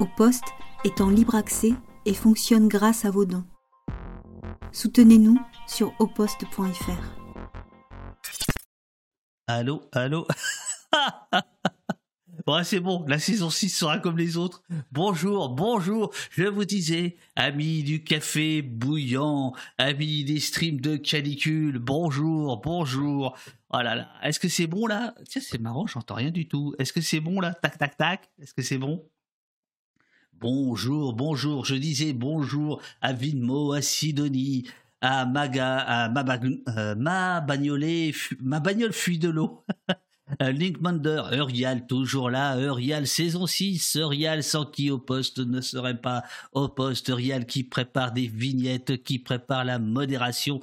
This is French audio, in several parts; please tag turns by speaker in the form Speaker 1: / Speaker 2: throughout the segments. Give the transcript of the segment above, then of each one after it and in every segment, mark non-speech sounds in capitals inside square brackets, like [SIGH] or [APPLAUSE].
Speaker 1: Au poste est en libre accès et fonctionne grâce à vos dons. Soutenez-nous sur oposte.fr.
Speaker 2: Allô, allô? [LAUGHS] Bon, c'est bon, la saison 6 sera comme les autres. Bonjour, bonjour, je vous disais, amis du café bouillant, amis des streams de canicule, bonjour, bonjour. Oh là est-ce que c'est bon là? Tiens, c'est marrant, j'entends rien du tout. Est-ce que c'est bon là? Tac, tac, tac. Est-ce que c'est bon? Bonjour, bonjour, je disais bonjour à Vinmo, à Sidonie, à Maga, à ma, euh, ma, bagnolée, ma bagnole fuit de l'eau. [LAUGHS] Euh, Linkmander, Urial toujours là, Urial saison 6, Urial sans qui au poste ne serait pas au poste, Urial qui prépare des vignettes, qui prépare la modération,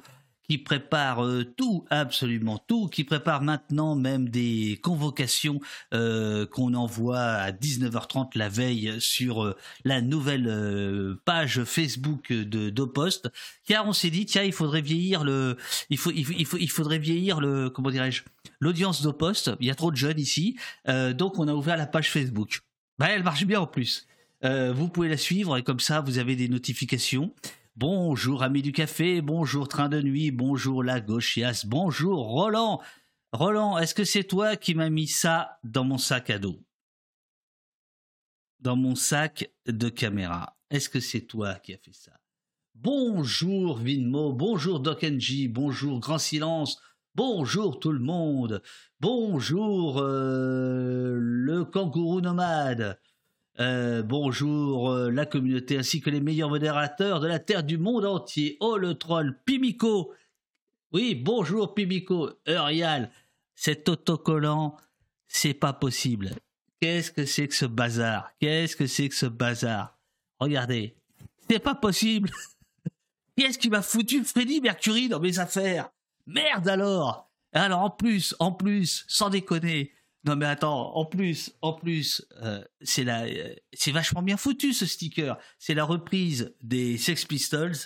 Speaker 2: qui prépare euh, tout, absolument tout, qui prépare maintenant même des convocations euh, qu'on envoie à 19h30 la veille sur euh, la nouvelle page Facebook de d'Opost, car on s'est dit tiens il faudrait vieillir le, il faut il, il faudrait vieillir le comment dirais-je l'audience d'Opost, il y a trop de jeunes ici, donc on a ouvert la page Facebook. Bah, elle marche bien en plus. vous pouvez la suivre et comme ça vous avez des notifications. Bonjour ami du café, bonjour train de nuit, bonjour la gauchiasse, bonjour Roland. Roland, est-ce que c'est toi qui m'as mis ça dans mon sac à dos? Dans mon sac de caméra. Est-ce que c'est toi qui as fait ça? Bonjour Vinmo, bonjour Dokenji, bonjour Grand Silence, bonjour tout le monde, bonjour euh, le kangourou nomade, euh, bonjour euh, la communauté ainsi que les meilleurs modérateurs de la Terre du monde entier. Oh le troll, Pimico. Oui, bonjour Pimico, Urial. Cet autocollant, c'est pas possible. Qu'est-ce que c'est que ce bazar? Qu'est-ce que c'est que ce bazar? Regardez, c'est pas possible. [LAUGHS] Qu'est-ce qui m'a foutu Freddy Mercury dans mes affaires? Merde alors Alors en plus, en plus, sans déconner, non mais attends, en plus, en plus, euh, c'est la, euh, c'est vachement bien foutu ce sticker. C'est la reprise des Sex Pistols,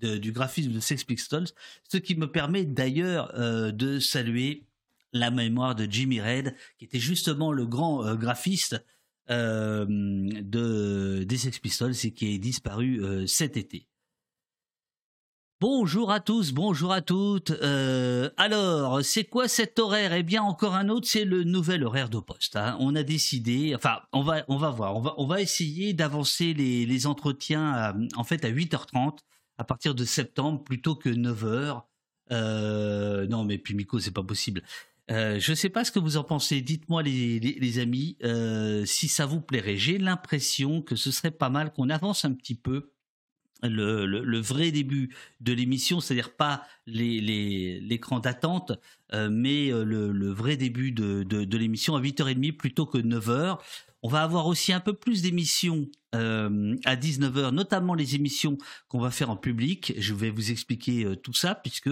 Speaker 2: du graphisme de Sex Pistols, ce qui me permet d'ailleurs euh, de saluer la mémoire de Jimmy Red, qui était justement le grand graphiste de des Sex Pistols et qui est disparu cet été. Bonjour à tous, bonjour à toutes. Euh, alors, c'est quoi cet horaire? Eh bien, encore un autre, c'est le nouvel horaire de poste. Hein. On a décidé, enfin, on va, on va voir, on va, essayer d'avancer les, entretiens en fait à 8h30 à partir de septembre plutôt que 9h. Euh, non, mais puis Miko, c'est pas possible. Euh, je sais pas ce que vous en pensez. Dites-moi, les amis, si ça vous plairait. J'ai l'impression que ce serait pas mal qu'on avance un petit peu le, vrai début de l'émission, c'est-à-dire pas l'écran d'attente, euh, mais euh, le, vrai début de l'émission à 8h30 plutôt que 9h. On va avoir aussi un peu plus d'émissions euh, à 19h, notamment les émissions qu'on va faire en public. Je vais vous expliquer euh, tout ça puisque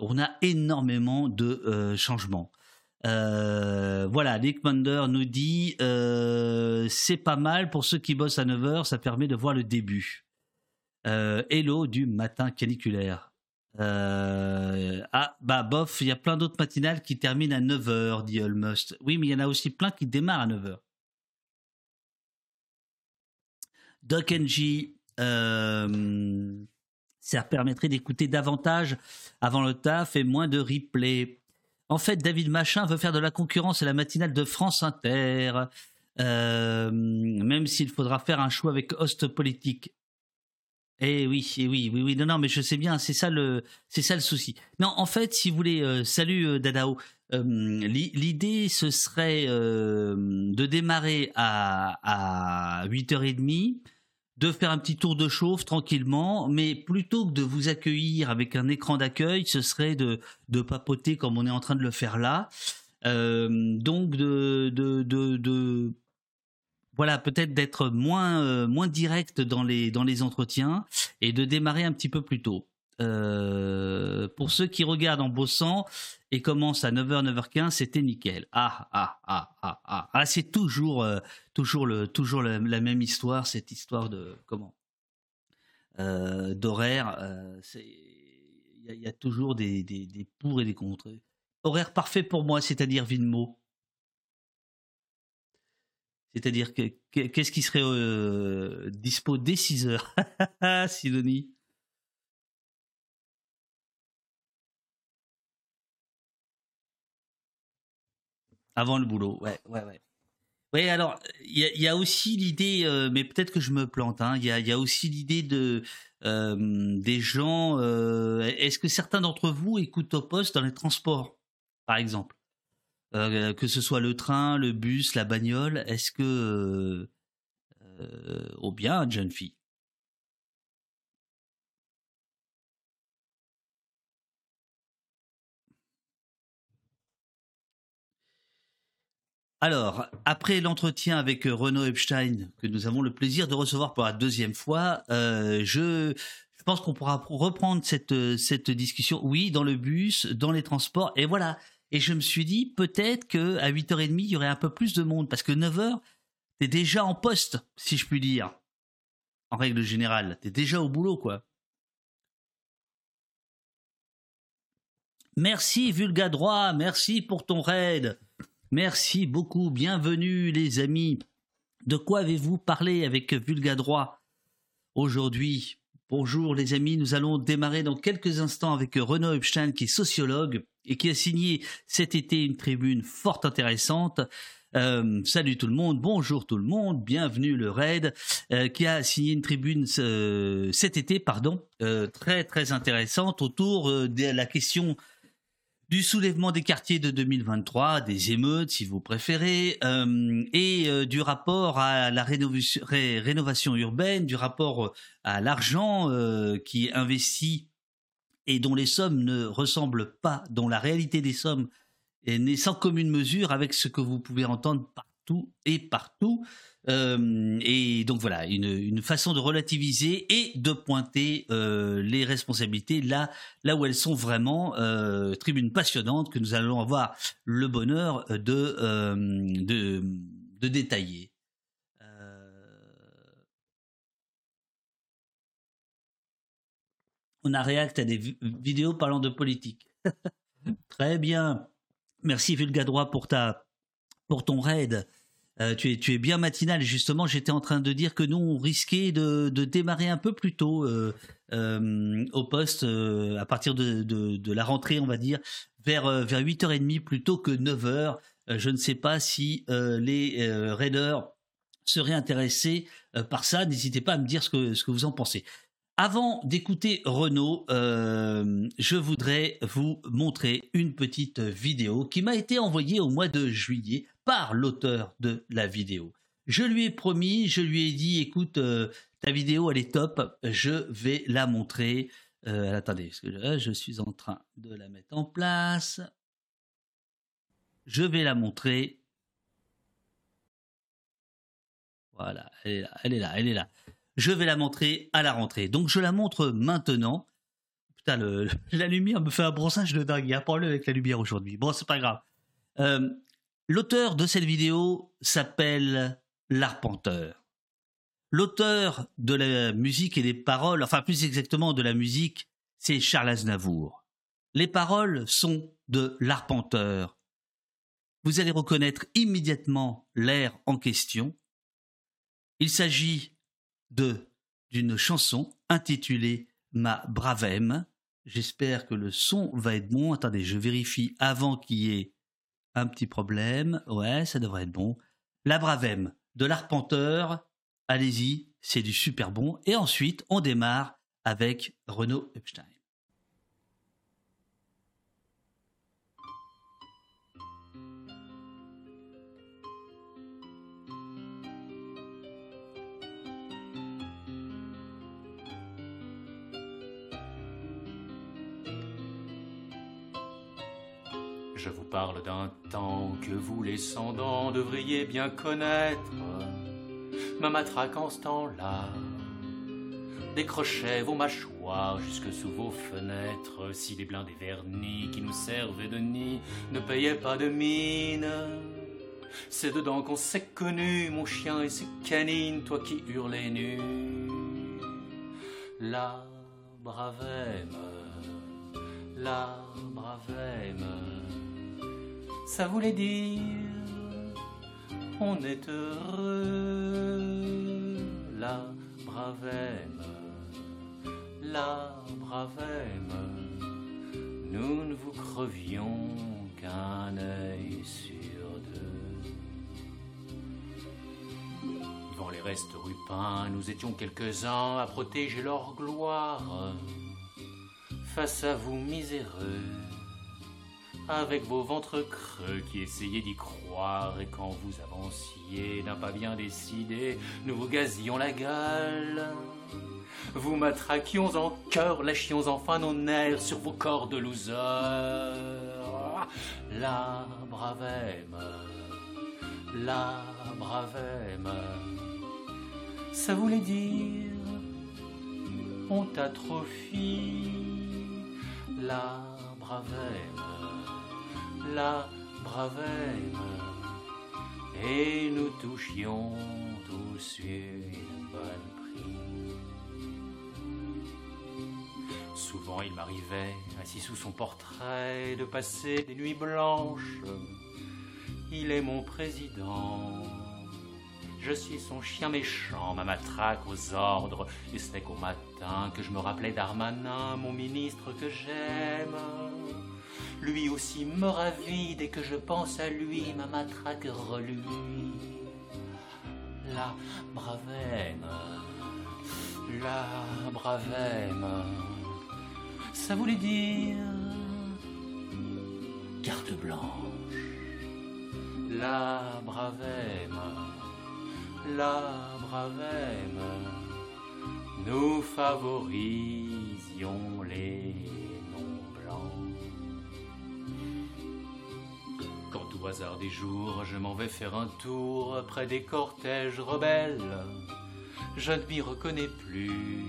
Speaker 2: on a énormément de changements. voilà, Nick Mander nous dit c'est pas mal pour ceux qui bossent à 9h, ça permet de voir le début. Euh, hello du matin caniculaire. Euh, ah, bah bof, il y a plein d'autres matinales qui terminent à 9h, dit Almost. Oui, mais il y en a aussi plein qui démarrent à 9h. Doc euh, ça permettrait d'écouter davantage avant le taf et moins de replay. En fait, David Machin veut faire de la concurrence à la matinale de France Inter, même s'il faudra faire un choix avec host politique. Eh oui, eh oui, oui, oui, non, non, mais je sais bien, c'est ça le, c'est ça le souci. Non, en fait, si vous voulez, euh, salut euh, Dadao, euh, l'idée ce serait de démarrer à, à 8h30, de faire un petit tour de chauffe tranquillement, mais plutôt que de vous accueillir avec un écran d'accueil, ce serait de, de papoter comme on est en train de le faire là. donc de, de, de, de voilà, peut-être d'être moins euh, moins direct dans les dans les entretiens et de démarrer un petit peu plus tôt. Euh, pour ceux qui regardent en bossant et commencent à 9h 9h15, c'était nickel. Ah ah ah ah ah. ah c'est toujours euh, toujours le toujours la, même histoire, cette histoire de comment d'horaire. il y, a toujours des, des, des pour et des contre. Horaire parfait pour moi, c'est-à-dire Vinmo. C'est-à-dire que qu'est-ce qui serait euh, dispo dès 6 heures? [LAUGHS] Sidonie Avant le boulot, ouais, ouais, ouais. Oui, alors il y, a aussi l'idée, euh, mais peut-être que je me plante. Hein, il y, a, aussi l'idée de euh, des gens. Est-ce que certains d'entre vous écoutent au poste dans les transports, par exemple, que ce soit le train, le bus, la bagnole Est-ce que, ou bien jeune fille Alors, après l'entretien avec euh, Renaud Epstein, que nous avons le plaisir de recevoir pour la deuxième fois, euh, je, pense qu'on pourra reprendre euh, cette discussion, oui, dans le bus, dans les transports, et voilà. Et je me suis dit, peut-être qu'à 8h30, il y aurait un peu plus de monde, parce que 9h, t'es déjà en poste, si je puis dire. En règle générale, t'es déjà au boulot, quoi. Merci Vulga Droit, merci pour ton raid. Merci beaucoup, bienvenue les amis. De quoi avez-vous parlé avec Vulgadroit aujourd'hui? Bonjour les amis, nous allons démarrer dans quelques instants avec Renaud Epstein qui est sociologue et qui a signé cet été une tribune fort intéressante. Euh, salut tout le monde, bonjour tout le monde, bienvenue le RAID, euh, qui a signé une tribune euh, cet été, pardon, très très intéressante autour de la question du soulèvement des quartiers de 2023, des émeutes si vous préférez, euh, et euh, du rapport à la rénovation, urbaine, du rapport euh, à l'argent qui est investi et dont les sommes ne ressemblent pas, dont la réalité des sommes n'est sans commune mesure avec ce que vous pouvez entendre partout et partout. Euh, et donc voilà, une, façon de relativiser et de pointer euh, les responsabilités là, là où elles sont vraiment. Euh, tribune passionnante que nous allons avoir le bonheur de, de, détailler. On a réacté à des vidéos parlant de politique. [LAUGHS] Très bien. Merci Vulgadroit pour pour ton raid. Euh, tu, es, bien matinal. Justement, j'étais en train de dire que nous, on risquait de, démarrer un peu plus tôt euh, euh, au poste, à partir de, la rentrée, on va dire, vers, vers 8h30 plutôt que 9h. je ne sais pas si les raiders seraient intéressés par ça. N'hésitez pas à me dire ce que vous en pensez. Avant d'écouter Renaud, je voudrais vous montrer une petite vidéo qui m'a été envoyée au mois de juillet par l'auteur de la vidéo. Je lui ai promis, je lui ai dit, écoute, euh, ta vidéo, elle est top, je vais la montrer. Euh, attendez, je suis en train de la mettre en place. Je vais la montrer. Voilà, elle est là, elle est là. Je vais la montrer à la rentrée. Donc je la montre maintenant. Putain, [LAUGHS] la lumière me fait un bronzage de dingue. Il y a un problème avec la lumière aujourd'hui. Bon, c'est pas grave. Euh, L'auteur de cette vidéo s'appelle L'Arpenteur. L'auteur de la musique et des paroles, enfin plus exactement de la musique, c'est Charles Aznavour. Les paroles sont de L'Arpenteur. Vous allez reconnaître immédiatement l'air en question. Il s'agit de d'une chanson intitulée Ma Bravem. J'espère que le son va être bon. Attendez, je vérifie avant qu'il y ait un petit problème. Ouais, ça devrait être bon. La Bravem de l'Arpenteur. Allez-y, c'est du super bon. Et ensuite, on démarre avec Renaud Epstein.
Speaker 3: Je vous parle d'un temps que vous, les sans devriez bien connaître. Ma matraque en ce temps-là décrochait vos mâchoires jusque sous vos fenêtres. Si les blindés vernis qui nous servaient de nid ne payaient pas de mine. C'est dedans qu'on s'est connu, mon chien et ses canines, toi qui hurlais nu. La bravème, la bravème ça voulait dire on est heureux, la bravème, la bravème, nous ne vous crevions qu'un œil sur deux. Devant les restes rupins, nous étions quelques-uns à protéger leur gloire. Face à vous miséreux, avec vos ventres creux qui essayaient d'y croire, et quand vous avanciez d'un pas bien décidé, nous vous gazions la gueule. Vous matraquions en cœur, lâchions enfin nos nerfs sur vos corps de loser. La bravème, la bravème, ça voulait dire on t'atrophie. La bravème, la bravème, et nous touchions tous une bonne prime. Souvent il m'arrivait, assis sous son portrait, de passer des nuits blanches. Il est mon président. Je suis son chien méchant, ma matraque aux ordres, et ce n'est qu'au matin que je me rappelais d'Armanin, mon ministre que j'aime. Lui aussi me ravit dès que je pense à lui, ma matraque reluit. La bravème, la bravème, ça voulait dire carte blanche. La bravème, la bravème, nous favorisions les Quand au hasard des jours, je m'en vais faire un tour près des cortèges rebelles, je ne m'y reconnais plus.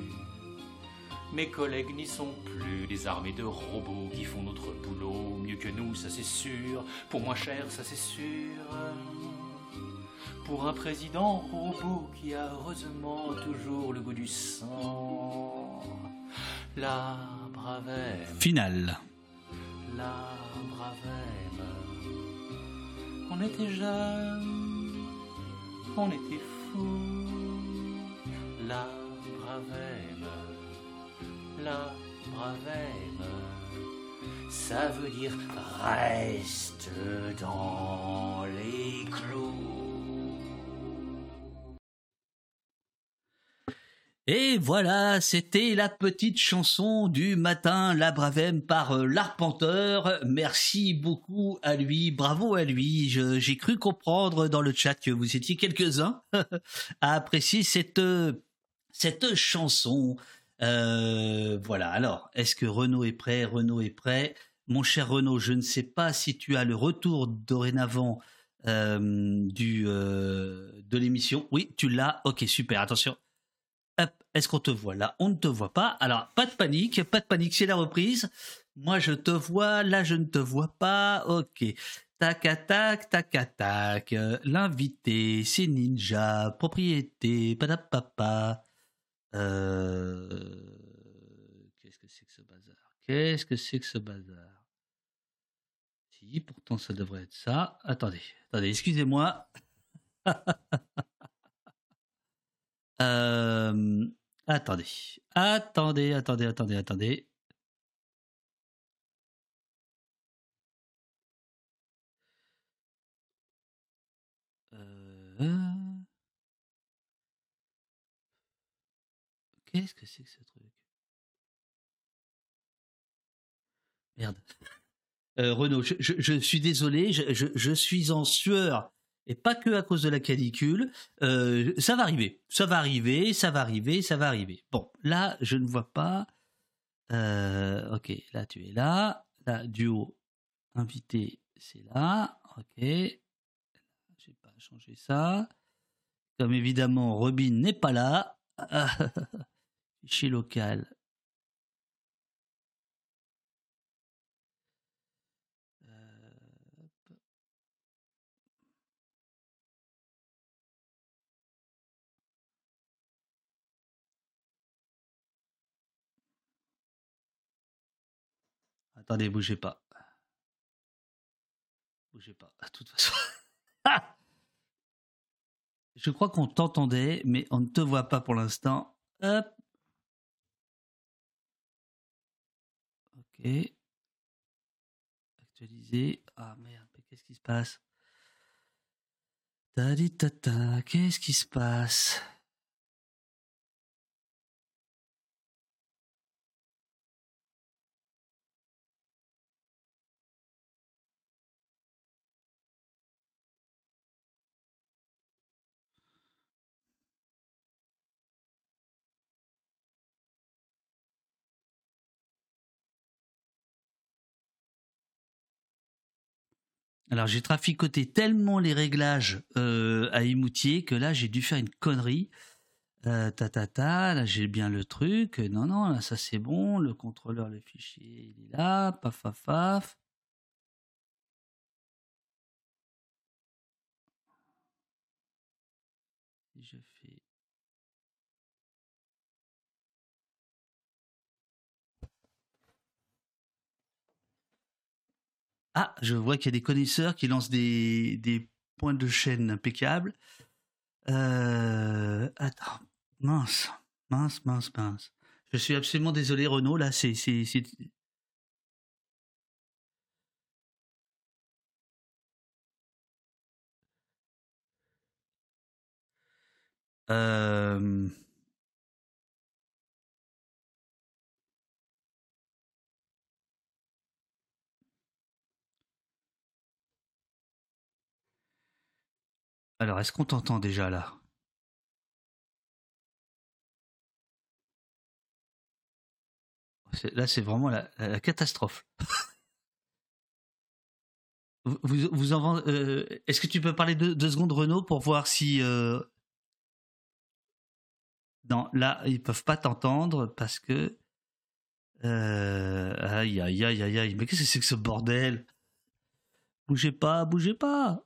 Speaker 3: Mes collègues n'y sont plus, des armées de robots qui font notre boulot mieux que nous, ça c'est sûr, pour moins cher, ça c'est sûr. Pour un président robot qui a heureusement toujours le goût du sang. La bravème,
Speaker 2: Final.
Speaker 3: la bravème. On était jeunes, on était fous. La bravème, la bravème. Ça veut dire reste dans les clous.
Speaker 2: Et voilà, c'était la petite chanson du matin, la bravème par euh, l'arpenteur. Merci beaucoup à lui, bravo à lui. J'ai cru comprendre dans le chat que vous étiez quelques-uns [LAUGHS] à apprécier cette, euh, chanson. Euh, voilà, alors, est-ce que Renaud est prêt? Renaud est prêt. Mon cher Renaud, je ne sais pas si tu as le retour dorénavant de l'émission. Oui, tu l'as. Ok, super, attention. Est-ce qu'on te voit là? On ne te voit pas. Alors, pas de panique, pas de panique, c'est la reprise. Moi, je te vois, là, je ne te vois pas. Ok. Tac, tac, tac, tac. L'invité, c'est Ninja, propriété, padapapa. Euh... Qu'est-ce que c'est que ce bazar? Qu'est-ce que c'est que ce bazar? Si, pourtant, ça devrait être ça. Attendez, attendez, excusez-moi. [LAUGHS] Euh, attendez, attendez, attendez, attendez, attendez. Euh, Qu'est-ce que c'est que ce truc? Merde. Euh, Renaud, je, je- je suis désolé, je, je- je suis en sueur et pas que à cause de la canicule. Euh, ça va arriver, ça va arriver, ça va arriver, ça va arriver. Bon, là, je ne vois pas. Euh, ok, là, tu es là. Là, duo invité, c'est là. Ok. J'ai pas changé ça. Comme évidemment, Robin n'est pas là. [LAUGHS] Fichier local. Attendez, bougez pas. Bougez pas. De toute façon. [LAUGHS] Je crois qu'on t'entendait, mais on ne te voit pas pour l'instant. Hop. Ok. Actualiser. Ah merde, qu'est-ce qui se passe? Ta ta ta, qu'est-ce qui se passe? Alors j'ai traficoté tellement les réglages euh, à Imoutier que là j'ai dû faire une connerie. Euh, ta ta ta, là j'ai bien le truc. Non non, là ça c'est bon. Le contrôleur, le fichier, il est là. Paf paf paf. je fais Ah, je vois qu'il y a des connaisseurs qui lancent des, points de chaîne impeccables. Euh, attends, mince, mince, mince, mince. Je suis absolument désolé, Renaud. Là, c'est... Euh... Alors, est-ce qu'on t'entend déjà là? Là, c'est vraiment la, catastrophe. [LAUGHS] vous, vous en, euh, Est-ce que tu peux parler deux, deux, secondes, Renaud, pour voir si. Euh... Non, là, ils peuvent pas t'entendre parce que. Euh... Aïe, aïe, aïe, aïe, aïe. Mais qu'est-ce que c'est que ce bordel? Bougez pas, bougez pas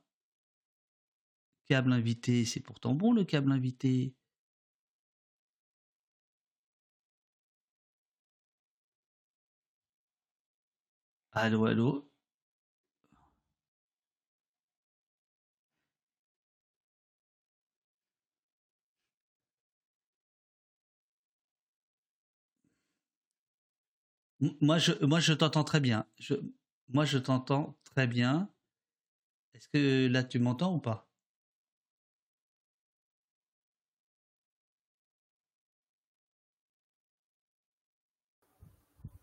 Speaker 2: câble invité, c'est pourtant bon le câble invité. Allô, allô? Moi, je, moi, je t'entends très bien. Je, moi, je t'entends très bien. Est-ce que là, tu m'entends ou pas?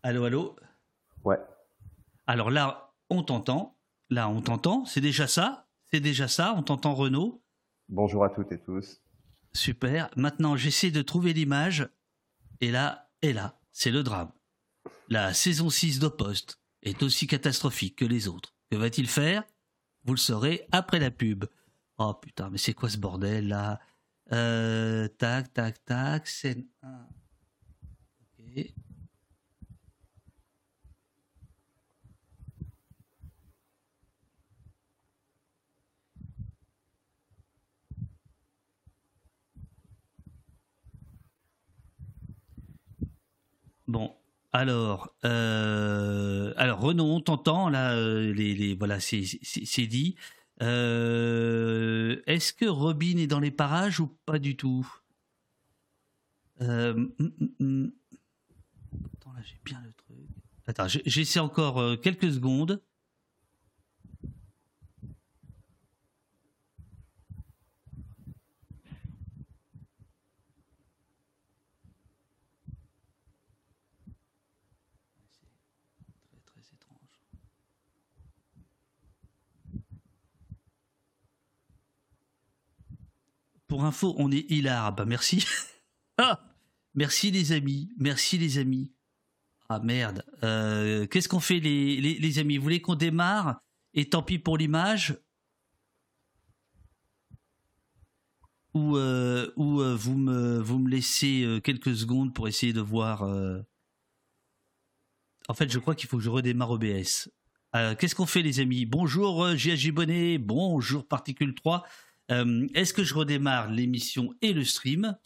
Speaker 2: Allô, allô
Speaker 4: Ouais.
Speaker 2: Alors là, on t'entend. Là, on t'entend. C'est déjà ça. C'est déjà ça. On t'entend, Renaud.
Speaker 4: Bonjour à toutes et tous.
Speaker 2: Super. Maintenant, j'essaie de trouver l'image. Et là, et là, c'est le drame. La saison 6 d'Opost est aussi catastrophique que les autres. Que va-t-il faire? Vous le saurez après la pub. Oh putain, mais c'est quoi ce bordel là? Euh, Tac, tac, tac, scène 1. Ok. Bon, alors, euh, alors Renaud, on t'entend là, euh, les, les, voilà, c'est dit. Euh, Est-ce que Robin est dans les parages ou pas du tout? Euh, hum, hum, hum. Attends, là j'ai bien le truc. Attends, j'essaie encore quelques secondes. Pour info, on est hilar. Bah merci. [LAUGHS] ah merci les amis. Merci les amis. Ah merde. Euh, qu'est-ce qu'on fait les, les, amis? Vous voulez qu'on démarre? Et tant pis pour l'image? Ou, euh, ou euh, vous, me, vous me laissez quelques secondes pour essayer de voir... En fait, je crois qu'il faut que je redémarre OBS. Qu'est-ce qu'on fait les amis? Bonjour JHJ Bonnet, bonjour Particule 3. Euh, est-ce que je redémarre l'émission et le stream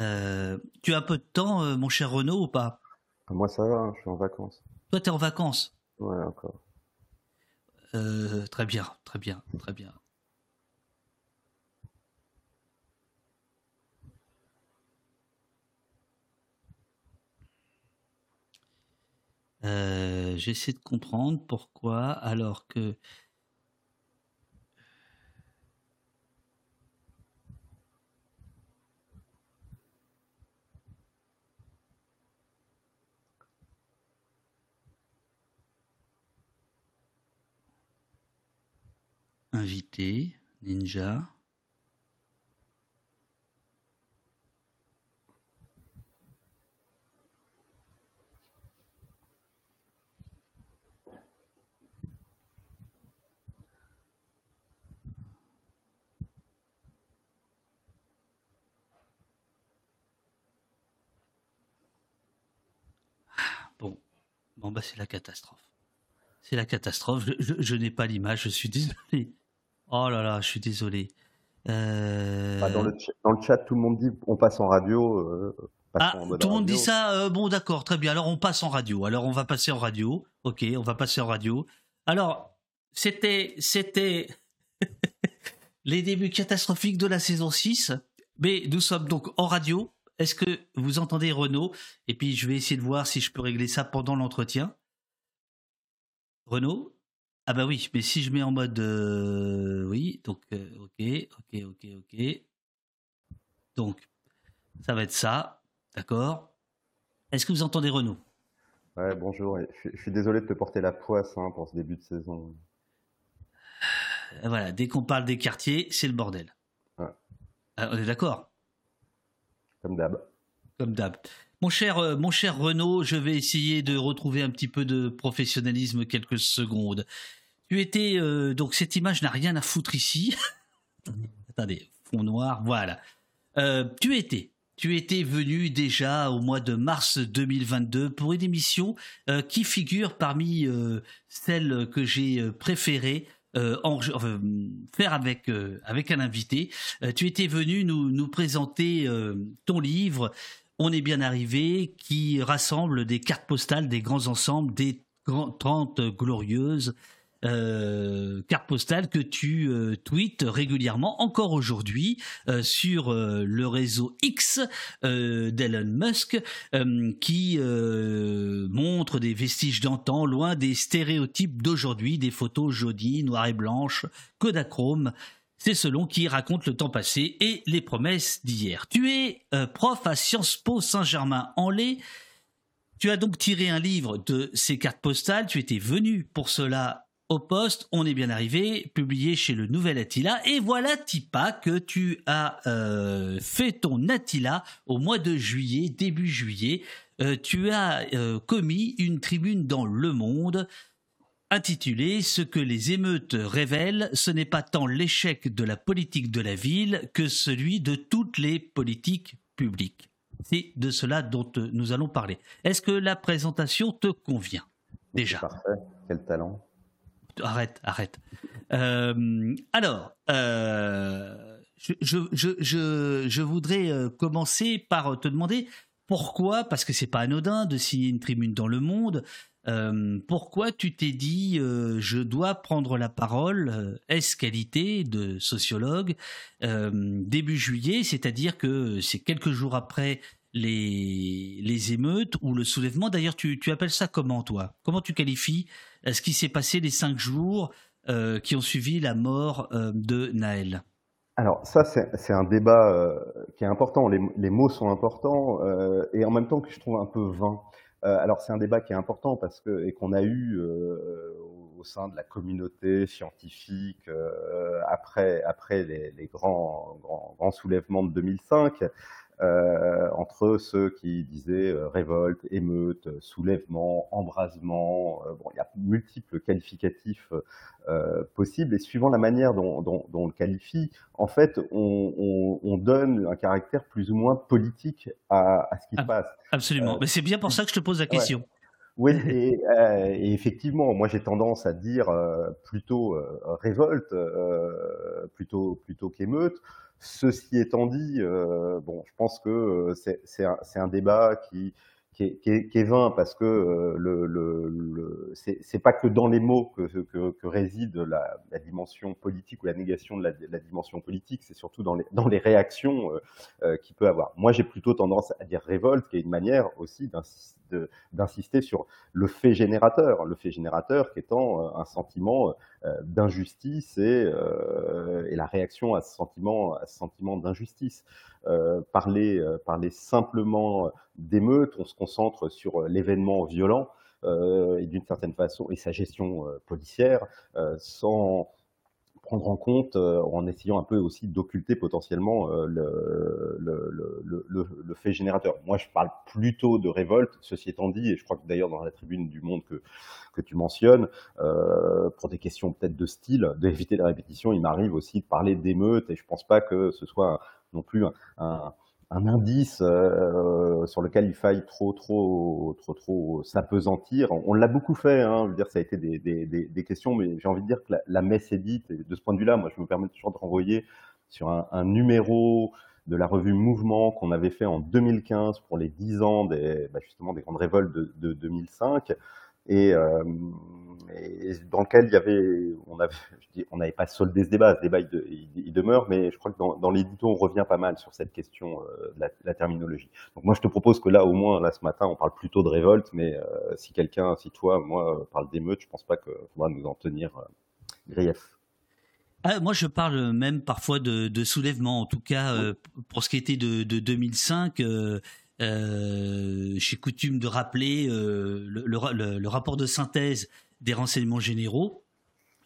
Speaker 2: euh, Tu as un peu de temps, euh, mon cher Renaud, ou pas?
Speaker 4: Moi, ça va, hein, je suis en vacances.
Speaker 2: Toi, tu es en vacances?
Speaker 4: Ouais, encore.
Speaker 2: Très bien, très bien, très bien. Euh, j'essaie de comprendre pourquoi, alors que ninja. Bon, bon bah c'est la catastrophe. C'est la catastrophe. Je, n'ai pas l'image, je suis désolé. Oh là là, je suis désolé.
Speaker 4: Euh, bah, dans, le chat, tout le monde dit on passe en radio. Euh,
Speaker 2: ah, tout le monde dit ça. Euh, bon, d'accord, très bien. Alors on passe en radio. Alors on va passer en radio. Ok, on va passer en radio. Alors c'était c'était [LAUGHS] les débuts catastrophiques de la saison 6. Mais nous sommes donc en radio. Est-ce que vous entendez Renaud? Et puis je vais essayer de voir si je peux régler ça pendant l'entretien. Renaud? Ah bah oui, mais si je mets en mode euh, oui, donc euh, ok, ok, ok, ok. Donc ça va être ça, d'accord. Est-ce que vous entendez Renaud?
Speaker 4: Ouais, bonjour. Je, suis désolé de te porter la poisse hein, pour ce début de saison.
Speaker 2: Euh, voilà, dès qu'on parle des quartiers, c'est le bordel. Ah, on est d'accord?
Speaker 4: Comme d'hab.
Speaker 2: Comme d'hab. Mon cher, mon cher Renaud, je vais essayer de retrouver un petit peu de professionnalisme quelques secondes. Tu étais euh, donc cette image n'a rien à foutre ici. [LAUGHS] Attendez, fond noir, voilà. Euh, tu étais, tu étais venu déjà au mois de mars 2022 pour une émission euh, qui figure parmi celles que j'ai préférées faire avec avec un invité. tu étais venu nous nous présenter ton livre. On est bien arrivé, qui rassemble des cartes postales des grands ensembles, des 30 glorieuses euh, carte postale que tu euh, tweets régulièrement, encore aujourd'hui, euh, sur le réseau X d'Elon Musk, qui montre des vestiges d'antan, loin des stéréotypes d'aujourd'hui, des photos jaudies, noires et blanches, Kodachrome. C'est selon qui raconte le temps passé et les promesses d'hier. Tu es prof à Sciences Po Saint-Germain-en-Laye. Tu as donc tiré un livre de ces cartes postales. Tu étais venu pour cela au poste, on est bien arrivé, publié chez le Nouvel Attila. Et voilà, Tipa, que tu as euh, fait ton Attila au mois de juillet, début juillet. Euh, tu as euh, commis une tribune dans Le Monde intitulée Ce que les émeutes révèlent, ce n'est pas tant l'échec de la politique de la ville que celui de toutes les politiques publiques. C'est de cela dont nous allons parler. Est-ce que la présentation te convient déjà?
Speaker 4: Parfait, quel talent
Speaker 2: arrête, arrête. Euh, alors, euh, je, voudrais euh, commencer par te demander pourquoi, parce que c'est pas anodin de signer une tribune dans le monde, pourquoi tu t'es dit je dois prendre la parole, est-ce qualité de sociologue, début juillet, c'est-à-dire que c'est quelques jours après les, les émeutes ou le soulèvement. D'ailleurs, tu, tu appelles ça comment, toi? Comment tu qualifies ce qui s'est passé les cinq jours euh, qui ont suivi la mort euh, de Naël
Speaker 4: alors ça, c'est un débat qui est important. Les, mots sont importants et en même temps que je trouve un peu vain. alors c'est un débat qui est important parce que et qu'on a eu au sein de la communauté scientifique après après les, les grands, grands, grands soulèvements de 2005 euh, entre ceux qui disaient euh, révolte, émeute, soulèvement, embrasement. Euh, bon, il y a multiples qualificatifs euh, possibles et suivant la manière dont, dont, dont on le qualifie, en fait, on, on, on, donne un caractère plus ou moins politique à, à ce qui se passe.
Speaker 2: Absolument. Mais c'est bien pour ça que je te pose la question.
Speaker 4: Oui, et, euh, et, effectivement, moi j'ai tendance à dire euh, plutôt euh, révolte plutôt plutôt qu'émeute. Ceci étant dit, euh, bon, je pense que euh, c'est un, débat qui, est, vain parce que euh, le, le, le c'est pas que dans les mots que, réside la, dimension politique ou la négation de la, dimension politique, c'est surtout dans les, réactions qu'il peut avoir. Moi, j'ai plutôt tendance à dire révolte, qui est une manière aussi d'insister sur le fait générateur, le fait générateur qui étant euh, un sentiment euh, d'injustice et, et, la réaction à ce sentiment, sentiment d'injustice. parler, parler simplement d'émeute, on se concentre sur l'événement violent euh, et d'une certaine façon et sa gestion euh, policière sans prendre en compte, en essayant un peu aussi d'occulter potentiellement le, le, le, le, fait générateur. Moi, je parle plutôt de révolte, ceci étant dit, et je crois que d'ailleurs dans la tribune du Monde que, que tu mentionnes, euh, pour des questions peut-être de style, [LAUGHS] d'éviter la répétition, il m'arrive aussi de parler d'émeute, et je pense pas que ce soit non plus un un indice euh, sur lequel il faille trop, trop, trop, trop s'apesantir. On, l'a beaucoup fait, hein, je veux dire, ça a été des, des, des, des questions, mais j'ai envie de dire que la, la, messe est dite, et de ce point de vue-là, moi, je me permets toujours de renvoyer sur un, un numéro de la revue Mouvement qu'on avait fait en 2015 pour les 10 ans des, bah justement des grandes révoltes de, de 2005 et, euh, et, dans lequel il y avait, on avait, on n'avait pas soldé ce débat, ce débat il, demeure, mais je crois que dans, dans l'édito on revient pas mal sur cette question euh, de la, terminologie. Donc moi je te propose que là au moins là ce matin on parle plutôt de révolte, mais euh, si quelqu'un, si toi, moi parle d'émeute, je pense pas qu'il faudra nous en tenir euh, grief.
Speaker 2: Moi, je parle même parfois de, soulèvement. En tout cas, pour ce qui était de, de 2005, euh, euh, j'ai coutume de rappeler le, le, le, rapport de synthèse des renseignements généraux,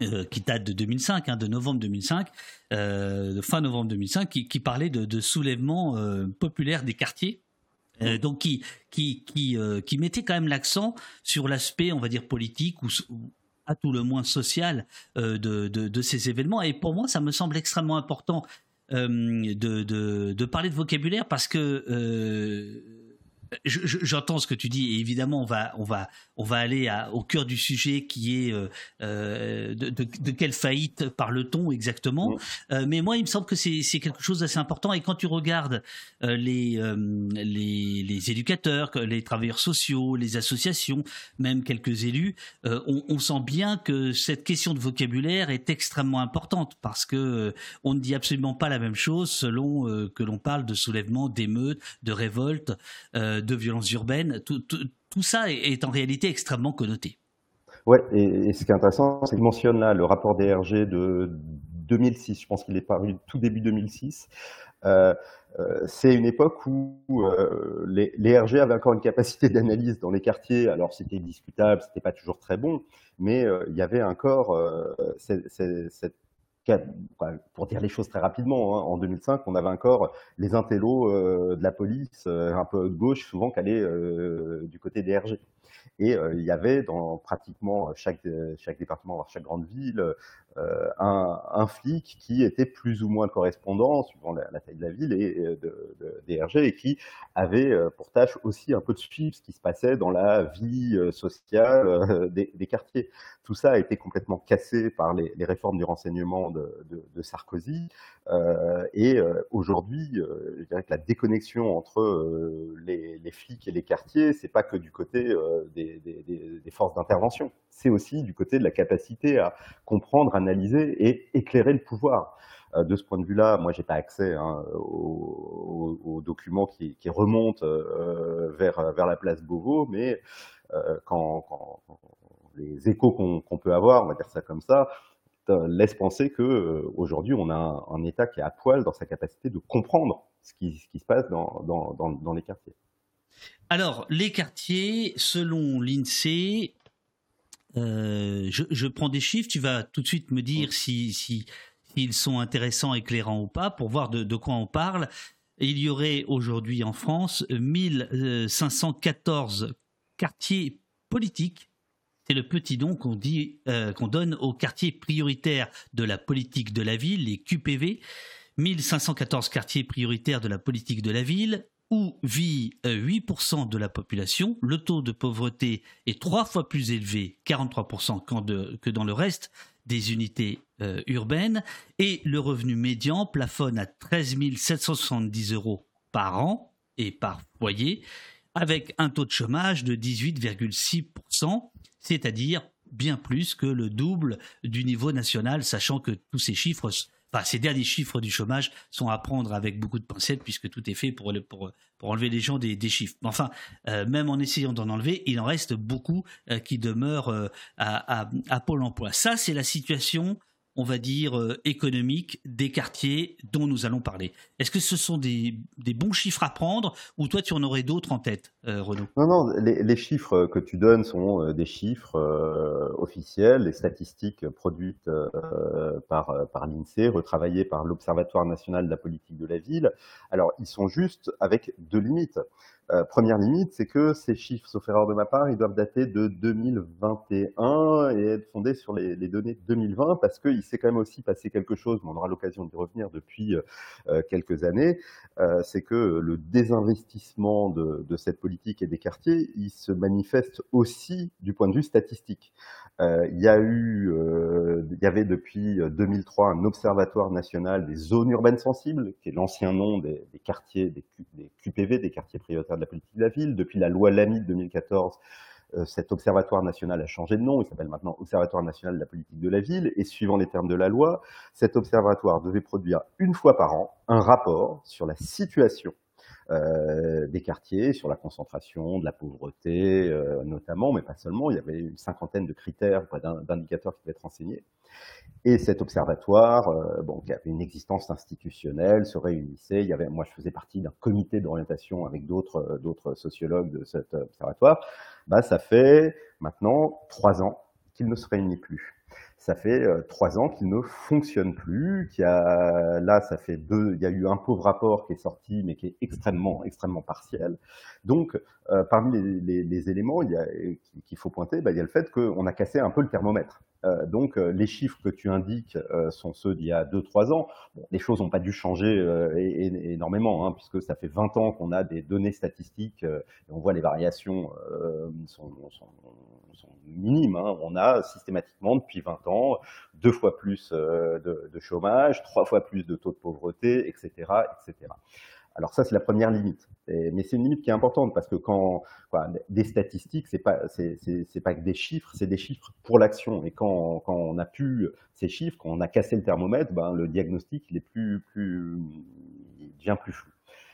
Speaker 2: euh, qui date de 2005, hein, de novembre 2005, euh, de fin novembre 2005, qui, qui parlait de, de soulèvement euh, populaire des quartiers. Donc qui qui qui, qui mettait quand même l'accent sur l'aspect on va dire politique ou, ou, à tout le moins social de, de, de, ces événements et pour moi ça me semble extrêmement important de, parler de vocabulaire parce que j'entends ce que tu dis et évidemment on va on va on va aller à, au cœur du sujet qui est euh, euh de, de, de, quelle faillite parle-t-on exactement. Euh, mais moi il me semble que c'est quelque chose d'assez important et quand tu regardes euh, les, les, les éducateurs les travailleurs sociaux les associations même quelques élus on, on, sent bien que cette question de vocabulaire est extrêmement importante parce que on ne dit absolument pas la même chose selon que l'on parle de soulèvement d'émeutes de révolte de violences urbaines, tout, ça est, en réalité extrêmement connoté.
Speaker 4: Ouais, et, ce qui est intéressant, c'est qu'il mentionne là le rapport DRG de 2006, je pense qu'il est paru tout début 2006. Euh, euh, c'est une époque où euh, les, RG avaient encore une capacité d'analyse dans les quartiers. Alors c'était discutable, c'était pas toujours très bon, mais il y avait encore cette pour dire les choses très rapidement, hein, en 2005, on avait encore les intellos euh, de la police, euh, un peu de gauche, souvent calés euh, du côté des RG. Et euh, il y avait dans pratiquement chaque, chaque département, chaque grande ville, euh, un, flic qui était plus ou moins correspondant, suivant la, taille de la ville, et de, de, des RG, et qui avait pour tâche aussi un peu de suivre ce qui se passait dans la vie sociale des, quartiers. Tout ça a été complètement cassé par les, réformes du renseignement de, Sarkozy. Euh, et euh, aujourd'hui, euh, je dirais que la déconnexion entre les, les, flics et les quartiers, c'est pas que du côté des, des, forces d'intervention, c'est aussi du côté de la capacité à comprendre, analyser et éclairer le pouvoir. de ce point de vue-là, moi, j'ai pas accès hein, aux, documents qui, remontent vers vers la place Beauvau, mais quand, quand, les échos qu'on qu peut avoir, on va dire ça comme ça, laisse penser que euh, aujourd'hui on a un, État qui est à poil dans sa capacité de comprendre ce qui, se passe dans, les quartiers.
Speaker 2: Alors, les quartiers, selon l'INSEE, euh, je, prends des chiffres, tu vas tout de suite me dire si, si, s'ils sont intéressants, éclairants ou pas, pour voir de, quoi on parle. Il y aurait aujourd'hui en France 1514 quartiers politiques c'est le petit don euh, qu'on donne aux quartiers prioritaires de la politique de la ville, les QPV, 1514 quartiers prioritaires de la politique de la ville, où vit 8% de la population, le taux de pauvreté est trois fois plus élevé, 43% de, que dans le reste des unités euh, urbaines, et le revenu médian plafonne à 13 770 euros par an et par foyer, avec un taux de chômage de 18,6%, c'est-à-dire bien plus que le double du niveau national, sachant que tous ces chiffres Enfin, ces derniers chiffres du chômage sont à prendre avec beaucoup de pincettes puisque tout est fait pour, pour, pour enlever les gens des, chiffres. Mais enfin, euh, même en essayant d'en enlever, il en reste beaucoup euh, qui demeurent euh, à, à, à, Pôle emploi. Ça, c'est la situation on va dire, euh, économique des quartiers dont nous allons parler. Est-ce que ce sont des, bons chiffres à prendre ou toi tu en aurais d'autres en tête, euh, Renaud?
Speaker 4: Non, non, les, chiffres que tu donnes sont euh, des chiffres officiels, les statistiques produites par, par l'INSEE, retravaillées par l'Observatoire national de la politique de la ville. Alors, ils sont juste avec deux limites. Euh, première limite, c'est que ces chiffres, sauf erreur de ma part, ils doivent dater de 2021 et être fondés sur les, données de 2020 parce qu'il s'est quand même aussi passé quelque chose, mais on aura l'occasion d'y revenir depuis euh, euh, quelques années, c'est que le désinvestissement de, cette politique et des quartiers, il se manifeste aussi du point de vue statistique. il y a eu, il y avait depuis 2003 un observatoire national des zones urbaines sensibles, qui est l'ancien nom des, des quartiers, des, des QPV, des quartiers prioritaires de la politique de la ville. Depuis la loi Lamy de 2014, euh, cet observatoire national a changé de nom, il s'appelle maintenant Observatoire national de la politique de la ville, et suivant les termes de la loi, cet observatoire devait produire une fois par an un rapport sur la situation euh, des quartiers, sur la concentration, de la pauvreté euh, notamment, mais pas seulement. Il y avait une cinquantaine de critères, d'indicateurs qui devaient être enseignés. Et cet observatoire, euh, bon, qui avait une existence institutionnelle, se réunissait. Il y avait, moi, je faisais partie d'un comité d'orientation avec d'autres d'autres sociologues de cet observatoire. Bah, ça fait maintenant trois ans qu'il ne se réunit plus ça fait euh, trois ans qu'il ne fonctionne plus. Qu'il a, là, ça fait deux. Il y a eu un pauvre rapport qui est sorti, mais qui est extrêmement, extrêmement partiel. Donc, euh, parmi les, les, éléments qu'il faut pointer, bah, il y a le fait qu'on a cassé un peu le thermomètre. Euh, donc, euh, les chiffres que tu indiques euh, sont ceux d'il y a 2-3 ans. Bon, les choses n'ont pas dû changer énormément, hein, puisque ça fait 20 ans qu'on a des données statistiques et on voit les variations sont, sont, sont, minimes. Hein. On a systématiquement, depuis 20 ans, deux fois plus de, de, chômage, trois fois plus de taux de pauvreté, etc. etc. Alors ça, c'est la première limite. mais c'est une limite qui est importante parce que quand quoi, des statistiques, c'est pas c'est pas que des chiffres, c'est des chiffres pour l'action. Et quand, quand on a pu ces chiffres, quand on a cassé le thermomètre, ben, le diagnostic il est plus plus il devient plus flou.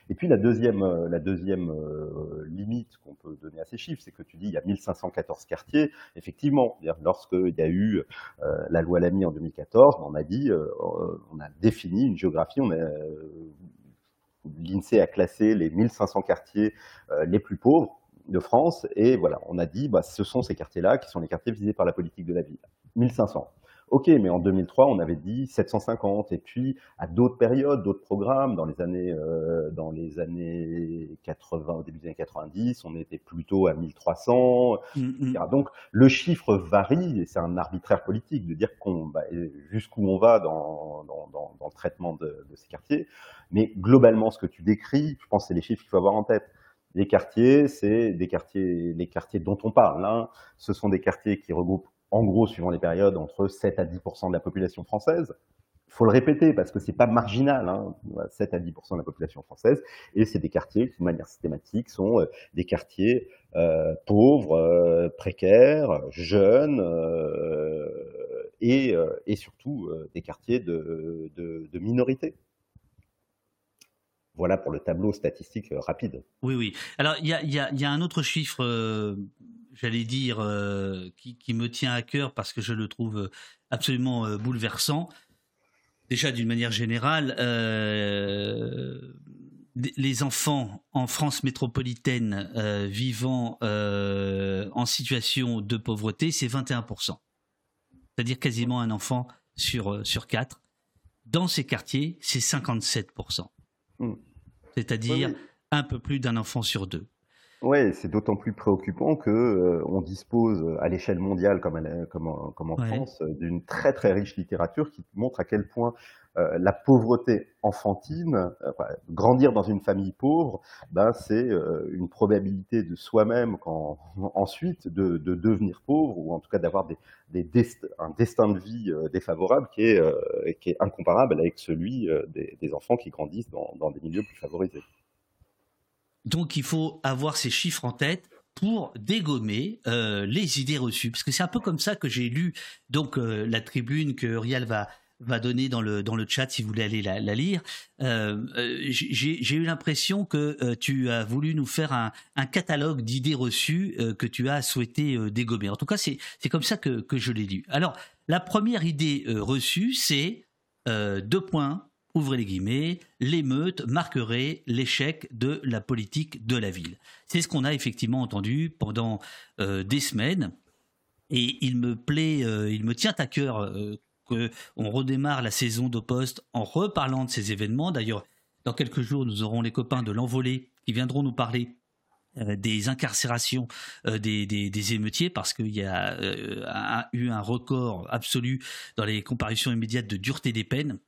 Speaker 4: Et puis la deuxième, la deuxième euh, limite qu'on peut donner à ces chiffres, c'est que tu dis il y a 1514 quartiers. Effectivement, lorsqu'il y a eu euh, la loi Lamy en 2014, on a dit, euh, on a défini une géographie, on a l'INSEE a classé les 1500 quartiers euh, les plus pauvres de France, et voilà, on a dit, bah, ce sont ces quartiers-là qui sont les quartiers visés par la politique de la ville. 1500. Ok, mais en 2003, on avait dit 750, et puis à d'autres périodes, d'autres programmes, dans les années, euh, dans les années 80, au début des années 90, on était plutôt à 1300, mm, mm. Donc le chiffre varie, et c'est un arbitraire politique de dire qu'on, bah, jusqu'où on va dans, dans, dans, dans le traitement de, de, ces quartiers. Mais globalement, ce que tu décris, je pense que c'est les chiffres qu'il faut avoir en tête. Les quartiers, c'est des quartiers, les quartiers dont on parle. Hein, ce sont des quartiers qui regroupent en gros, suivant les périodes, entre 7 à 10% de la population française. Il faut le répéter parce que c'est pas marginal, hein, 7 à 10% de la population française, et c'est des quartiers qui, de manière systématique, sont euh, des quartiers euh, pauvres, euh, précaires, jeunes, et, surtout des quartiers de, de, de minorité. Voilà pour le tableau statistique rapide.
Speaker 2: Oui, oui. Alors, il y a, un autre chiffre j'allais dire, euh, qui, me tient à cœur parce que je le trouve euh, absolument euh, bouleversant. Déjà, d'une manière générale, les enfants en France métropolitaine vivant en situation de pauvreté, c'est 21%. C'est-à-dire quasiment un enfant sur, sur quatre. Dans ces quartiers, c'est 57%. Mmh. C'est-à-dire un peu plus d'un enfant sur deux.
Speaker 4: Oui, c'est d'autant plus préoccupant que euh, on dispose euh, à l'échelle mondiale, comme, comme, en, comme en France, euh, d'une très très riche littérature qui montre à quel point la pauvreté enfantine, grandir dans une famille pauvre, ben, c'est une probabilité de soi-même [LAUGHS] ensuite de, de, devenir pauvre ou en tout cas d'avoir des, des un destin de vie défavorable qui est, qui est incomparable avec celui des, des enfants qui grandissent dans, dans des milieux plus favorisés.
Speaker 2: Donc il faut avoir ces chiffres en tête pour dégommer euh, les idées reçues. Parce que c'est un peu comme ça que j'ai lu donc euh, la tribune que Rial va va donner dans le dans le chat si vous voulez aller la, lire. Euh, j'ai eu l'impression que tu as voulu nous faire un, un catalogue d'idées reçues que tu as souhaité dégommer. En tout cas, c'est comme ça que que je l'ai lu. Alors la première idée reçue, c'est deux points ouvrez les guillemets, l'émeute marquerait l'échec de la politique de la ville. C'est ce qu'on a effectivement entendu pendant euh, des semaines. Et il me plaît, euh, il me tient à cœur euh, qu'on redémarre la saison de poste en reparlant de ces événements. D'ailleurs, dans quelques jours, nous aurons les copains de l'envolée qui viendront nous parler des incarcérations des, des, émeutiers parce qu'il y a eu un record absolu dans les comparutions immédiates de dureté des peines.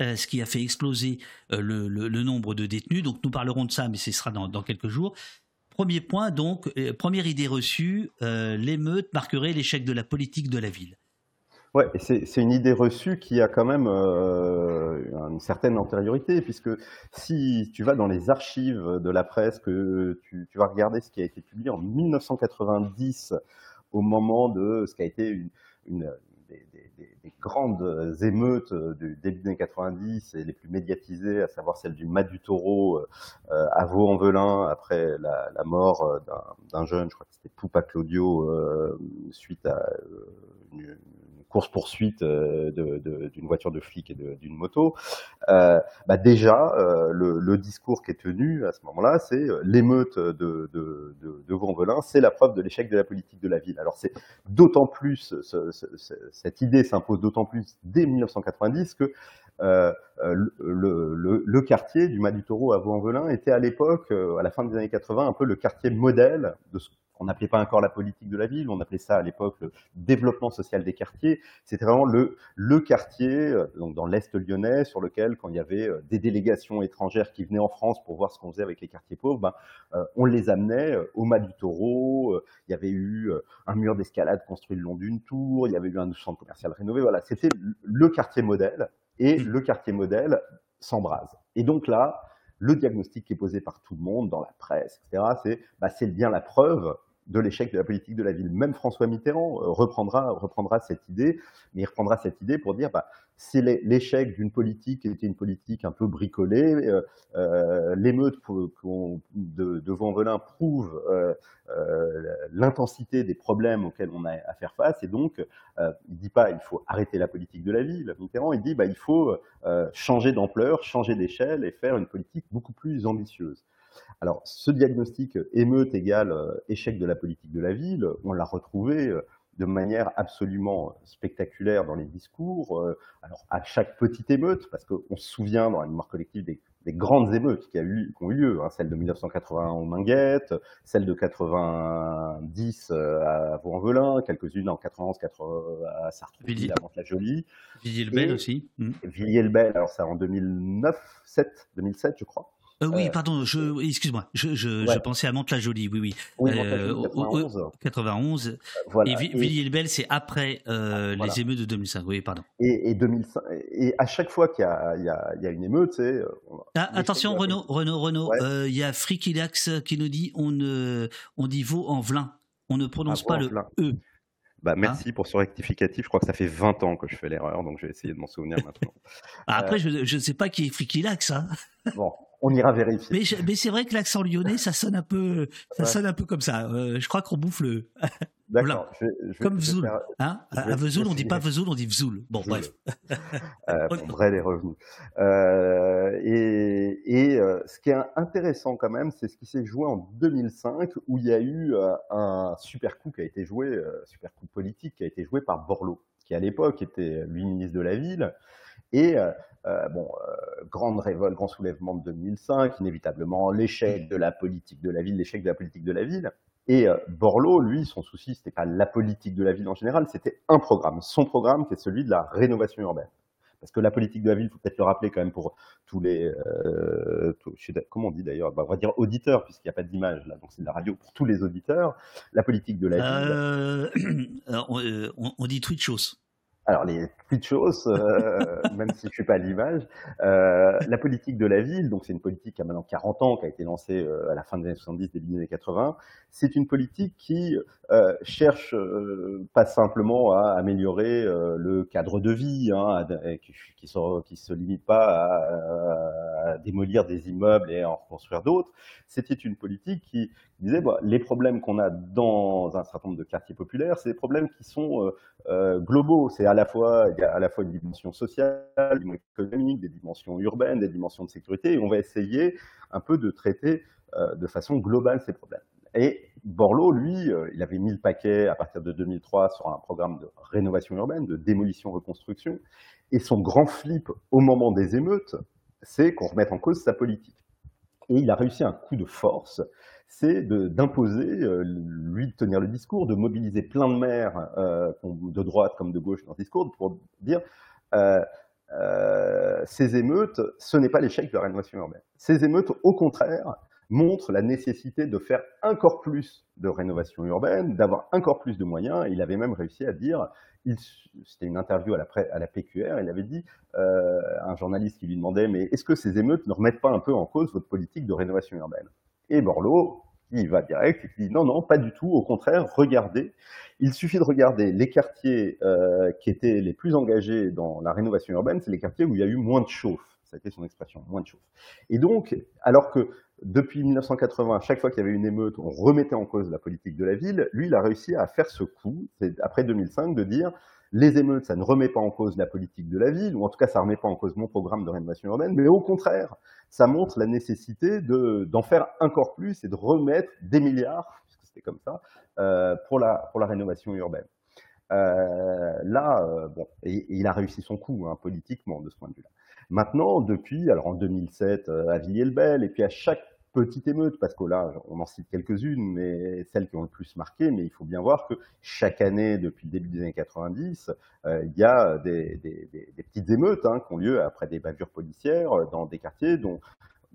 Speaker 2: Euh, ce qui a fait exploser euh, le, nombre de détenus. Donc nous parlerons de ça, mais ce sera dans, quelques jours. Premier point, donc, euh, première idée reçue, l'émeute marquerait l'échec de la politique de la ville.
Speaker 4: Ouais, c'est une idée reçue qui a quand même une certaine antériorité, puisque si tu vas dans les archives de la presse, que tu, vas regarder ce qui a été publié en 1990, au moment de ce qui a été une des, grandes émeutes du début des années 90 et les plus médiatisées, à savoir celle du Mas du Taureau euh, à Vaux-en-Velin après la, mort euh, d'un jeune, je crois que c'était Poupa Claudio, euh, suite à une, course-poursuite euh, d'une voiture de flic et d'une moto, euh, bah déjà, euh, le, discours qui est tenu à ce moment-là, c'est l'émeute de, de, de, c'est la preuve de l'échec de la politique de la ville. Alors c'est d'autant plus, cette idée s'impose d'autant plus dès 1990 que le, quartier du Mas du Taureau à Vaux-en-Velin était à l'époque, à la fin des années 80, un peu le quartier modèle de ce on n'appelait pas encore la politique de la ville, on appelait ça à l'époque le développement social des quartiers. C'était vraiment le, le quartier, euh, donc dans l'Est lyonnais, sur lequel, quand il y avait euh, des délégations étrangères qui venaient en France pour voir ce qu'on faisait avec les quartiers pauvres, ben, euh, on les amenait au Mas du Taureau, il y avait eu un mur d'escalade construit le long d'une tour, il y avait eu un centre commercial rénové, voilà, c'était le quartier modèle, et mmh. le quartier modèle s'embrase. Et donc là, le diagnostic qui est posé par tout le monde, dans la presse, etc., c'est bah, bien la preuve de l'échec de la politique de la ville. Même François Mitterrand euh, reprendra, reprendra cette idée, mais il reprendra cette idée pour dire, bah, c'est l'échec d'une politique qui était une politique un peu bricolée. Euh, euh, L'émeute de, de prouve l'intensité des problèmes auxquels on a à faire face, et donc il dit pas il faut arrêter la politique de la ville. Mitterrand, il dit bah, il faut changer d'ampleur, changer d'échelle et faire une politique beaucoup plus ambitieuse. Alors, ce diagnostic émeute égale euh, échec de la politique de la ville, on l'a retrouvé euh, de manière absolument spectaculaire dans les discours. Euh, alors, à chaque petite émeute, parce qu'on se souvient dans la mémoire collective des, grandes émeutes qui, a eu, qui ont eu lieu, hein, celle de 1981 en Minguette, celle de 90 à Vaux-en-Velin, quelques-unes en 91 à Sartrouville, à Mantes-la-Jolie.
Speaker 2: Villiers-le-Bel aussi.
Speaker 4: Mmh. Villiers-le-Bel, alors c'est en 2009, 7, 2007, je crois.
Speaker 2: Euh, oui, euh, pardon, je, excuse-moi, je, je, je, pensais à Mantes-la-Jolie, oui, oui.
Speaker 4: oui euh, 91.
Speaker 2: 91. Euh, voilà. Et Villiers-le-Bel, c'est après euh, les émeutes de 2005, oui, pardon.
Speaker 4: Et, et, 2005, et à chaque fois qu'il y a, y, y une émeute, c'est...
Speaker 2: Ah, attention, Renaud, Renaud, Renaud, il y a Frikilax qui nous dit on, ne, on dit veau en velin, on ne prononce ah, pas le E.
Speaker 4: Bah, merci hein pour ce rectificatif. Je crois que ça fait 20 ans que je fais l'erreur, donc je vais essayer de m'en souvenir maintenant. [LAUGHS]
Speaker 2: Ah, après, je ne sais pas qui est Frikilax. Hein.
Speaker 4: bon, [LAUGHS] on ira vérifier.
Speaker 2: Mais, c'est vrai que l'accent lyonnais, ça sonne un peu, ça sonne un peu comme ça. Euh, je crois qu'on bouffe le. [LAUGHS]
Speaker 4: D'accord.
Speaker 2: Comme Vzoul. Hein à Vesoul, on dit pas Vesoul, on dit Vzoul. Bon, bref. [LAUGHS]
Speaker 4: euh, Brel est revenu. Euh, et, et euh, ce qui est intéressant quand même, c'est ce qui s'est joué en 2005, où il y a eu euh, un super coup qui a été joué, super coup politique qui a été joué par Borloo, qui à l'époque était lui ministre de la ville. Et euh, bon, euh, grande révolte, grand soulèvement de 2005, inévitablement l'échec de la politique de la ville, l'échec de la politique de la ville. Et euh, Borloo, lui, son souci, c'était pas la politique de la ville en général, c'était un programme, son programme, qui est celui de la rénovation urbaine. Parce que la politique de la ville, il faut peut-être le rappeler quand même pour tous les, euh, comment on dit d'ailleurs, bah, on va dire auditeurs puisqu'il n'y a pas d'image là, donc c'est de la radio pour tous les auditeurs. La politique de la ville. [COUGHS]
Speaker 2: on, on, dit Twitchos.
Speaker 4: Alors, les petites choses, euh, [LAUGHS] même si je suis pas à l'image, euh, la politique de la ville, donc c'est une politique qui a maintenant 40 ans, qui a été lancée euh, à la fin des années 70, début des années 80. C'est une politique qui euh, cherche euh, pas simplement à améliorer euh, le cadre de vie, hein, qui, qui, se, qui se limite pas à démolir des immeubles et en reconstruire d'autres. C'était une politique qui disait les problèmes qu'on a dans un certain nombre de quartiers populaires, c'est des problèmes qui sont euh, euh, globaux. C'est à la fois il y a à la fois une dimension sociale, une dimension économique, des dimensions urbaines, des dimensions de sécurité, et on va essayer un peu de traiter euh, de façon globale ces problèmes. Et Borloo, lui, il avait mis le paquet à partir de 2003 sur un programme de rénovation urbaine, de démolition-reconstruction, et son grand flip au moment des émeutes, c'est qu'on remette en cause sa politique. Et il a réussi un coup de force, c'est d'imposer, euh, lui, de tenir le discours, de mobiliser plein de maires, euh, de droite comme de gauche dans le discours, pour dire euh, ces émeutes, ce n'est pas l'échec de la rénovation urbaine. Ces émeutes, au contraire, montrent la nécessité de faire encore plus de rénovation urbaine, d'avoir encore plus de moyens. Il avait même réussi à dire, c'était une interview à la, à PQR, il avait dit, euh, un journaliste qui lui demandait, mais est-ce que ces émeutes ne remettent pas un peu en cause votre politique de rénovation urbaine? Et Borloo, il va direct et qui dit, non, non, pas du tout, au contraire, regardez, il suffit de regarder les quartiers euh, qui étaient les plus engagés dans la rénovation urbaine, c'est les quartiers où il y a eu moins de chauffe. Ça a été son expression, moins de chauffe. Et donc, alors que depuis 1980, à chaque fois qu'il y avait une émeute, on remettait en cause la politique de la ville, lui, il a réussi à faire ce coup, après 2005, de dire les émeutes, ça ne remet pas en cause la politique de la ville, ou en tout cas, ça ne remet pas en cause mon programme de rénovation urbaine, mais au contraire, ça montre la nécessité de- d'en faire encore plus et de remettre des milliards, puisque c'était comme ça, euh, pour, la, pour la rénovation urbaine. Euh, là, euh, bon, il a réussi son coup hein, politiquement de ce point de vue-là. Maintenant, depuis, alors en 2007 euh, à Villiers-le-Bel, et puis à chaque petite émeute, parce que là, on en cite quelques-unes, mais celles qui ont le plus marqué, mais il faut bien voir que chaque année, depuis le début des années 90, euh, il y a des, petites émeutes hein, qui ont lieu après des bavures policières euh, dans des quartiers dont,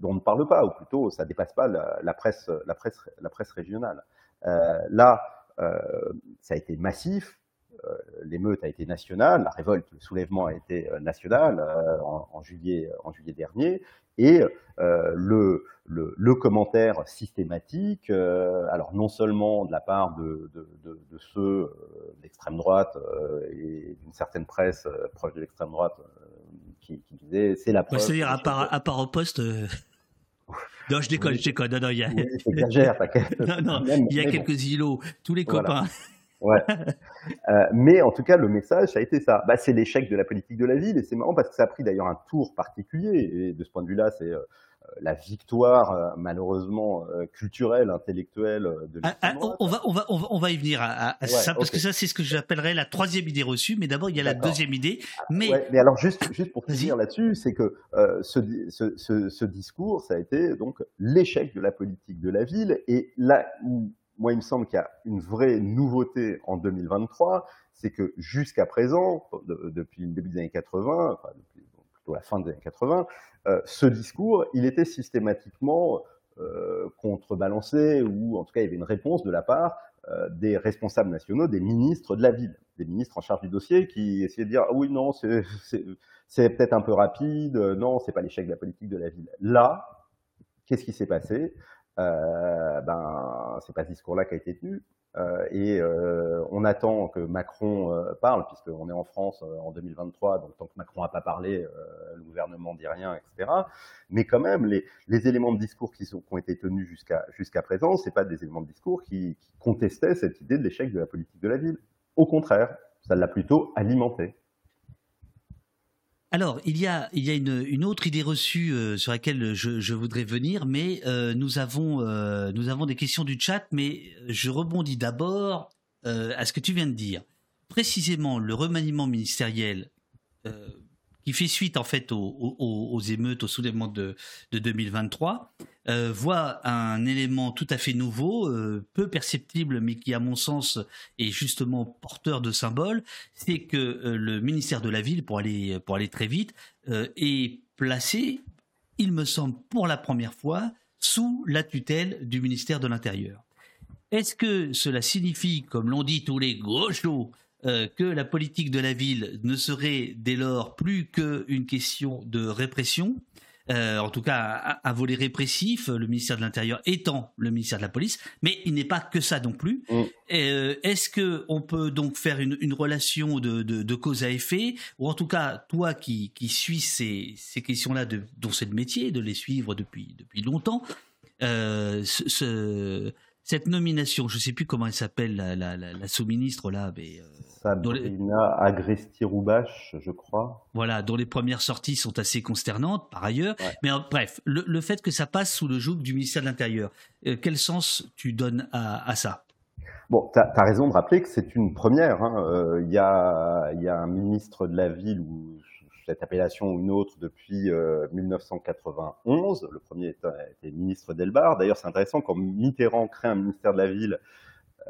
Speaker 4: on ne parle pas, ou plutôt ça dépasse pas la, presse, la presse, la presse régionale. Euh, là, ça a été massif, l'émeute a été nationale, la révolte, le soulèvement a été euh, national euh, en, en juillet, en juillet dernier, et euh, le, le, le commentaire systématique, euh, alors non seulement de la part de, de, de, de ceux euh, d'extrême droite euh, et d'une certaine presse euh, proche de l'extrême droite euh, qui, qui disait c'est la
Speaker 2: Ouais,
Speaker 4: preuve.
Speaker 2: C'est-à-dire,
Speaker 4: que
Speaker 2: à part, à part au poste. euh, [LAUGHS] Non, je déconne,
Speaker 4: Oui.
Speaker 2: je déconne. Non, non, il y a,
Speaker 4: Oui, t'exagères, t'inquiète. [LAUGHS]
Speaker 2: non, non,
Speaker 4: Même-
Speaker 2: il y a
Speaker 4: mais bon.
Speaker 2: quelques îlots, tous les
Speaker 4: Voilà.
Speaker 2: copains.
Speaker 4: Ouais. [LAUGHS] Euh, mais en tout cas, le message, ça a été ça. Bah, c'est l'échec de la politique de la ville, et c'est marrant parce que ça a pris d'ailleurs un tour particulier. Et de ce point de vue-là, c'est euh, la victoire, euh, malheureusement euh, culturelle, intellectuelle euh, de
Speaker 2: Ah, ah, on, va, on, va, on, va, on va y venir à, à- à
Speaker 4: Ouais,
Speaker 2: ça, parce que ça, c'est ce que j'appellerais la troisième idée reçue. Mais d'abord, il y a la deuxième idée. Mais
Speaker 4: Ouais, mais alors juste, juste pour finir là-dessus, c'est que euh, ce, ce, ce, ce discours, ça a été donc l'échec de la politique de la ville. Et là où moi, il me semble qu'il y a une vraie nouveauté en 2023, c'est que jusqu'à présent, de- depuis le début des années 80, enfin, plutôt la fin des années 80, euh, ce discours, il était systématiquement euh, contrebalancé, ou en tout cas, il y avait une réponse de la part euh, des responsables nationaux, des ministres de la ville, des ministres en charge du dossier, qui essayaient de dire ah oui non c'est peut-être un peu rapide, non c'est pas l'échec de la politique de la ville. Là, qu'est-ce qui s'est passé? Euh, Ben c'est pas ce discours-là qui a été tenu. Euh, et euh, on attend que Macron euh, parle, puisqu'on est en France euh, en 2023, donc tant que Macron n'a pas parlé, euh, le gouvernement dit rien, etc. Mais quand même, les, les éléments de discours qui, sont, qui ont été tenus jusqu'à jusqu'à présent, c'est pas des éléments de discours qui, qui contestaient cette idée de l'échec de la politique de la ville. Au contraire, ça l'a plutôt alimenté.
Speaker 2: Alors, il y a, une, autre idée reçue euh, sur laquelle je, voudrais venir, mais euh, nous, avons, euh, nous avons des questions du chat, mais je rebondis d'abord à ce que tu viens de dire. Précisément, le remaniement ministériel qui fait suite en fait aux, aux- aux émeutes, au soulèvement de, de 2023, euh, voit un élément tout à fait nouveau, euh, peu perceptible, mais qui, à mon sens, est justement porteur de symboles, c'est que euh, le ministère de la Ville, pour aller, pour aller très vite, est placé, il me semble, pour la première fois, sous la tutelle du ministère de l'Intérieur. Est-ce que cela signifie, comme l'ont dit tous les gauchos, que la politique de la ville ne serait dès lors plus qu'une question de répression, euh, en tout cas un, volet répressif, le ministère de l'Intérieur étant le ministère de la Police, mais il n'est pas que ça non plus. Mm. Euh, est-ce que on peut donc faire une, relation de, cause à effet, ou en tout cas toi qui, qui suis ces, ces questions-là, dont c'est le métier, de les suivre depuis depuis longtemps, euh, ce, cette nomination, je ne sais plus comment elle s'appelle, la, sous-ministre là, mais
Speaker 4: Sabrina Agresti-Roubache, je crois.
Speaker 2: Voilà, dont les premières sorties sont assez consternantes par ailleurs. Mais bref, le, fait que ça passe sous le joug du ministère de l'Intérieur, euh, quel sens tu donnes à, ça?
Speaker 4: Bon, tu as, raison de rappeler que c'est une première. Hein. Euh, il y, a, y, a, un ministre de la ville ou cette appellation ou une autre depuis 1991. Euh, le premier était, ministre d'Elbar. D'ailleurs, c'est intéressant quand Mitterrand crée un ministère de la ville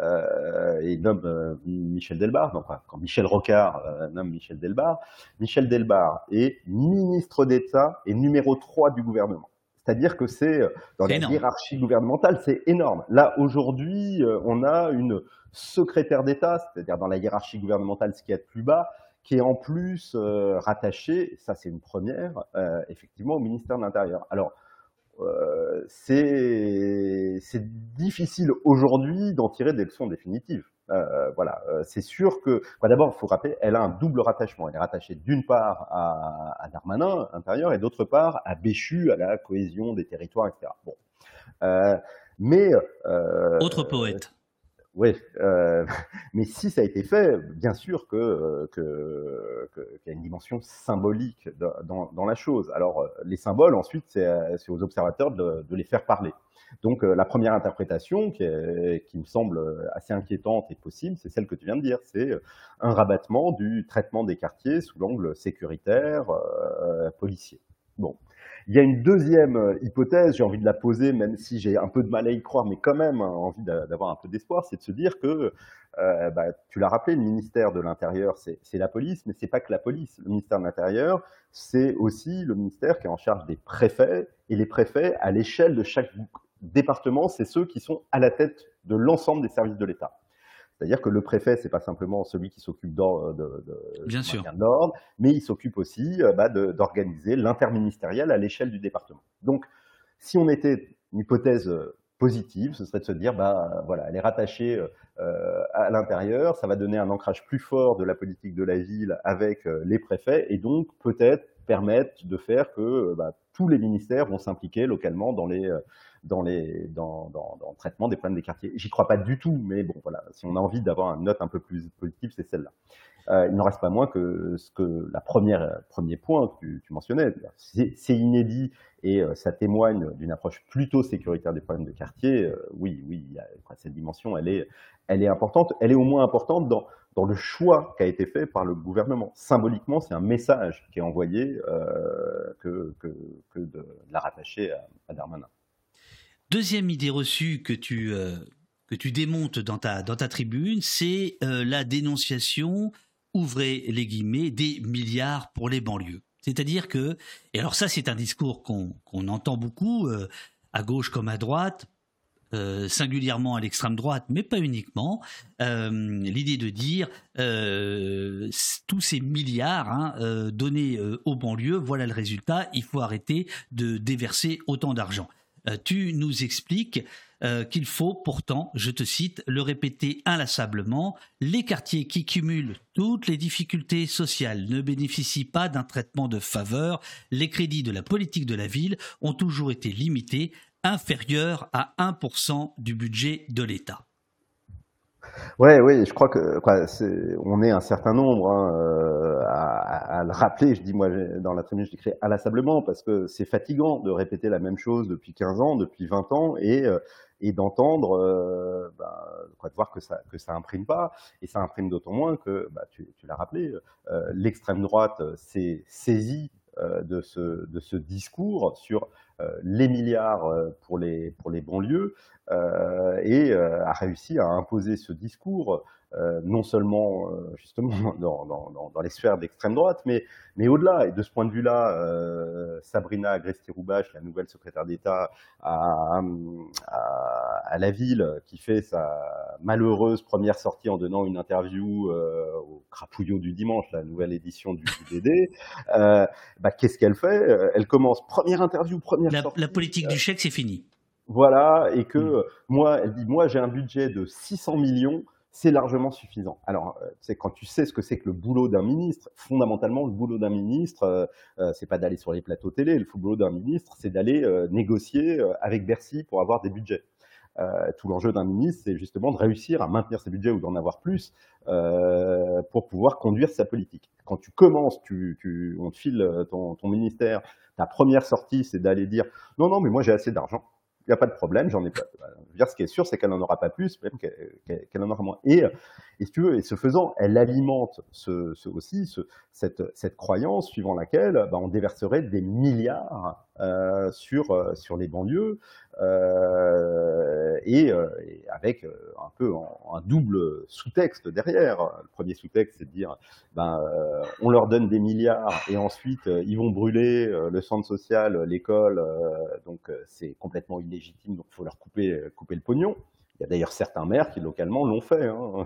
Speaker 4: euh, et nomme euh, Michel Delbar, donc quand Michel Rocard euh, nomme Michel Delbar, Michel Delbar est ministre d'État et numéro 3 du gouvernement. C'est-à-dire que c'est dans la hiérarchie gouvernementale, c'est énorme. Là, aujourd'hui, on a une secrétaire d'État, c'est-à-dire dans la hiérarchie gouvernementale, ce qui est plus bas, qui est en plus rattaché, ça c'est une première, effectivement, au ministère de l'Intérieur. Alors, euh, c'est difficile aujourd'hui d'en tirer des leçons définitives. Euh, voilà, euh, c'est sûr que, d'abord, il faut rappeler, elle a un double rattachement. Elle est rattachée d'une part à, à Darmanin, intérieur, et d'autre part à Béchu, à la cohésion des territoires, etc. Bon, euh, mais
Speaker 2: autre poète.
Speaker 4: Oui, euh, [LAUGHS] mais si ça a été fait, bien sûr que qu'il y a une dimension symbolique dans, dans, la chose. Alors euh, les symboles, ensuite, c'est aux observateurs de, de, les faire parler. Donc euh, la première interprétation, qui, est, qui, me semble assez inquiétante et possible, c'est celle que tu viens de dire, c'est un rabattement du traitement des quartiers sous l'angle sécuritaire, euh, policier. Bon, il y a une deuxième euh, hypothèse, j'ai envie de la poser, même si j'ai un peu de mal à y croire, mais quand même hein, envie d'avoir un peu d'espoir, c'est de se dire que, euh, bah, tu l'as rappelé, le ministère de l'Intérieur, c'est la police, mais c'est pas que la police. Le ministère de l'Intérieur, c'est aussi le ministère qui est en charge des préfets, et les préfets, à l'échelle de chaque département, c'est ceux qui sont à la tête de l'ensemble des services de l'État. C'est-à-dire que le préfet, c'est pas simplement celui qui s'occupe de, de, de l'ordre, mais il s'occupe aussi euh, bah, d'organiser l'interministériel à l'échelle du département. Donc, si on était une hypothèse euh, positive, ce serait de se dire, bah voilà, elle est rattachée euh, à l'intérieur, ça va donner un ancrage plus fort de la politique de la ville avec les préfets, et donc peut-être permettre de faire que bah, tous les ministères vont s'impliquer localement dans les dans, les, dans, dans, le traitement des problèmes des quartiers. J'y crois pas du tout, mais bon, voilà, si on a envie d'avoir une note un peu plus positive, c'est celle-là. Euh, il n'en reste pas moins que ce que la première premier point que tu, tu mentionnais, c'est inédit et euh, ça témoigne d'une approche plutôt sécuritaire des problèmes de quartier. Euh, oui, oui, cette dimension, elle est, elle est importante. Elle est au moins importante dans, dans le choix qui a été fait par le gouvernement. Symboliquement, c'est un message qui est envoyé euh, que, de, de, la rattacher à, à Darmanin.
Speaker 2: Deuxième idée reçue que tu, euh, que tu démontes dans ta, dans ta tribune, c'est euh, la dénonciation, ouvrez les guillemets, des milliards pour les banlieues. C'est-à-dire que, et alors ça c'est un discours qu'on entend beaucoup, à gauche comme à droite, singulièrement à l'extrême droite, mais pas uniquement, l'idée de dire tous ces milliards hein, donnés aux banlieues, voilà le résultat, il faut arrêter de déverser autant d'argent. Euh, tu nous expliques euh, qu'il faut pourtant, je te cite, le répéter inlassablement, les quartiers qui cumulent toutes les difficultés sociales ne bénéficient pas d'un traitement de faveur, les crédits de la politique de la ville ont toujours été limités, inférieurs à 1% du budget de l'État.
Speaker 4: Ouais, oui, je crois que est, on est un certain nombre hein, euh, à, le rappeler. Je dis moi dans la tribune, je décris inlassablement parce que c'est fatigant de répéter la même chose depuis 15 ans, depuis 20 ans et euh, d'entendre, euh, bah, de voir que ça que imprime pas et ça imprime d'autant moins que bah, tu, l'as rappelé, l'extrême droite s'est saisie de ce discours sur les milliards pour les, pour les banlieues et a réussi à imposer ce discours euh, non seulement euh, justement [LAUGHS] dans, dans, dans, les sphères d'extrême droite, mais, mais au-delà. Et de ce point de vue-là, euh, Sabrina Agresti-Roubache, la nouvelle secrétaire d'État à, à, à, la ville, qui fait sa malheureuse première sortie en donnant une interview au Crapouillot du dimanche, la nouvelle édition du DD, bah, qu'est-ce qu'elle fait? Elle commence première interview, première
Speaker 2: la,
Speaker 4: sortie.
Speaker 2: La politique du chèque, c'est fini.
Speaker 4: Voilà, et que mm. moi, elle dit, moi j'ai un budget de 600 millions, c'est largement suffisant. Alors, c'est euh, quand tu sais ce que c'est que le boulot d'un ministre, fondamentalement, le boulot d'un ministre, euh, euh, c'est pas d'aller sur les plateaux télé. Le boulot d'un ministre, c'est d'aller négocier avec Bercy pour avoir des budgets. tout l'enjeu d'un ministre, c'est justement de réussir à maintenir ses budgets ou d'en avoir plus pour pouvoir conduire sa politique. Quand tu commences, tu, tu on te file ton, ton ministère, ta première sortie, c'est d'aller dire non, non, mais moi j'ai assez d'argent il n'y a pas de problème, j'en ai pas. dire, ce qui est sûr, c'est qu'elle n'en aura pas plus, même qu'elle en aura moins. Et, et, si tu veux, et ce faisant, elle alimente ce, aussi ce, cette, cette, croyance suivant laquelle bah, on déverserait des milliards euh, sur, euh, sur les banlieues, euh, et, euh, et, avec euh, un peu un double sous-texte derrière. Le premier sous-texte, c'est de dire, ben, on leur donne des milliards et ensuite ils vont brûler le centre social, l'école, donc c'est complètement illégitime, donc il faut leur couper, couper le pognon. Il y a d'ailleurs certains maires qui localement l'ont fait. Hein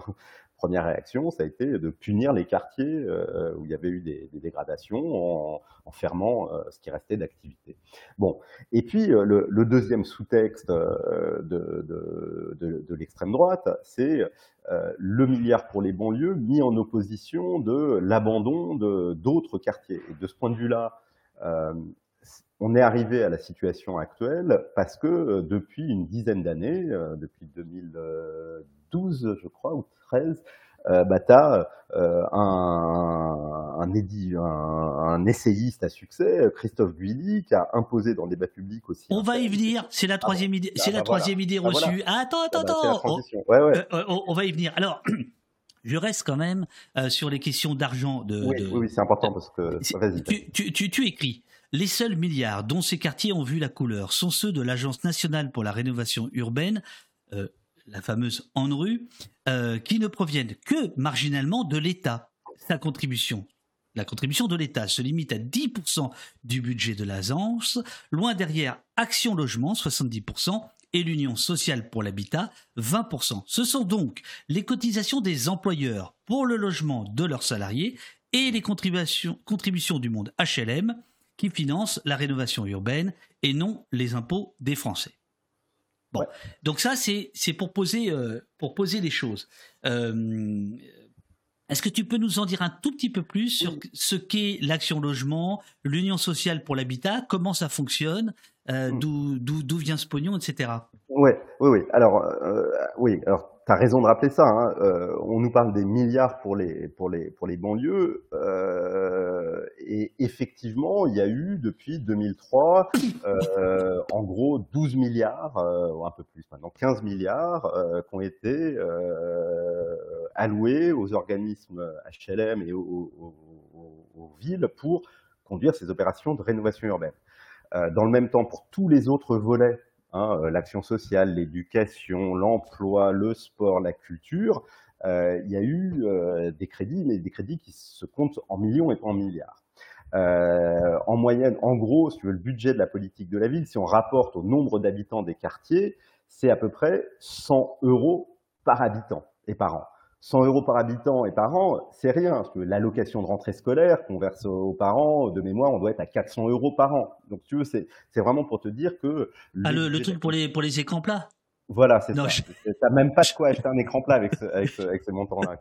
Speaker 4: première réaction, ça a été de punir les quartiers euh, où il y avait eu des, dégradations en, fermant euh, ce qui restait d'activité. Bon, et puis euh, le, deuxième sous-texte de, de, l'extrême droite, c'est le milliard pour les banlieues mis en opposition de l'abandon d'autres quartiers. Et de ce point de vue-là, on est arrivé à la situation actuelle parce que depuis une dizaine d'années, depuis 2012, je crois, ou euh, bah, tu as euh, un, un, un, un, essayiste à succès, Christophe Guilly, qui a imposé dans le débat public aussi.
Speaker 2: On va y venir, c'est la troisième idée, c'est la troisième idée reçue. attends, attends, attends. on, va y venir. Alors. [CLEARS THROAT] Je reste quand même euh, sur les questions d'argent. De,
Speaker 4: oui, oui c'est important parce que.
Speaker 2: Tu, tu, tu, tu, écris Les seuls milliards dont ces quartiers ont vu la couleur sont ceux de l'Agence nationale pour la rénovation urbaine. Euh, la fameuse ANRU, euh, qui ne proviennent que marginalement de l'État. Sa contribution, la contribution de l'État se limite à 10% du budget de l'agence, loin derrière Action Logement, 70%, et l'Union sociale pour l'habitat, 20%. Ce sont donc les cotisations des employeurs pour le logement de leurs salariés et les contributions, contributions du monde HLM qui financent la rénovation urbaine et non les impôts des Français. Bon, donc ça c'est pour poser euh, pour poser les choses. Euh, est-ce que tu peux nous en dire un tout petit peu plus sur ce qu'est l'action logement, l'union sociale pour l'habitat, comment ça fonctionne, euh, d'où d'où vient ce pognon, etc.
Speaker 4: Ouais, oui, oui. Alors, euh, oui. Alors, tu raison de rappeler ça. Hein. Euh, on nous parle des milliards pour les pour les pour les banlieues, euh, et effectivement, il y a eu depuis 2003, euh, en gros, 12 milliards, un peu plus maintenant, 15 milliards, qui ont été alloués aux organismes HLM et aux villes pour conduire ces opérations de rénovation urbaine. dans le même temps, pour tous les autres volets Hein, euh, l'action sociale, l'éducation, l'emploi, le sport, la culture, euh, il y a eu euh, des crédits, mais des crédits qui se comptent en millions et pas en milliards. En moyenne, en gros, si tu veux, le budget de la politique de la ville, si on rapporte au nombre d'habitants des quartiers, c'est à peu près 100 euros par habitant et par an. 100 euros par habitant et par an, c'est rien. Parce que l'allocation de rentrée scolaire qu'on verse aux parents, de mémoire, on doit être à 400 euros par an. Donc, tu veux, c'est vraiment pour te dire que...
Speaker 2: Ah, le, le truc pour les, pour les écrans plats?
Speaker 4: Voilà, c'est ça. Je... T'as même pas de quoi acheter un écran plat avec, ce, avec, ce, avec ces montants-là.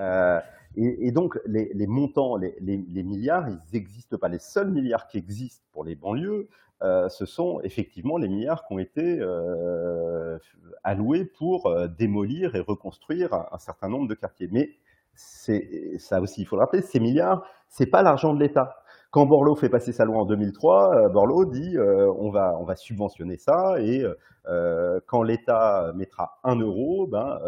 Speaker 4: euh, [LAUGHS] et, donc, les, montants, les, milliards, ils n'existent pas. Les seuls milliards qui existent pour les banlieues, euh, ce sont effectivement les milliards qui ont été euh, alloués pour euh, démolir et reconstruire un, certain nombre de quartiers. Mais ça aussi, il faut le rappeler, ces milliards, c'est pas l'argent de l'État. Quand Borloo fait passer sa loi en 2003, euh, Borloo dit on va on va subventionner ça et quand l'État mettra un euro, ben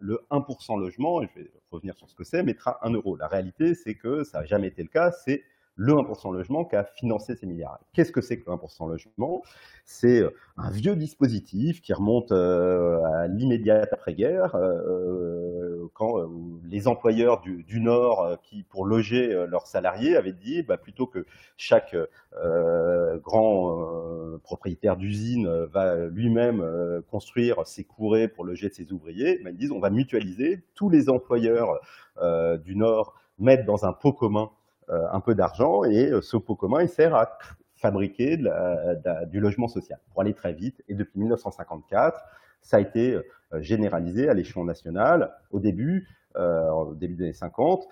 Speaker 4: le 1% logement, et je vais revenir sur ce que c'est, mettra un euro. La réalité, c'est que ça n'a jamais été le cas. C'est le 1% logement qui a financé ces milliards. Qu'est-ce que c'est que le 1% logement? C'est euh, un vieux dispositif qui remonte euh, à l'immédiate après-guerre, euh, quand les employeurs du, Nord, qui pour loger leurs salariés, avaient dit, bah, plutôt que chaque grand propriétaire d'usine va lui-même construire ses courets pour loger ses ouvriers, bah, ils disent, on va mutualiser, tous les employeurs du Nord mettent dans un pot commun un peu d'argent et euh, ce pot commun, il sert à fabriquer du logement social pour aller très vite. Et depuis 1954, ça a été euh, généralisé à l'échelon national. Au début, au début des années 50,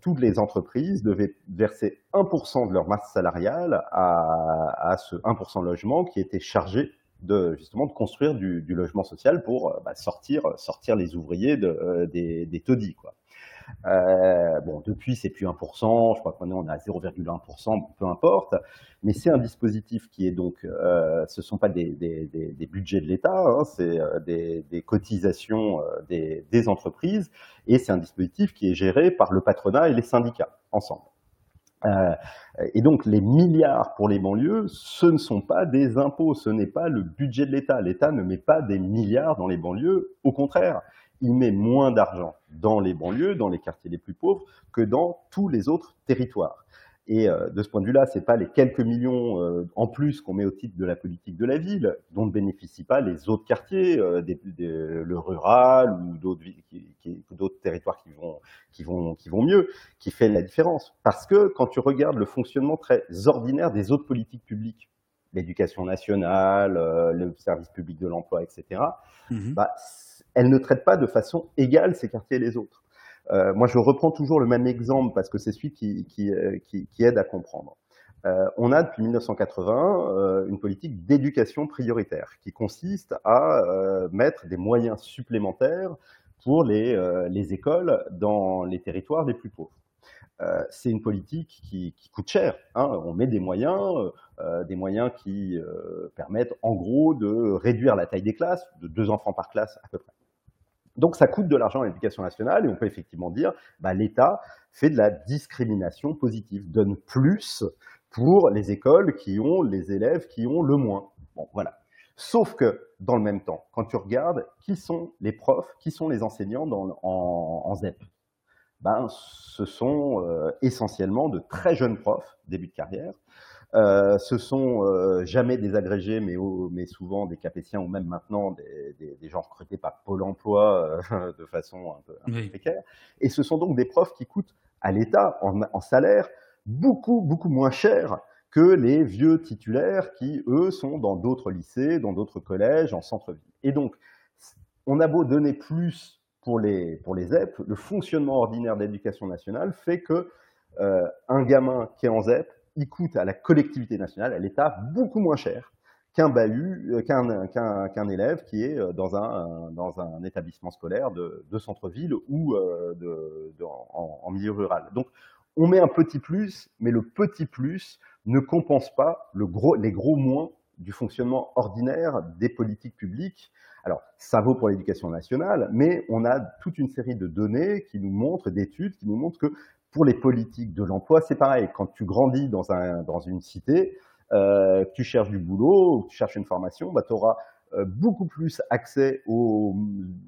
Speaker 4: toutes les entreprises devaient verser 1% de leur masse salariale à, ce 1% logement qui était chargé de justement de construire du, logement social pour bah, sortir sortir les ouvriers des, des taudis quoi. Euh, bon, depuis, c'est plus 1%, je crois qu'on est, à 0,1%, peu importe. Mais c'est un dispositif qui est donc, euh, ce ne sont pas des, budgets de l'État, hein, c'est euh, des, cotisations des, entreprises, et c'est un dispositif qui est géré par le patronat et les syndicats ensemble. Et donc les milliards pour les banlieues, ce ne sont pas des impôts, ce n'est pas le budget de l'État. L'État ne met pas des milliards dans les banlieues, au contraire, il met moins d'argent dans les banlieues, dans les quartiers les plus pauvres, que dans tous les autres territoires. Et euh, de ce point de vue-là, c'est pas les quelques millions euh, en plus qu'on met au titre de la politique de la ville dont ne bénéficient pas les autres quartiers, euh, le rural ou d'autres d'autres territoires qui vont qui vont qui vont mieux, qui fait la différence. Parce que quand tu regardes le fonctionnement très ordinaire des autres politiques publiques, l'éducation nationale, le service public de l'emploi, etc. Mmh bah, elle ne traite pas de façon égale ces quartiers et les autres. Euh, moi, je reprends toujours le même exemple parce que c'est celui qui, euh, aide à comprendre. Euh, on a depuis 1980 une politique d'éducation prioritaire qui consiste à mettre des moyens supplémentaires pour les, les, écoles dans les territoires les plus pauvres. c'est une politique qui, coûte cher. Hein. On met des moyens, des moyens qui permettent en gros de réduire la taille des classes, de deux enfants par classe à peu près. Donc ça coûte de l'argent à l'éducation nationale et on peut effectivement dire bah, l'État fait de la discrimination positive, donne plus pour les écoles qui ont les élèves qui ont le moins. Bon, voilà. Sauf que dans le même temps, quand tu regardes qui sont les profs, qui sont les enseignants dans, en, ZEP, ben, ce sont euh, essentiellement de très jeunes profs, début de carrière, euh, ce sont euh, jamais des agrégés, mais, mais, souvent des capétiens ou même maintenant des, des, gens recrutés par Pôle Emploi euh, [LAUGHS] de façon un peu, précaire. Et ce sont donc des profs qui coûtent à l'État en, en, salaire beaucoup beaucoup moins cher que les vieux titulaires qui eux sont dans d'autres lycées, dans d'autres collèges, en centre-ville. Et donc on a beau donner plus pour les pour les ZEP, le fonctionnement ordinaire de l'éducation nationale fait que un gamin qui est en ZEP il coûte à la collectivité nationale, à l'État, beaucoup moins cher qu'un euh, qu'un élève qui est euh, dans un, dans un établissement scolaire de, centre-ville ou euh, de, en, milieu rural. Donc, on met un petit plus, mais le petit plus ne compense pas le gros, les gros moins du fonctionnement ordinaire des politiques publiques. Alors, ça vaut pour l'éducation nationale, mais on a toute une série de données qui nous montrent, d'études qui nous montrent que pour les politiques de l'emploi, c'est pareil. Quand tu grandis dans, un, dans une cité, euh, tu cherches du boulot, tu cherches une formation, bah, tu auras euh, beaucoup plus accès aux,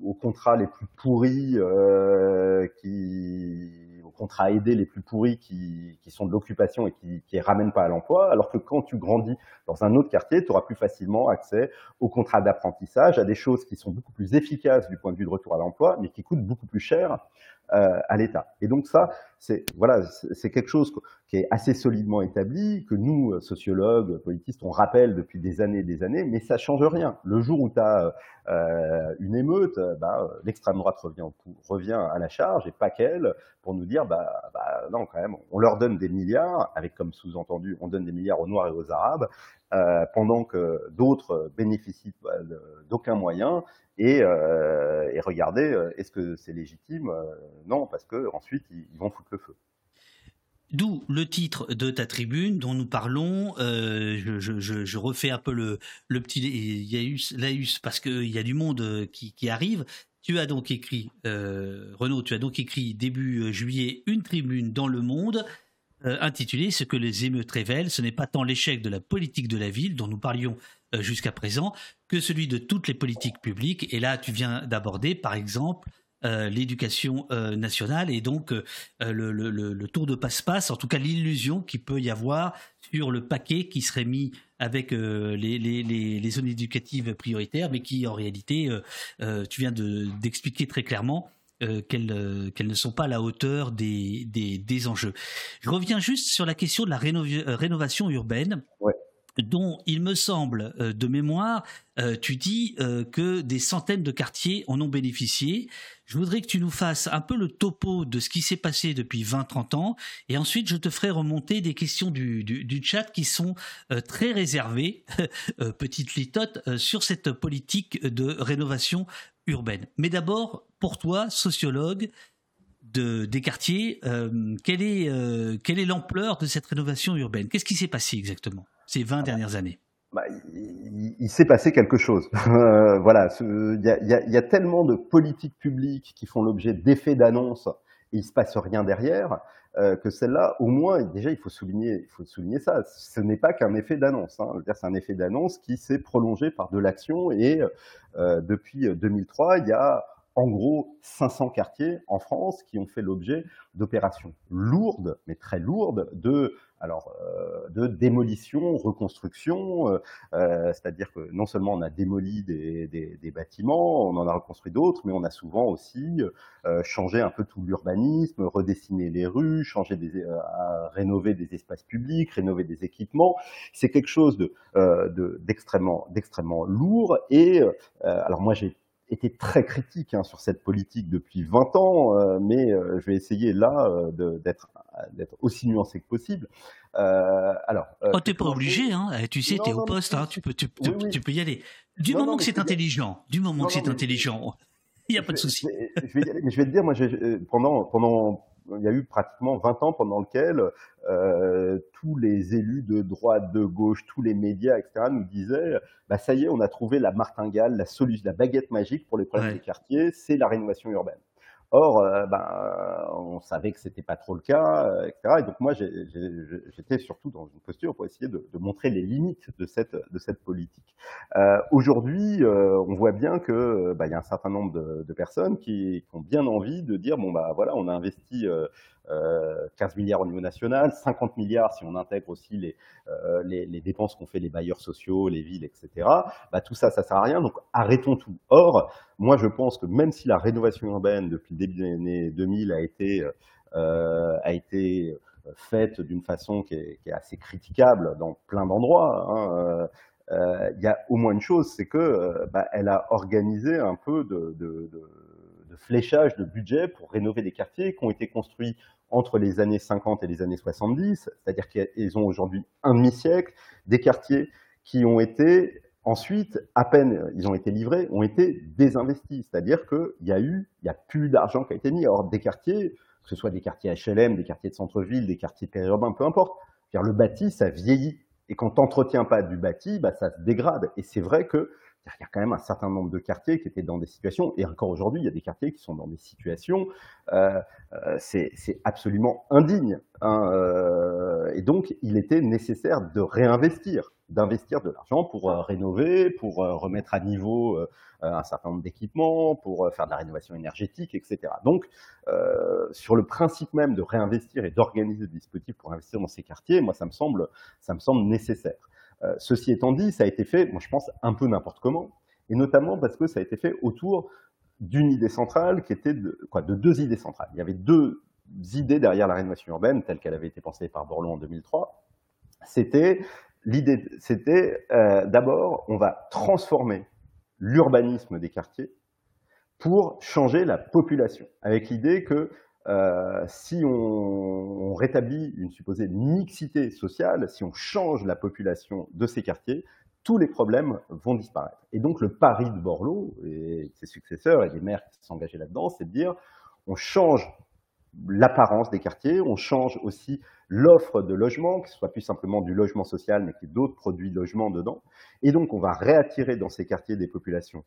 Speaker 4: aux, contrats les plus pourris, euh, qui, aux contrats aidés les plus pourris qui, qui sont de l'occupation et qui ne ramènent pas à l'emploi, alors que quand tu grandis dans un autre quartier, tu auras plus facilement accès aux contrats d'apprentissage, à des choses qui sont beaucoup plus efficaces du point de vue de retour à l'emploi, mais qui coûtent beaucoup plus cher à l'État. Et donc ça, c'est voilà, c'est quelque chose qui est assez solidement établi, que nous, sociologues, politistes, on rappelle depuis des années et des années, mais ça change rien. Le jour où tu as euh, une émeute, bah, l'extrême droite revient, revient à la charge, et pas qu'elle, pour nous dire, bah, bah, non, quand même, on leur donne des milliards, avec comme sous-entendu, on donne des milliards aux Noirs et aux Arabes, euh, pendant que d'autres bénéficient d'aucun moyen, et, euh, regardez, euh, est-ce que c'est légitime euh, Non, parce que ensuite ils, vont foutre le feu.
Speaker 2: D'où le titre de ta tribune dont nous parlons. Je, refais un peu le, le petit Laïus, Laïus parce qu'il y a du monde qui, arrive. Tu as donc écrit, Renaud, tu as donc écrit début juillet une tribune dans Le Monde intitulé Ce que les émeutes révèlent, ce n'est pas tant l'échec de la politique de la ville dont nous parlions jusqu'à présent que celui de toutes les politiques publiques. Et là, tu viens d'aborder, par exemple, l'éducation nationale et donc le, tour de passe-passe, en tout cas l'illusion qu'il peut y avoir sur le paquet qui serait mis avec les, zones éducatives prioritaires, mais qui en réalité, tu viens d'expliquer très clairement, qu'elles ne sont pas à la hauteur des, enjeux. Je reviens juste sur la question de la rénovation urbaine dont il me semble, euh, de mémoire, euh, tu dis euh, que des centaines de quartiers en ont bénéficié. Je voudrais que tu nous fasses un peu le topo de ce qui s'est passé depuis 20-30 ans, et ensuite je te ferai remonter des questions du, chat qui sont très réservées, [LAUGHS] petite litote, sur cette politique de rénovation urbaine. Mais d'abord, pour toi, sociologue, des quartiers, quelle est, quelle est l'ampleur de cette rénovation urbaine? Qu'est-ce qui s'est passé exactement ces 20 dernières années?
Speaker 4: Bah, il, s'est passé quelque chose. [LAUGHS] Euh, voilà, il y, a, tellement de politiques publiques qui font l'objet d'effets d'annonce et il se passe rien derrière euh, que celle-là, au moins, déjà, il faut souligner, il faut souligner ça. Ce n'est pas qu'un effet d'annonce. Hein. C'est un effet d'annonce qui s'est prolongé par de l'action et euh, depuis 2003, il y a en gros 500 quartiers en France qui ont fait l'objet d'opérations lourdes, mais très lourdes, de, alors, euh, de démolition, reconstruction, euh, euh, c'est-à-dire que non seulement on a démoli des, bâtiments, on en a reconstruit d'autres, mais on a souvent aussi changé un peu tout l'urbanisme, redessiné les rues, changé des, rénover des espaces publics, rénover des équipements. C'est quelque chose d'extrêmement, d'extrêmement lourd. Et alors moi j'ai été très critique hein, sur cette politique depuis 20 ans, euh, mais euh, je vais essayer là euh, d'être aussi nuancé que possible.
Speaker 2: alors, oh, t'es pas obligé, hein. Eh, tu sais, tu es au poste, hein, tu, peux, tu, peux y aller. Du moment que c'est intelligent, du moment que c'est intelligent, [LAUGHS] il n'y a pas de souci.
Speaker 4: Je, vais, je vais te dire, moi, pendant, pendant il y a eu pratiquement 20 ans pendant lequel euh, tous les élus de droite, de gauche, tous les médias, etc., nous disaient bah, ça y est, on a trouvé la martingale, la solution, la baguette magique pour les problèmes des quartiers, c'est la rénovation urbaine. Or, euh, ben, on savait que c'était pas trop le cas, euh, etc. Et donc moi, j'étais surtout dans une posture pour essayer de, de, montrer les limites de cette de cette politique. Euh, Aujourd'hui, euh, on voit bien que bah, il y a un certain nombre de, de personnes qui, qui, ont bien envie de dire bon bah voilà, on a investi 15 milliards au niveau national, 50 milliards si on intègre aussi les, euh, les, les, dépenses qu'ont fait les bailleurs sociaux, les villes, etc. Bah, tout ça, ça sert à rien, donc arrêtons tout. Or, moi je pense que même si la rénovation urbaine depuis le début des années 2000 a été, euh, a été faite d'une façon qui est, assez critiquable dans plein d'endroits, hein, euh, euh il y a au moins une chose, c'est que bah, elle a organisé un peu de de fléchage de budget pour rénover des quartiers qui ont été construits entre les années 50 et les années 70, c'est-à-dire qu'ils ont aujourd'hui un demi-siècle, des quartiers qui ont été ensuite, à peine ils ont été livrés, ont été désinvestis, c'est-à-dire qu'il y a eu, il y a plus d'argent qui a été mis. Alors des quartiers, que ce soit des quartiers HLM, des quartiers de centre-ville, des quartiers périurbains, peu importe, le bâti, ça vieillit. Et quand tu n'entretiens pas du bâti, bah, ça se dégrade. Et c'est vrai que il y a quand même un certain nombre de quartiers qui étaient dans des situations, et encore aujourd'hui, il y a des quartiers qui sont dans des situations, euh, euh, c'est absolument indigne. Hein, euh, et donc, il était nécessaire de réinvestir, d'investir de l'argent pour rénover, pour remettre à niveau un certain nombre d'équipements, pour faire de la rénovation énergétique, etc. Donc, sur le principe même de réinvestir et d'organiser des dispositifs pour investir dans ces quartiers, moi, ça me semble, ça me semble nécessaire. Euh, ceci étant dit, ça a été fait, moi je pense, un peu n'importe comment, et notamment parce que ça a été fait autour d'une idée centrale qui était de, quoi, de deux idées centrales. Il y avait deux idées derrière la rénovation urbaine, telle qu'elle avait été pensée par Borloo en 2003. C'était l'idée, c'était euh, d'abord, on va transformer l'urbanisme des quartiers pour changer la population, avec l'idée que euh, si on, rétablit une supposée mixité sociale, si on change la population de ces quartiers, tous les problèmes vont disparaître. Et donc le pari de Borloo et ses successeurs et les maires qui sont engagés là-dedans, c'est de dire on change l'apparence des quartiers, on change aussi l'offre de logement, que ce soit plus simplement du logement social, mais qu'il y ait d'autres produits logement dedans. Et donc on va réattirer dans ces quartiers des populations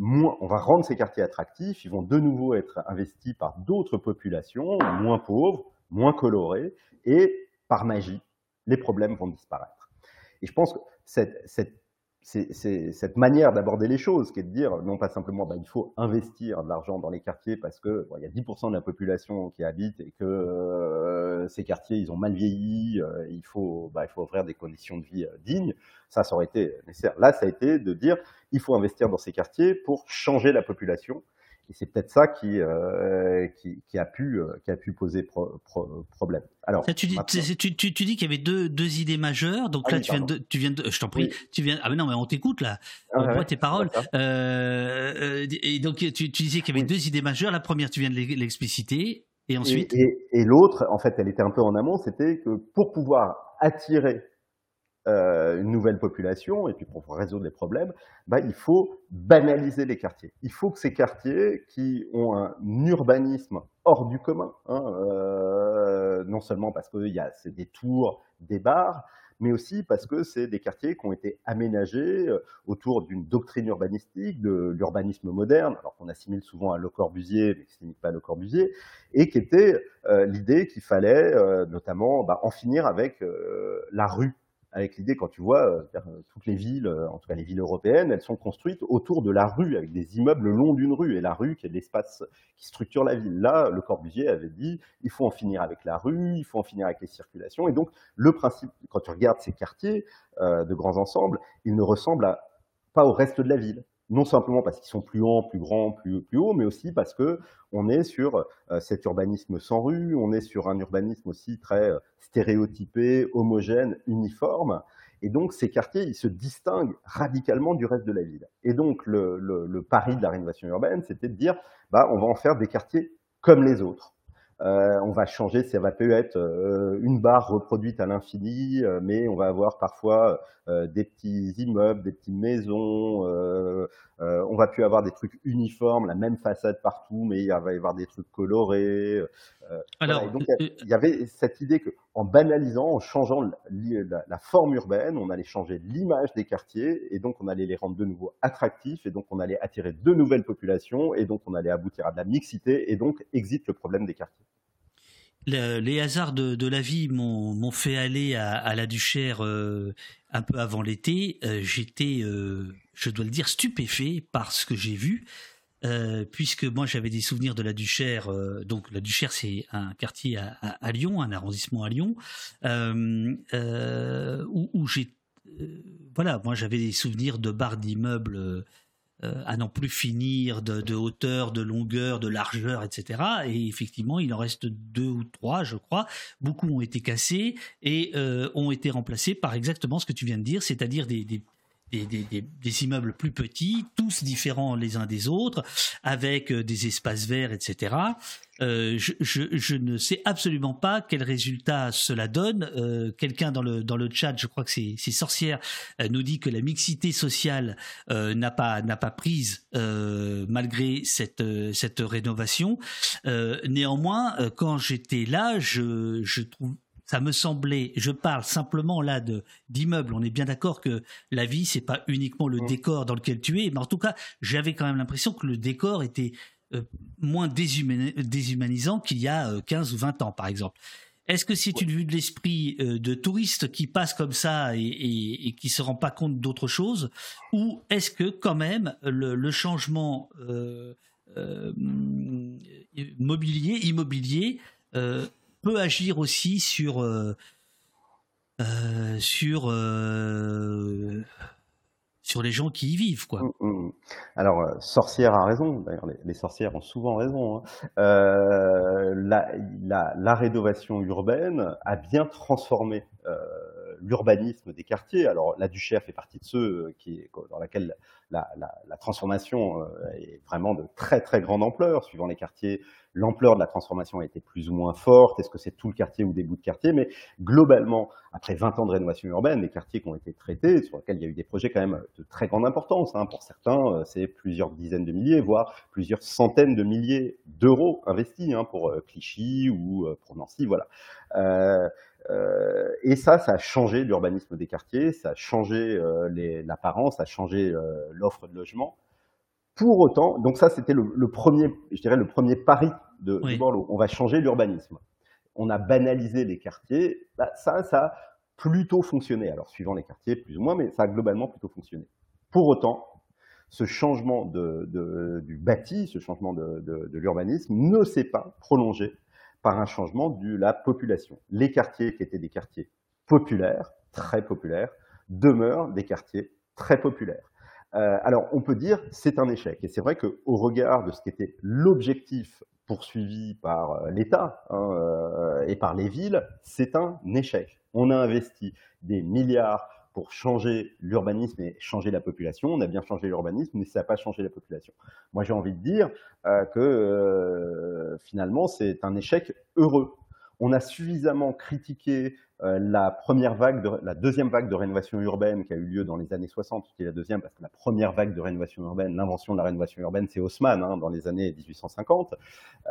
Speaker 4: on va rendre ces quartiers attractifs, ils vont de nouveau être investis par d'autres populations moins pauvres, moins colorées, et par magie, les problèmes vont disparaître. Et je pense que cette, cette c'est cette manière d'aborder les choses, qui est de dire non pas simplement bah, il faut investir de l'argent dans les quartiers parce que il y a 10% de la population qui habite et que euh, ces quartiers ils ont mal vieilli, euh, il faut bah, il faut offrir des conditions de vie euh, dignes. Ça, ça aurait été nécessaire. Là, ça a été de dire il faut investir dans ces quartiers pour changer la population et c'est peut-être ça qui, euh, qui, qui, a pu, euh, qui a pu poser pro, pro, problème.
Speaker 2: Alors, tu, dis, tu, tu, tu, dis qu'il y avait deux, deux idées majeures. Donc ah là, tu, viens de, tu viens de, je t'en prie, tu viens. Ah mais non, mais on t'écoute là. Ah, on voit tes paroles. Euh, euh, et donc tu, tu disais qu'il y avait deux idées majeures. La première, tu viens de l'expliciter. Et ensuite.
Speaker 4: Et, et, et l'autre, en fait, elle était un peu en amont. C'était que pour pouvoir attirer euh, une nouvelle population, et puis pour résoudre les problèmes, bah, il faut banaliser les quartiers. Il faut que ces quartiers qui ont un urbanisme hors du commun, hein, euh, non seulement parce qu'il y a des tours, des bars, mais aussi parce que c'est des quartiers qui ont été aménagés euh, autour d'une doctrine urbanistique, de l'urbanisme moderne, alors qu'on assimile souvent à Le Corbusier, mais qui n'est pas Le Corbusier, et qui était euh, l'idée qu'il fallait euh, notamment bah, en finir avec la rue avec l'idée, quand tu vois, euh, euh, toutes les villes, euh, en tout cas les villes européennes, elles sont construites autour de la rue, avec des immeubles le long d'une rue, et la rue qui est l'espace qui structure la ville. Là, Le Corbusier avait dit, il faut en finir avec la rue, il faut en finir avec les circulations, et donc le principe, quand tu regardes ces quartiers de grands ensembles, ils ne ressemblent pas au reste de la ville non simplement parce qu'ils sont plus hauts, plus grands, plus, hauts, mais aussi parce que on est sur euh, cet urbanisme sans rue, on est sur un urbanisme aussi très euh, stéréotypé, homogène, uniforme. Et donc, ces quartiers, ils se distinguent radicalement du reste de la ville. Et donc, le pari de la rénovation urbaine, c'était de dire, bah, on va en faire des quartiers comme les autres. Euh, on va changer, ça va peut être euh, une barre reproduite à l'infini, euh, mais on va avoir parfois des petits immeubles, des petites maisons. On va plus avoir des trucs uniformes, la même façade partout, mais il va y avoir des trucs colorés. Alors, donc il y avait cette idée que, en banalisant, en changeant la, la forme urbaine, on allait changer l'image des quartiers, et donc on allait les rendre de nouveau attractifs, et donc on allait attirer de nouvelles populations, et donc on allait aboutir à de la mixité, et donc existe le problème des quartiers
Speaker 2: les hasards de, la vie m'ont fait aller à, la Duchère euh, un peu avant l'été. Euh, j'étais, euh, je dois le dire, stupéfait par ce que j'ai vu. puisque moi j'avais des souvenirs de la Duchère, donc la Duchère c'est un quartier à, Lyon, un arrondissement à Lyon, où, où j'ai, voilà, moi j'avais des souvenirs de barres d'immeubles euh, à n'en plus finir de, hauteur, de longueur, de largeur, etc. Et effectivement, il en reste deux ou trois, je crois. Beaucoup ont été cassés et euh, ont été remplacés par exactement ce que tu viens de dire, c'est-à-dire des, immeubles plus petits, tous différents les uns des autres, avec euh, des espaces verts, etc. Euh, je, ne sais absolument pas quel résultat cela donne. Euh, quelqu'un dans le dans le chat, je crois que c'est sorcière, nous dit que la mixité sociale n'a pas pas prise malgré cette cette rénovation. néanmoins, quand j'étais là, je je trouve ça me semblait, je parle simplement là de d'immeubles. On est bien d'accord que la vie c'est pas uniquement le mmh. décor dans lequel tu es, mais en tout cas, j'avais quand même l'impression que le décor était euh, moins déshumanisant qu'il y a 15 euh, ou 20 ans, par exemple. Est-ce que c'est une vue de l'esprit euh, de touristes qui passe comme ça et, et, et qui se rend pas compte d'autre chose, ou est-ce que quand même le, changement mobilier, immobilier peut agir aussi sur euh, euh, sur euh, sur les gens qui y vivent, quoi. Mmh,
Speaker 4: mmh. Alors, Sorcière a raison. D'ailleurs, les, sorcières ont souvent raison. Hein. la, la, rénovation urbaine a bien transformé l'urbanisme des quartiers. Alors, la Duchère fait partie de ceux dans laquelle la, la, la, transformation est vraiment de très très grande ampleur, suivant les quartiers l'ampleur de la transformation a été plus ou moins forte, est-ce que c'est tout le quartier ou des bouts de quartier, mais globalement, après 20 ans de rénovation urbaine, les quartiers qui ont été traités, sur lesquels il y a eu des projets quand même de très grande importance, hein, pour certains, euh, c'est plusieurs dizaines de milliers, voire plusieurs centaines de milliers d'euros investis hein, pour euh, Clichy ou euh, pour Nancy, voilà. Euh, et ça, ça a changé l'urbanisme des quartiers, ça a changé l'apparence, ça a changé l'offre de logement. Pour autant, donc ça c'était le, premier, je dirais le premier pari de, Borloo. On va changer l'urbanisme. on a banalisé les quartiers, bah, ça, ça a plutôt fonctionné. Alors, suivant les quartiers, plus ou moins, mais ça a globalement plutôt fonctionné. Pour autant, ce changement du bâti, ce changement de, l'urbanisme ne s'est pas prolongé par un changement de la population. Les quartiers qui étaient des quartiers populaires, très populaires, demeurent des quartiers très populaires. Euh, alors, on peut dire c'est un échec. Et c'est vrai qu'au regard de ce qui était l'objectif poursuivi par euh, l'État hein, euh, et par les villes, c'est un échec. On a investi des milliards pour changer l'urbanisme et changer la population. On a bien changé l'urbanisme, mais ça n'a pas changé la population. Moi, j'ai envie de dire que finalement, c'est un échec heureux. On a suffisamment critiqué la première vague, de, la deuxième vague de rénovation urbaine qui a eu lieu dans les années 60, qui est la deuxième parce que la première vague de rénovation urbaine, l'invention de la rénovation urbaine, c'est Haussmann hein, dans les années 1850.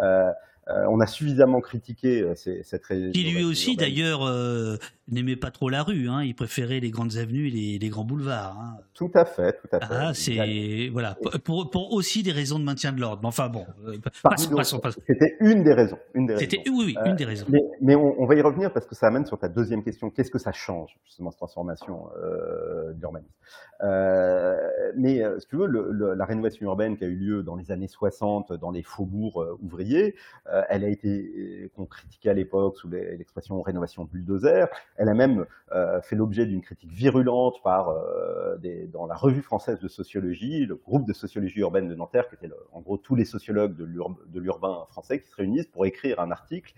Speaker 4: Euh, euh, on a suffisamment critiqué euh, cette région.
Speaker 2: Qui lui aussi, d'ailleurs, euh, n'aimait pas trop la rue. Hein. Il préférait les grandes avenues et les, grands boulevards. Hein.
Speaker 4: Tout à fait, tout à fait.
Speaker 2: Ah, c'est voilà pour, pour, aussi des raisons de maintien de l'ordre. Enfin bon,
Speaker 4: C'était une des raisons. Une des
Speaker 2: C'était oui, oui, une des raisons.
Speaker 4: Mais, on, va y revenir parce que ça amène sur ta deuxième question. Qu'est-ce que ça change justement cette transformation d'urbanisme? Mais si tu veux, la rénovation urbaine qui a eu lieu dans les années 60 dans les faubourgs ouvriers elle a été, euh, qu'on critiquait à l'époque sous l'expression rénovation bulldozer. Elle a même euh, fait l'objet d'une critique virulente par des, dans la revue française de sociologie, le groupe de sociologie urbaine de Nanterre, qui était en gros tous les sociologues de l'urbain français qui se réunissent pour écrire un article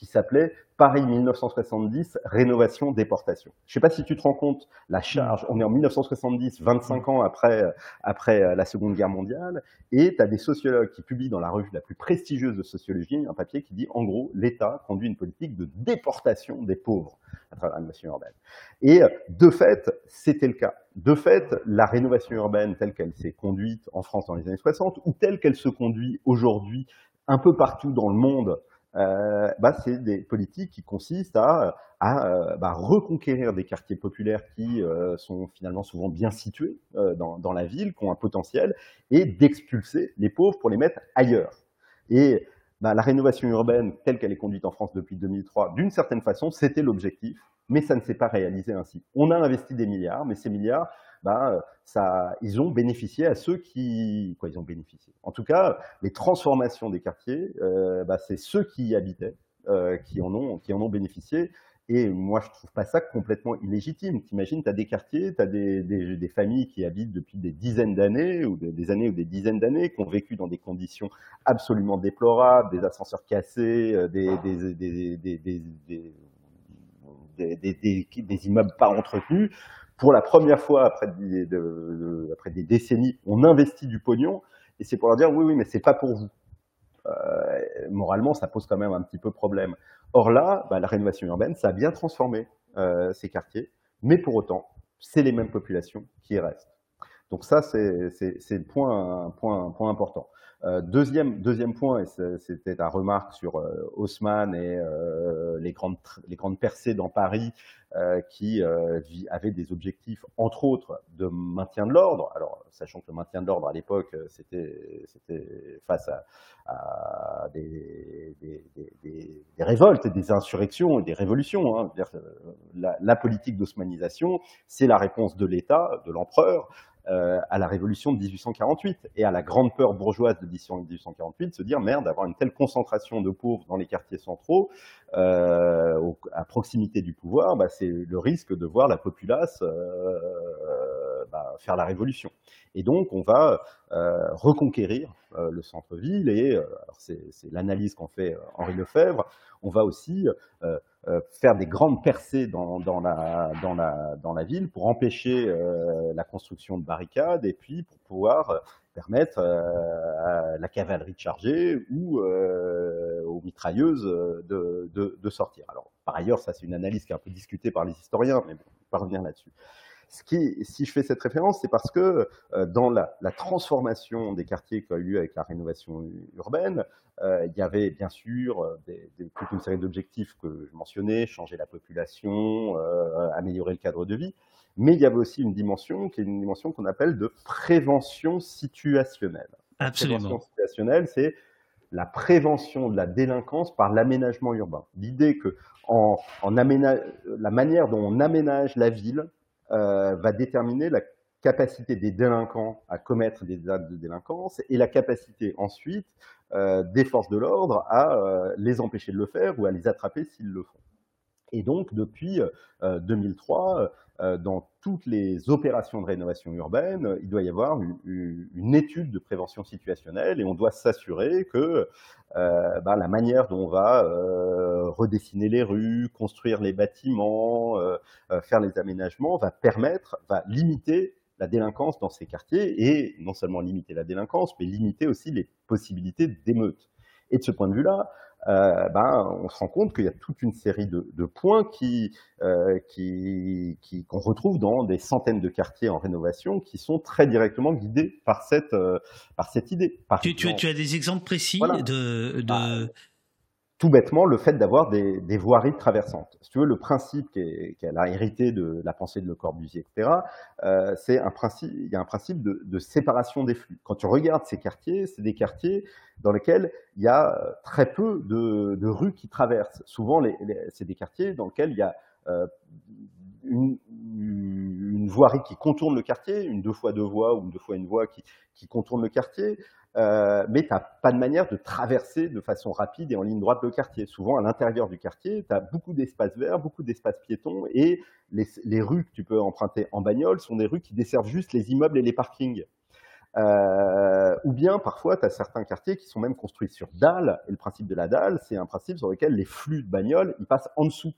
Speaker 4: qui s'appelait Paris 1970, rénovation, déportation. Je ne sais pas si tu te rends compte la charge. On est en 1970, 25 ans après, après euh, la Seconde Guerre mondiale, et tu as des sociologues qui publient dans la revue la plus prestigieuse de sociologie un papier qui dit en gros l'État conduit une politique de déportation des pauvres à travers la rénovation urbaine. Et euh, de fait, c'était le cas. De fait, la rénovation urbaine telle qu'elle s'est conduite en France dans les années 60 ou telle qu'elle se conduit aujourd'hui un peu partout dans le monde bah, c'est des politiques qui consistent à, à euh, bah, reconquérir des quartiers populaires qui euh, sont finalement souvent bien situés dans, dans, la ville, qui ont un potentiel, et d'expulser les pauvres pour les mettre ailleurs. Et bah, la rénovation urbaine, telle qu'elle est conduite en France depuis 2003, d'une certaine façon, c'était l'objectif, mais ça ne s'est pas réalisé ainsi. On a investi des milliards, mais ces milliards, bah, ça, ils ont bénéficié à ceux qui, quoi, ils ont bénéficié. En tout cas, les transformations des quartiers, euh, bah, c'est ceux qui y habitaient euh, qui en ont, qui en ont bénéficié. Et moi, je trouve pas ça complètement illégitime. T'imagines, tu as des quartiers, tu as des, des, des, familles qui habitent depuis des dizaines d'années, ou des, années ou des dizaines d'années, qui ont vécu dans des conditions absolument déplorables, des ascenseurs cassés, euh, des, des immeubles pas entretenus pour la première fois après des, décennies, on investit du pognon, et c'est pour leur dire oui, oui, mais c'est pas pour vous. Euh, moralement, ça pose quand même un petit peu problème. Or là, bah, la rénovation urbaine, ça a bien transformé euh, ces quartiers, mais pour autant, c'est les mêmes populations qui y restent. Donc ça, c'est point, point, point important. Euh, deuxième, deuxième point, et c'était ta remarque sur euh, Haussmann et euh, les, grandes, les grandes percées dans Paris qui avaient des objectifs, entre autres, de maintien de l'ordre. Alors, sachant que le maintien de l'ordre à l'époque, c'était face à, à des, des, des, des, révoltes, des insurrections des révolutions. Hein. La, la politique d'osmanisation, c'est la réponse de l'État, de l'empereur, euh, à la révolution de 1848 et à la grande peur bourgeoise de 1848 de se dire merde, d'avoir une telle concentration de pauvres dans les quartiers centraux, euh, à proximité du pouvoir, bah, c'est le risque de voir la populace euh, bah, faire la révolution. Et donc, on va reconquérir le centre-ville et c'est l'analyse qu'en fait Henri Lefebvre. On va aussi euh, faire des grandes percées dans, la, dans, la, dans la ville pour empêcher euh, la construction de barricades et puis pour pouvoir euh, permettre à la cavalerie de charger ou aux mitrailleuses de, de, sortir. Alors, par ailleurs, ça c'est une analyse qui est un peu discutée par les historiens, mais bon, on revenir là-dessus. Ce qui, si je fais cette référence, c'est parce que euh, dans la, la, transformation des quartiers qui a eu lieu avec la rénovation urbaine, euh, il y avait bien sûr euh, des, des, toute une série d'objectifs que je mentionnais, changer la population, euh, améliorer le cadre de vie, mais il y avait aussi une dimension qui est une dimension qu'on appelle de prévention situationnelle.
Speaker 2: Absolument.
Speaker 4: La prévention situationnelle, c'est la prévention de la délinquance par l'aménagement urbain. L'idée que en, en la manière dont on aménage la ville euh, va déterminer la capacité des délinquants à commettre des actes de délinquance et la capacité ensuite euh, des forces de l'ordre à euh, les empêcher de le faire ou à les attraper s'ils le font. Et donc, depuis 2003, euh, euh, dans toutes les opérations de rénovation urbaine, il doit y avoir une, étude de prévention situationnelle et on doit s'assurer que euh, bah, la manière dont on va redessiner les rues, construire les bâtiments, faire les aménagements va permettre, va limiter la délinquance dans ces quartiers et non seulement limiter la délinquance, mais limiter aussi les possibilités d'émeutes. Et de ce point de vue-là, euh, ben, on se rend compte qu'il y a toute une série de, points qui, euh, qui, qu'on retrouve dans des centaines de quartiers en rénovation qui sont très directement guidés par cette, euh, par cette idée.
Speaker 2: tu, tu, as des exemples précis de, de... Bah,
Speaker 4: tout bêtement le fait d'avoir des, des, voiries traversantes. Si tu veux, le principe qu'elle a hérité de la pensée de Le Corbusier, etc., euh, c'est un principe, il y a un principe de, de, séparation des flux. Quand tu regardes ces quartiers, c'est des quartiers dans lesquels il y a euh, très peu de, de rues qui traversent. Souvent, les, c'est des quartiers dans lesquels il y a euh, une, une, voirie qui contourne le quartier, une deux fois deux voies ou une deux fois une voie qui, contourne le quartier, euh, mais tu n'as pas de manière de traverser de façon rapide et en ligne droite le quartier. Souvent, à l'intérieur du quartier, tu as beaucoup d'espaces verts, beaucoup d'espaces piétons, et les, rues que tu peux emprunter en bagnole sont des rues qui desservent juste les immeubles et les parkings. Euh, ou bien, parfois, tu as certains quartiers qui sont même construits sur dalles, et le principe de la dalle, c'est un principe sur lequel les flux de bagnoles, ils passent en dessous.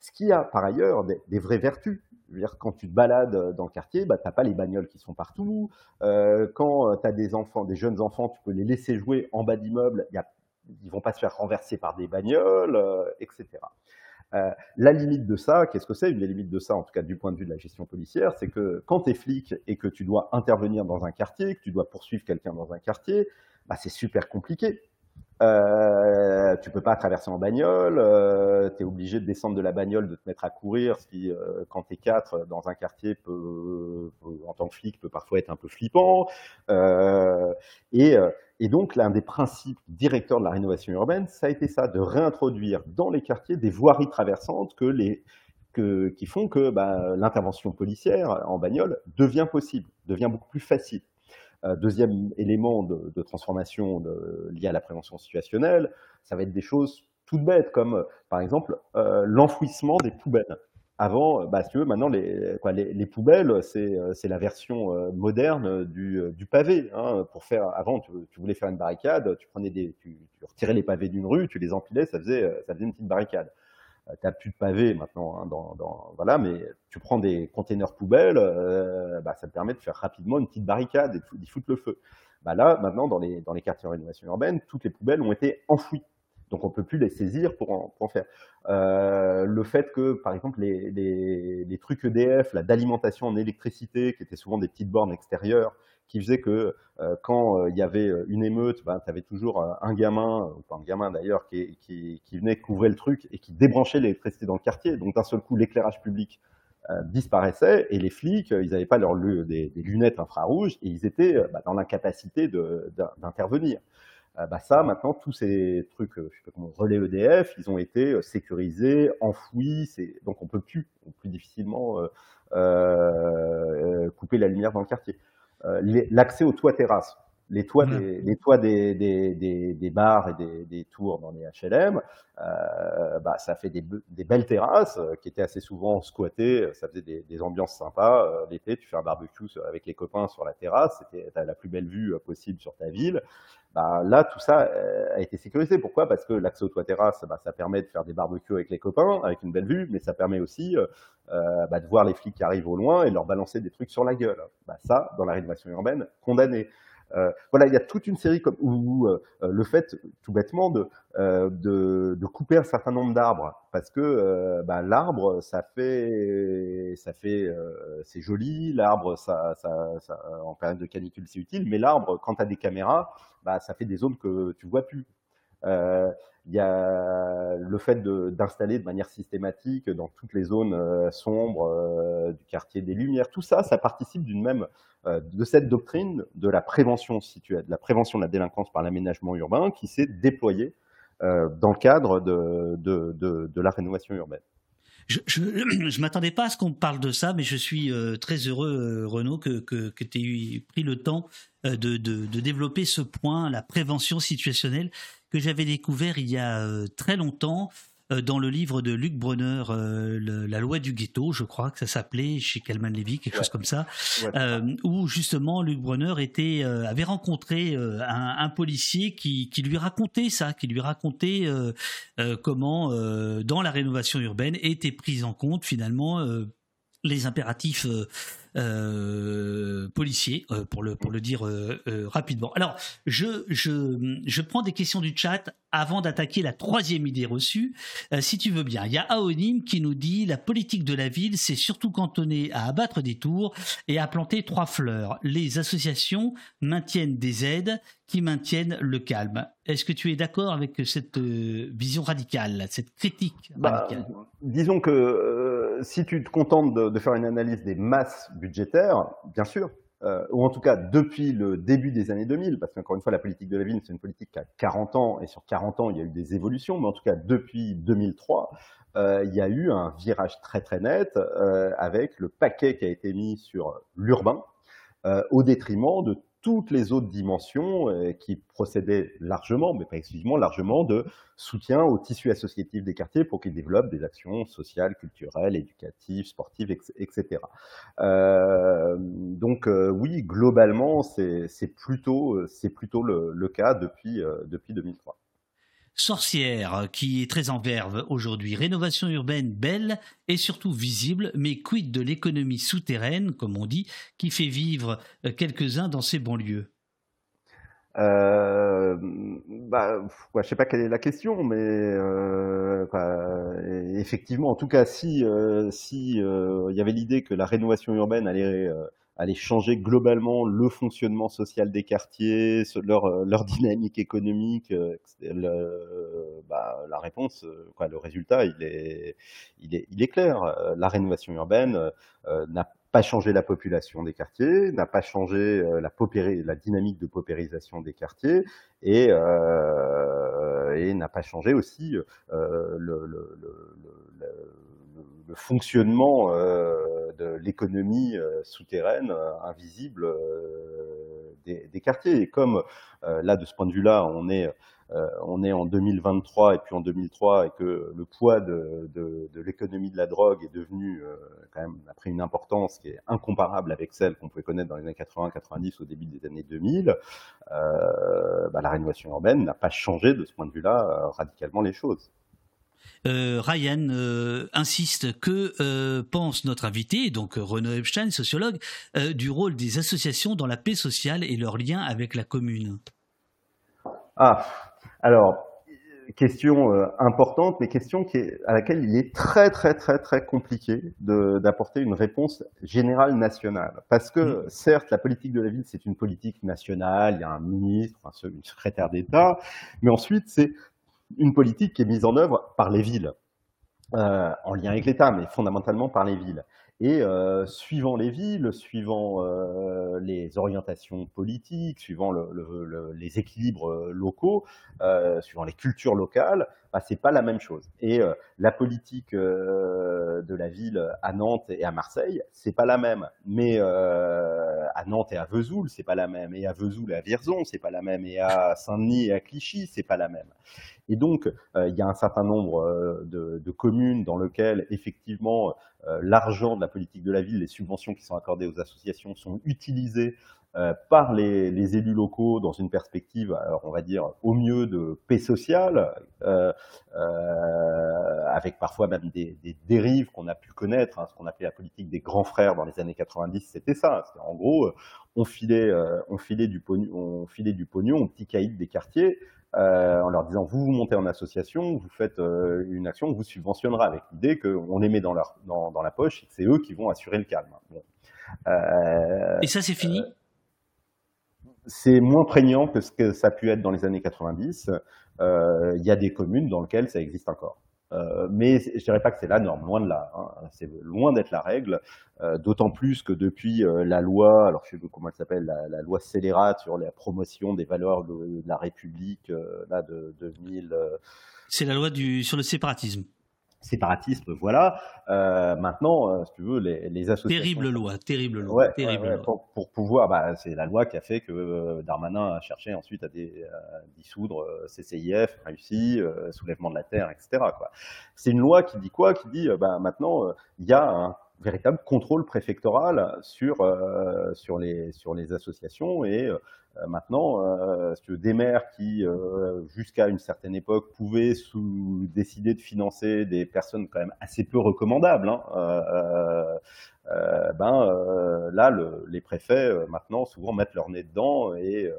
Speaker 4: Ce qui a, par ailleurs, des, vraies vertus dire, quand tu te balades euh, dans le quartier, bah, tu n'as pas les bagnoles qui sont partout. Euh, quand euh, tu as des enfants, des jeunes enfants, tu peux les laisser jouer en bas d'immeubles. Ils ne vont pas se faire renverser par des bagnoles, etc. la limite de ça, qu'est-ce que c'est? Une des limites de ça, en tout cas du point de vue de la gestion policière, c'est que quand tu es flic et que tu dois intervenir dans un quartier, que tu dois poursuivre quelqu'un dans un quartier, bah, c'est super compliqué. Euh, tu peux pas traverser en bagnole, euh, tu es obligé de descendre de la bagnole, de te mettre à courir, ce qui, euh, quand tu es quatre dans un quartier, peut, en tant que flic, peut parfois être un peu flippant. Euh, et, euh, et, donc, l'un des principes directeurs de la rénovation urbaine, ça a été ça, de réintroduire dans les quartiers des voiries traversantes que les, que, qui font que bah, l'intervention policière en bagnole devient possible, devient beaucoup plus facile. Euh, deuxième élément de, transformation lié à la prévention situationnelle, ça va être des choses toutes bêtes, comme par exemple euh, l'enfouissement des poubelles. Avant, bah, si tu veux, maintenant, les, quoi, les, poubelles, c'est la version moderne du, du pavé. Hein, pour faire, avant, tu, tu, voulais faire une barricade, tu, prenais des, tu, tu retirais les pavés d'une rue, tu les empilais, ça faisait, ça faisait une petite barricade. N'as plus de pavés maintenant, hein, dans, dans, voilà, mais tu prends des containers poubelles, euh, bah, ça te permet de faire rapidement une petite barricade et d'y foutre le feu. Bah là, maintenant, dans les, dans les quartiers de rénovation urbaine, toutes les poubelles ont été enfouies. Donc on peut plus les saisir pour en, pour en faire. Euh, le fait que, par exemple, les, les, les trucs EDF, d'alimentation en électricité, qui étaient souvent des petites bornes extérieures, qui faisait que euh, quand euh, il y avait euh, une émeute, ben, tu avais toujours un gamin, ou pas un gamin d'ailleurs, qui, qui, qui, venait couvrir le truc et qui débranchait l'électricité dans le quartier. Donc d'un seul coup, l'éclairage public disparaissait et les flics, ils n'avaient pas leur, des, des, lunettes infrarouges et ils étaient bah, dans l'incapacité d'intervenir. bah ça, maintenant, tous ces trucs, je sais pas comment, relais EDF, ils ont été sécurisés, enfouis, donc on peut plus, plus difficilement euh, couper la lumière dans le quartier. Euh, l'accès aux toits terrasses. Les toits, des, les toits des, des, des, des, bars et des, des tours dans les HLM, euh, bah, ça fait des, des, belles terrasses euh, qui étaient assez souvent squattées. Ça faisait des, des ambiances sympas. Euh, l'été, tu fais un barbecue avec les copains sur la terrasse. C'était la plus belle vue possible sur ta ville. Bah, là, tout ça a été sécurisé. Pourquoi? Parce que l'accès aux toits terrasses, bah, ça permet de faire des barbecues avec les copains, avec une belle vue, mais ça permet aussi euh, bah, de voir les flics qui arrivent au loin et leur balancer des trucs sur la gueule. Bah, ça, dans la rénovation urbaine, condamné. Euh, voilà, il y a toute une série comme où euh, le fait, tout bêtement, de, euh, de, de, couper un certain nombre d'arbres, parce que euh, bah, l'arbre, ça fait, ça fait, c'est joli, l'arbre, ça, ça, ça, en période de canicule, c'est utile, mais l'arbre, quand tu as des caméras, bah, ça fait des zones que tu vois plus. Il y a le fait d'installer de, manière systématique dans toutes les zones sombres du quartier des Lumières. Tout ça, ça participe d'une même de cette doctrine de la prévention de la prévention de la délinquance par l'aménagement urbain qui s'est déployée dans le cadre de, de la rénovation urbaine
Speaker 2: je, [CLEARS THROAT] je, m'attendais pas à ce qu'on parle de ça, mais je suis euh, très heureux, euh, Renaud, que, que, tu aies pris le temps euh, de, de, développer ce point, la prévention situationnelle, que j'avais découvert il y a très longtemps euh, dans le livre de Luc Bronner, euh, La loi du ghetto, je crois que ça s'appelait, chez Kalman Levy, quelque chose comme ça, euh, où justement Luc Bronner était, avait rencontré un, un, policier qui, qui, lui racontait ça, qui lui racontait comment, dans la rénovation urbaine, était prise en compte finalement les impératifs euh, policiers, pour le pour le dire rapidement. Alors, je je je prends des questions du chat avant d'attaquer la troisième idée reçue, euh, si tu veux bien. Il y a Aonim qui nous dit la politique de la ville, c'est surtout cantonné à abattre des tours et à planter trois fleurs. Les associations maintiennent des aides qui maintiennent le calme. Est-ce que tu es d'accord avec cette euh, vision radicale, cette critique bah, radicale?
Speaker 4: Disons que euh, si tu te contentes de, faire une analyse des masses budgétaires, bien sûr, euh, ou en tout cas depuis le début des années 2000, parce qu'encore une fois, la politique de la ville, c'est une politique qui a 40 ans, et sur 40 ans, il y a eu des évolutions, mais en tout cas, depuis 2003, euh, il y a eu un virage très très net euh, avec le paquet qui a été mis sur l'urbain, au détriment de toutes les autres dimensions euh, qui procédaient largement, mais pas exclusivement, largement de soutien au tissu associatif des quartiers pour qu'ils développent des actions sociales, culturelles, éducatives, sportives, etc. Euh, donc euh, oui, globalement, c'est plutôt, plutôt le, le, cas depuis, depuis 2003.
Speaker 2: Sorcière, qui est très en verve aujourd'hui. Rénovation urbaine belle et surtout visible, mais quid de l'économie souterraine, comme on dit, qui fait vivre euh, quelques-uns dans ces banlieues?
Speaker 4: Euh, bah, sais pas quelle est la question, mais euh, effectivement, en tout cas, si euh, si il y avait l'idée que la rénovation urbaine allait aller changer globalement le fonctionnement social des quartiers, leur, euh, leur [LAUGHS] dynamique économique euh, bah, La réponse, euh, quoi, le résultat, il est, il est, il est clair. La rénovation urbaine n'a pas changé la population des quartiers, n'a pas changé la, paupéri, la dynamique de paupérisation des quartiers et, euh, n'a pas changé aussi euh, le, fonctionnement euh, de l'économie euh, souterraine euh, invisible des, quartiers. Et comme là, de ce point de vue-là, on est on est en 2023 et puis en 2003 et que le poids de, de, de l'économie de la drogue est devenu quand même a pris une importance qui est incomparable avec celle qu'on pouvait connaître dans les années 80-90 au début des années 2000, euh, bah, la rénovation urbaine n'a pas changé de ce point de vue-là radicalement les choses.
Speaker 2: Euh, Ryan euh, insiste que euh, pense notre invité, donc Renaud Epstein, sociologue, du rôle des associations dans la paix sociale et leur lien avec la commune.
Speaker 4: Ah, alors question importante, mais question qui est, à laquelle il est très très très très compliqué d'apporter une réponse générale nationale. Parce que certes, la politique de la ville, c'est une politique nationale, il y a un ministre, un secrétaire d'État, mais ensuite c'est une politique qui est mise en œuvre par les villes, euh, en lien avec l'État, mais fondamentalement par les villes. Et euh, suivant les villes, suivant euh, les orientations politiques, suivant le, le, les équilibres euh, locaux, suivant les cultures locales, bah, c'est pas la même chose. Et euh, la politique de la ville à Nantes et à Marseille, c'est pas la même. Mais à Nantes et à Vesoul, c'est pas la même. Et à Vesoul et à Vierzon, c'est pas la même. Et à Saint-Denis et à Clichy, c'est pas la même. Et donc, il y a un certain nombre de, de communes dans lesquelles effectivement euh, l'argent de la politique de la ville, les subventions qui sont accordées aux associations sont utilisées euh, par les, élus locaux dans une perspective, alors on va dire au mieux de paix sociale, euh, avec parfois même des, dérives qu'on a pu connaître, hein, ce qu'on appelait la politique des grands frères dans les années 90, c'était ça. En gros, on filait, on filait du pognon, on filait du pognon aux petits caïds des quartiers euh, en leur disant vous vous montez en association, vous faites euh, une action, on vous subventionnera avec l'idée qu'on les met dans, leur, dans, dans la poche et que c'est eux qui vont assurer le calme.
Speaker 2: Euh, et ça c'est fini?
Speaker 4: C'est moins prégnant que ce que ça a pu être dans les années 90. Il y a des communes dans lesquelles ça existe encore. Euh, mais je dirais pas que c'est la norme, loin de là. Hein. C'est loin d'être la règle. Euh, D'autant plus que depuis euh, la loi, alors je sais pas comment elle s'appelle, la, la, loi scélérate sur la promotion des valeurs de, la République, euh, là de 2000.
Speaker 2: c'est la loi du sur le séparatisme
Speaker 4: séparatisme, voilà. Euh, maintenant, euh, si tu veux, les, les, associations...
Speaker 2: Terrible loi, terrible loi, ouais, terrible
Speaker 4: ouais, loi. Pour, pour, pouvoir, bah, c'est la loi qui a fait que euh, Darmanin a cherché ensuite à, dé, à dissoudre euh, CCIF, réussi, euh, soulèvement de la terre, etc. C'est une loi qui dit quoi? Qui dit, bah, maintenant, il y a un véritable contrôle préfectoral sur, sur, les, sur les associations et euh, maintenant, euh, des maires qui, euh, jusqu'à une certaine époque, pouvaient sous, décider de financer des personnes quand même assez peu recommandables, hein, euh, ben là, le, les préfets maintenant souvent mettent leur nez dedans et euh,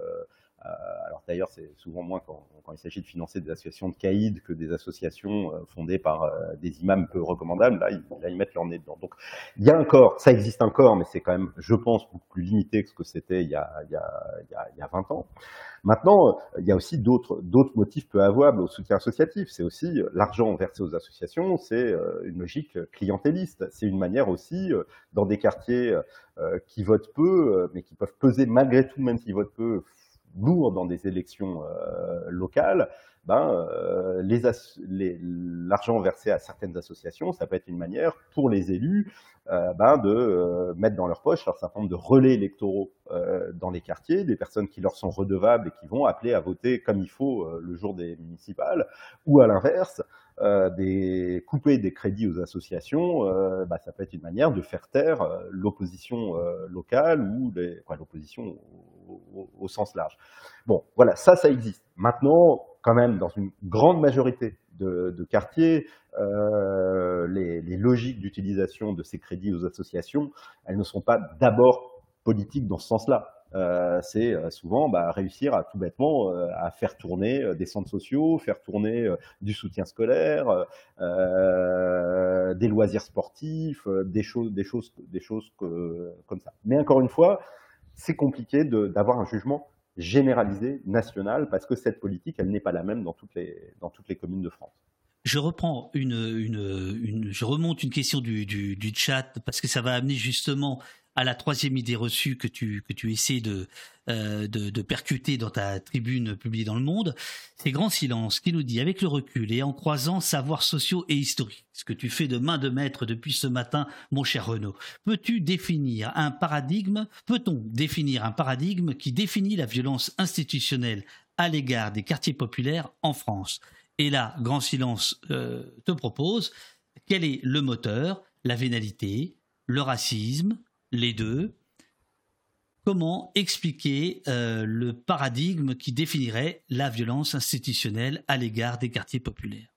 Speaker 4: alors d'ailleurs, c'est souvent moins quand, quand il s'agit de financer des associations de caïd que des associations euh, fondées par euh, des imams peu recommandables. Là ils, là, ils mettent leur nez dedans. Donc, il y a encore, ça existe encore, mais c'est quand même, je pense, beaucoup plus limité que ce que c'était il, y a, il, il y a 20 ans. Maintenant, il y a aussi d'autres motifs peu avouables au soutien associatif. C'est aussi l'argent versé aux associations, c'est une logique clientéliste. C'est une manière aussi, dans des quartiers qui votent peu, mais qui peuvent peser malgré tout, même s'ils votent peu, lourd dans des élections euh, locales, ben, euh, l'argent versé à certaines associations, ça peut être une manière pour les élus euh, ben, de euh, mettre dans leur poche un certain nombre de relais électoraux euh, dans les quartiers, des personnes qui leur sont redevables et qui vont appeler à voter comme il faut le jour des municipales, ou à l'inverse, des couper des crédits aux associations, ben, ça peut être une manière de faire taire l'opposition locale ou l'opposition au, sens large. Bon, voilà, ça, ça existe. Maintenant, quand même, dans une grande majorité de, quartiers, euh, les, logiques d'utilisation de ces crédits aux associations, elles ne sont pas d'abord politiques dans ce sens-là. Euh, c'est euh, souvent bah, réussir à tout bêtement à faire tourner des centres sociaux, faire tourner du soutien scolaire, des loisirs sportifs, des choses, des choses, des choses comme ça. Mais encore une fois, c'est compliqué d'avoir un jugement généralisé, national, parce que cette politique, elle n'est pas la même dans toutes les, dans toutes les communes de France.
Speaker 2: Je reprends une, je remonte une question du, du, du chat parce que ça va amener justement à la troisième idée reçue que tu, que tu essaies de, euh, de, percuter dans ta tribune publiée dans le Monde, c'est Grand Silence qui nous dit, avec le recul et en croisant savoirs sociaux et historiques, ce que tu fais de main de maître depuis ce matin, mon cher Renaud, peux-tu définir un paradigme, peut-on définir un paradigme qui définit la violence institutionnelle à l'égard des quartiers populaires en France? Et là, Grand Silence euh, te propose, quel est le moteur? La vénalité, le racisme, les deux. Comment expliquer euh, le paradigme qui définirait la violence institutionnelle à l'égard des quartiers populaires?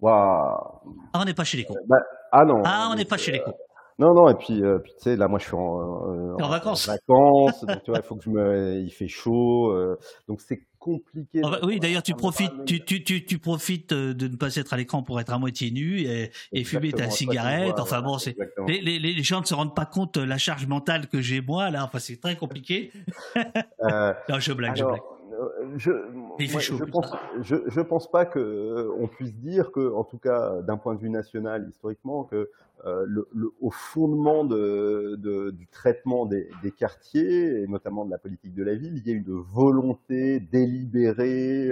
Speaker 4: Wow.
Speaker 2: Ah, on n'est pas chez les cons.
Speaker 4: Bah, ah non.
Speaker 2: Ah, on n'est pas chez les cons.
Speaker 4: Non, non, et puis, euh, puis tu sais, là, moi, je suis en,
Speaker 2: euh, en, en vacances.
Speaker 4: En vacances, donc tu vois, il faut [LAUGHS] que je me, il fait chaud, euh, donc c'est compliqué.
Speaker 2: Bah, oui, d'ailleurs, tu profites, tu, tu, tu, tu, profites euh, de ne pas être à l'écran pour être à moitié nu et, et fumer ta cigarette. Enfin bon, c'est les, les, les, gens ne se rendent pas compte de la charge mentale que j'ai moi là. Enfin, c'est très compliqué. Euh, [LAUGHS] non, je blague, alors, je blague.
Speaker 4: Je, moi, chaud, je, pense, je, je, pense, pas que euh, on puisse dire que, en tout cas, d'un point de vue national, historiquement, que euh, le, le, au fondement de, de, du traitement des, des, quartiers et notamment de la politique de la ville, il y a une volonté délibérée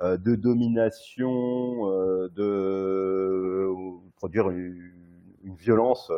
Speaker 4: euh, de domination, euh, de produire une, une violence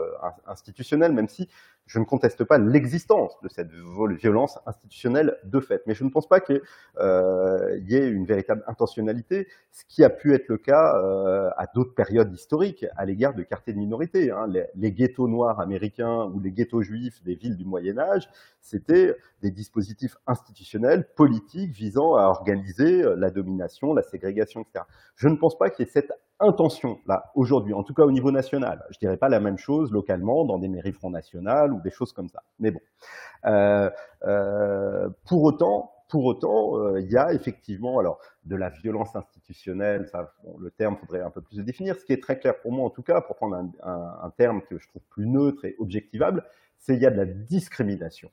Speaker 4: institutionnelle, même si je ne conteste pas l'existence de cette violence institutionnelle de fait, mais je ne pense pas qu'il euh, y ait une véritable intentionnalité, ce qui a pu être le cas euh, à d'autres périodes historiques à l'égard de quartiers de minorité. Hein. Les, les, ghettos noirs américains ou les ghettos juifs des villes du Moyen Âge, c'était des dispositifs institutionnels, politiques, visant à organiser la domination, la ségrégation, etc. Je ne pense pas qu'il y ait cette intention là aujourd'hui, en tout cas au niveau national. Je dirais pas la même chose localement dans des mairies Front National ou des choses comme ça. Mais bon, euh, euh, pour autant, pour autant, euh, il y a effectivement alors de la violence institutionnelle. Ça, le terme faudrait un peu plus le définir. Ce qui est très clair pour moi, en tout cas, pour prendre un, un, un terme que je trouve plus neutre et objectivable, c'est il y a de la discrimination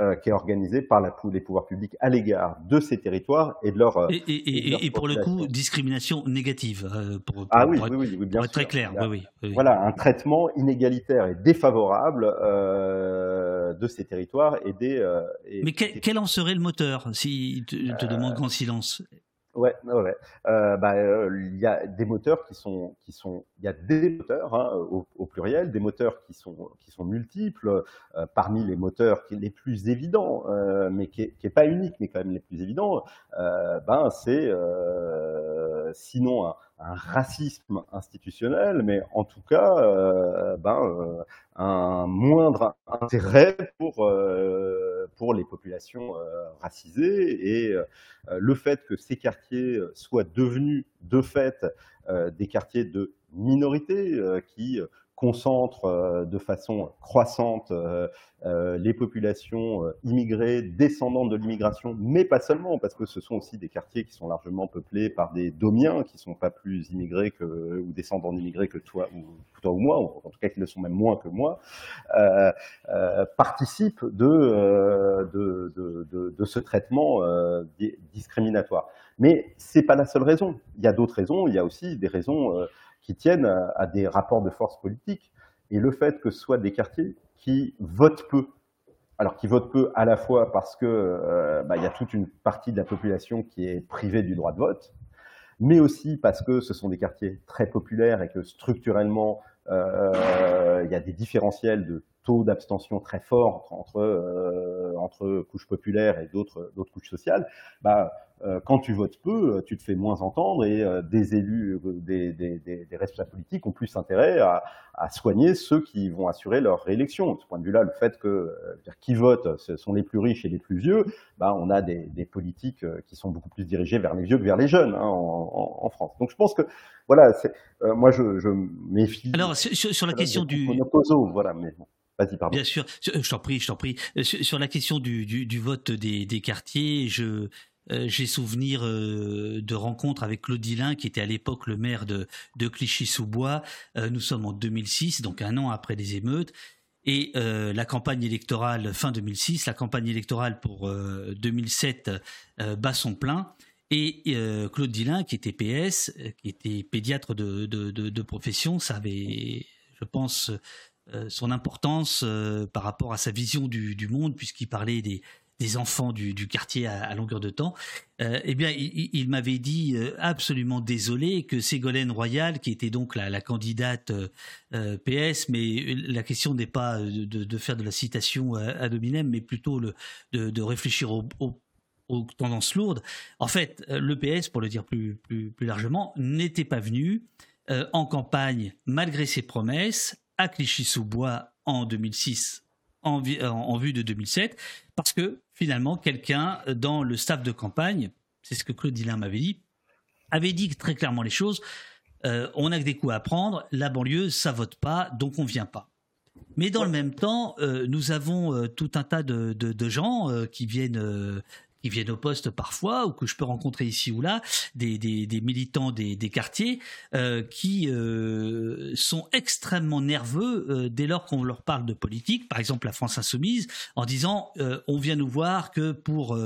Speaker 4: euh, qui est organisée par la, les pouvoirs publics à l'égard de ces territoires et de leur. Euh,
Speaker 2: et, pour le coup, discrimination négative. Euh, pour,
Speaker 4: ah oui, oui, oui, bien
Speaker 2: pour être très clair. oui,
Speaker 4: oui, Voilà, un traitement inégalitaire et défavorable de ces territoires et des.
Speaker 2: Mais quel, en serait le moteur si tu te demandes grand silence?
Speaker 4: Ouais, ouais. Euh, bah, euh, il y a des moteurs qui sont, qui sont, il y a des moteurs hein, au, pluriel, des moteurs qui sont, qui sont multiples. Euh, parmi les moteurs qui, les plus évidents, euh, mais qui est, qui est, pas unique, mais quand même les plus évidents, ben c'est sinon un, un, racisme institutionnel, mais en tout cas, ben un moindre intérêt pour pour les populations euh, racisées. Et euh, le fait que ces quartiers soient devenus de fait euh, des quartiers de minorité qui concentre euh, de façon croissante euh, euh, les populations immigrées, descendantes de l'immigration, mais pas seulement, parce que ce sont aussi des quartiers qui sont largement peuplés par des domiens qui sont pas plus immigrés que, ou descendants d'immigrés que toi ou, toi ou moi, ou en tout cas qui le sont même moins que moi, euh, participent de, de, de, de, ce traitement discriminatoire. Mais c'est pas la seule raison. Il y a d'autres raisons. Il y a aussi des raisons qui tiennent à, des rapports de force politiques. Et le fait que ce soit des quartiers qui votent peu, alors qui votent peu à la fois parce que euh, bah, il y a toute une partie de la population qui est privée du droit de vote, mais aussi parce que ce sont des quartiers très populaires et que structurellement euh, il y a des différentiels de taux d'abstention très forts entre, euh, entre couches populaires et d'autres couches sociales, bah, quand tu votes peu, tu te fais moins entendre et euh, des élus, euh, des, des, des, des, responsables politiques ont plus intérêt à, à, soigner ceux qui vont assurer leur réélection. De ce point de vue-là, le fait que dire, qui vote, ce sont les plus riches et les plus vieux, bah, on a des, politiques qui sont beaucoup plus dirigées vers les vieux que vers les jeunes hein, en, en, France. Donc je pense que voilà, moi je, je méfie.
Speaker 2: Alors sur, sur la question du
Speaker 4: voilà, mais bon. Vas-y, pardon.
Speaker 2: Bien sûr, je t'en prie, je t'en prie. Sur, la question du, du, du vote des, des quartiers, je, euh, j'ai souvenir euh, de rencontres avec Claude Dillin, qui était à l'époque le maire de, Clichy-sous-Bois. Euh, nous sommes en 2006, donc un an après les émeutes. Et la campagne électorale fin 2006, la campagne électorale pour 2007 bat son plein. Et Claude Dillin, qui était PS, qui était pédiatre de, profession, ça avait, je pense, son importance par rapport à sa vision du monde, puisqu'il parlait des, des enfants du, quartier à, longueur de temps, euh, eh bien, il, m'avait dit euh, absolument désolé que Ségolène Royal, qui était donc la, candidate euh, PS, mais la question n'est pas de, faire de la citation à dominem, mais plutôt de, réfléchir aux tendances lourdes. En fait, le PS, pour le dire plus largement, n'était pas venu en campagne, malgré ses promesses, à Clichy-sous-Bois en 2006 en, vue de 2007, parce que finalement, quelqu'un dans le staff de campagne, c'est ce que Claude Dillin m'avait dit, avait dit très clairement les choses. Euh, on n'a que des coups à prendre, la banlieue, ça vote pas, donc on vient pas. Mais dans le même temps, euh, nous avons euh, tout un tas de gens qui viennent qui viennent au poste parfois ou que je peux rencontrer ici ou là, des, des, militants des, quartiers euh, qui euh, sont extrêmement nerveux euh, dès lors qu'on leur parle de politique, par exemple la France insoumise, en disant on vient nous voir que pour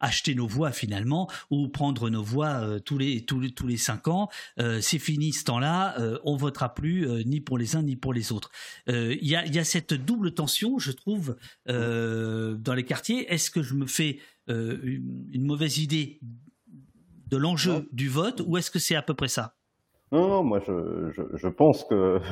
Speaker 2: acheter nos voix finalement ou prendre nos voix tous les tous les tous les cinq ans, c'est fini ce temps-là, on votera plus ni pour les uns ni pour les autres. Il y a y a cette double tension, je trouve, dans les quartiers. Est-ce que je me fais euh, une, mauvaise idée de l'enjeu du vote ou est-ce que c'est à peu près ça?
Speaker 4: Non, non, moi je, je, pense que [LAUGHS]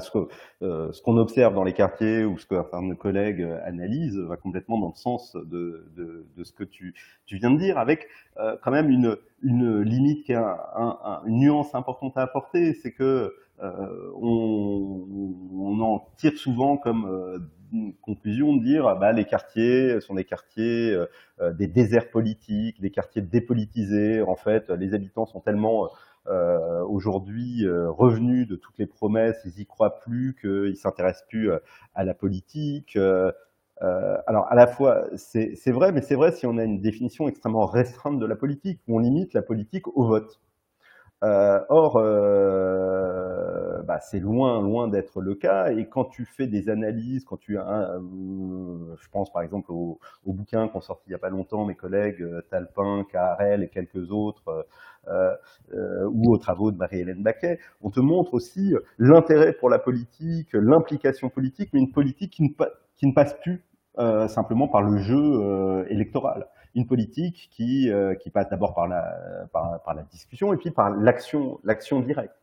Speaker 4: ce qu'on euh, ce qu'on observe dans les quartiers ou ce que enfin, nos collègues analysent va complètement dans le sens de, de, de ce que tu, tu, viens de dire, avec euh, quand même une, une limite qui est un, une nuance importante à apporter, c'est que on, on, en tire souvent comme conclusion de dire bah, les quartiers sont des quartiers euh, euh, des déserts politiques, des quartiers dépolitisés. En fait, les habitants sont tellement euh, aujourd'hui revenus de toutes les promesses, ils y croient plus, qu'ils s'intéressent plus à la politique. alors à la fois c'est vrai, mais c'est vrai si on a une définition extrêmement restreinte de la politique, où on limite la politique au vote. Or, bah, c'est loin, loin d'être le cas. Et quand tu fais des analyses, quand tu, euh, je pense par exemple aux, bouquins qu'ont sorti il n'y a pas longtemps mes collègues Talpin, Carrel et quelques autres, ou aux travaux de Marie-Hélène Baquet. On te montre aussi l'intérêt pour la politique, l'implication politique, mais une politique qui ne, passe plus simplement par le jeu électoral une politique qui, passe d'abord par la, discussion et puis par l'action directe.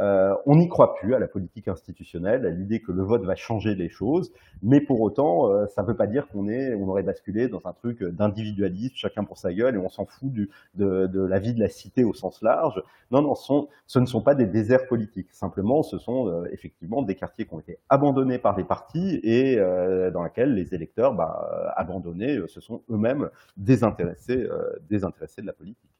Speaker 4: Euh, on n'y croit plus à la politique institutionnelle, à l'idée que le vote va changer les choses, mais pour autant, euh, ça ne veut pas dire qu'on est, on aurait basculé dans un truc d'individualisme, chacun pour sa gueule, et on s'en fout de, la vie de la cité au sens large. Non, non, ce ne sont pas des déserts politiques. Simplement, ce sont euh, effectivement des quartiers qui ont été abandonnés par les partis et dans lesquels les électeurs, bah, abandonnés, se sont eux-mêmes désintéressés, désintéressés de la politique.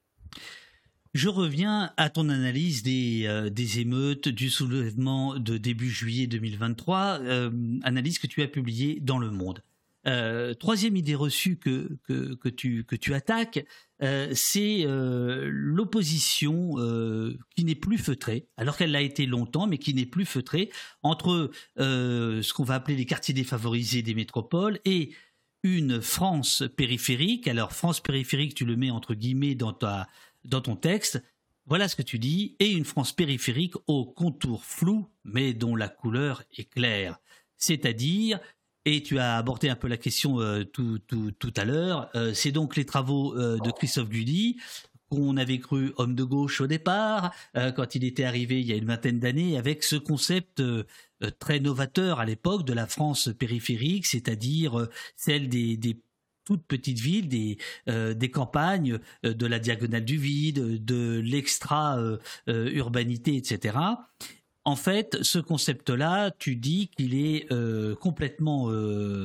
Speaker 2: Je reviens à ton analyse des, euh, des, émeutes, du soulèvement de début juillet 2023, euh, analyse que tu as publiée dans Le Monde. Euh, troisième idée reçue que, que, tu, que tu attaques, c'est l'opposition qui n'est plus feutrée, alors qu'elle l'a été longtemps, mais qui n'est plus feutrée, entre ce qu'on va appeler les quartiers défavorisés des métropoles et une France périphérique. Alors France périphérique, tu le mets entre guillemets dans ta dans ton texte, voilà ce que tu dis, et une France périphérique au contour flou, mais dont la couleur est claire. C'est-à-dire, et tu as abordé un peu la question euh, tout, à l'heure, euh, c'est donc les travaux euh, de Christophe Gudy, qu'on avait cru homme de gauche au départ, quand il était arrivé il y a une vingtaine d'années, avec ce concept très novateur à l'époque de la France périphérique, c'est-à-dire celle des, des toutes petites villes, des, euh, des campagnes, euh, de la diagonale du vide, de l'extra-urbanité, etc. En fait, ce concept-là, tu dis qu'il est euh, complètement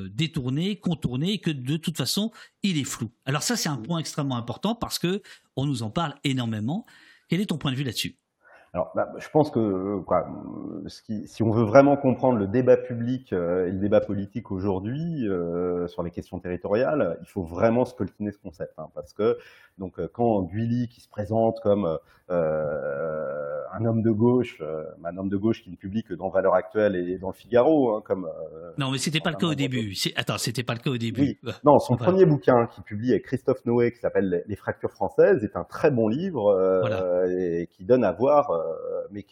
Speaker 2: détourné, contourné, que de toute façon, il est flou. Alors ça, c'est un point extrêmement important parce que on nous en parle énormément. Quel est ton point de vue là-dessus?
Speaker 4: Alors, bah, je pense que quoi, ce qui, si on veut vraiment comprendre le débat public euh, et le débat politique aujourd'hui euh, sur les questions territoriales, il faut vraiment scoltiner ce concept, hein, parce que donc euh, quand Guilly qui se présente comme euh, un homme de gauche, euh, un homme de gauche qui ne publie que dans Valeurs Actuelles et dans le Figaro, hein, comme.
Speaker 2: non, mais c'était pas le cas au début. Attends, c'était pas le cas au début.
Speaker 4: Non, son premier bouquin qu'il publie avec Christophe Noé, qui s'appelle Les fractures françaises, est un très bon livre et qui donne à voir, mais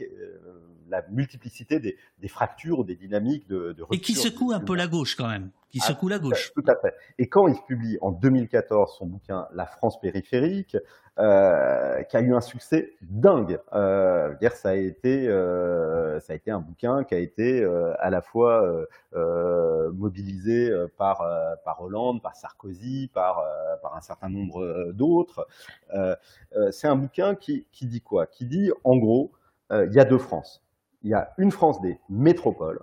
Speaker 4: la multiplicité des, des, fractures, des dynamiques de, de
Speaker 2: Et qui secoue un peu la gauche quand même, qui ah, secoue la gauche.
Speaker 4: Tout à fait. Et quand il publie en 2014 son bouquin La France périphérique, euh, qui a eu un succès dingue. Euh, dire ça a été euh, ça a été un bouquin qui a été euh, à la fois euh, euh mobilisé par par Hollande, par Sarkozy, par par un certain nombre d'autres. c'est un bouquin qui qui dit quoi? Qui dit en gros il y a deux France il y a une France des métropoles,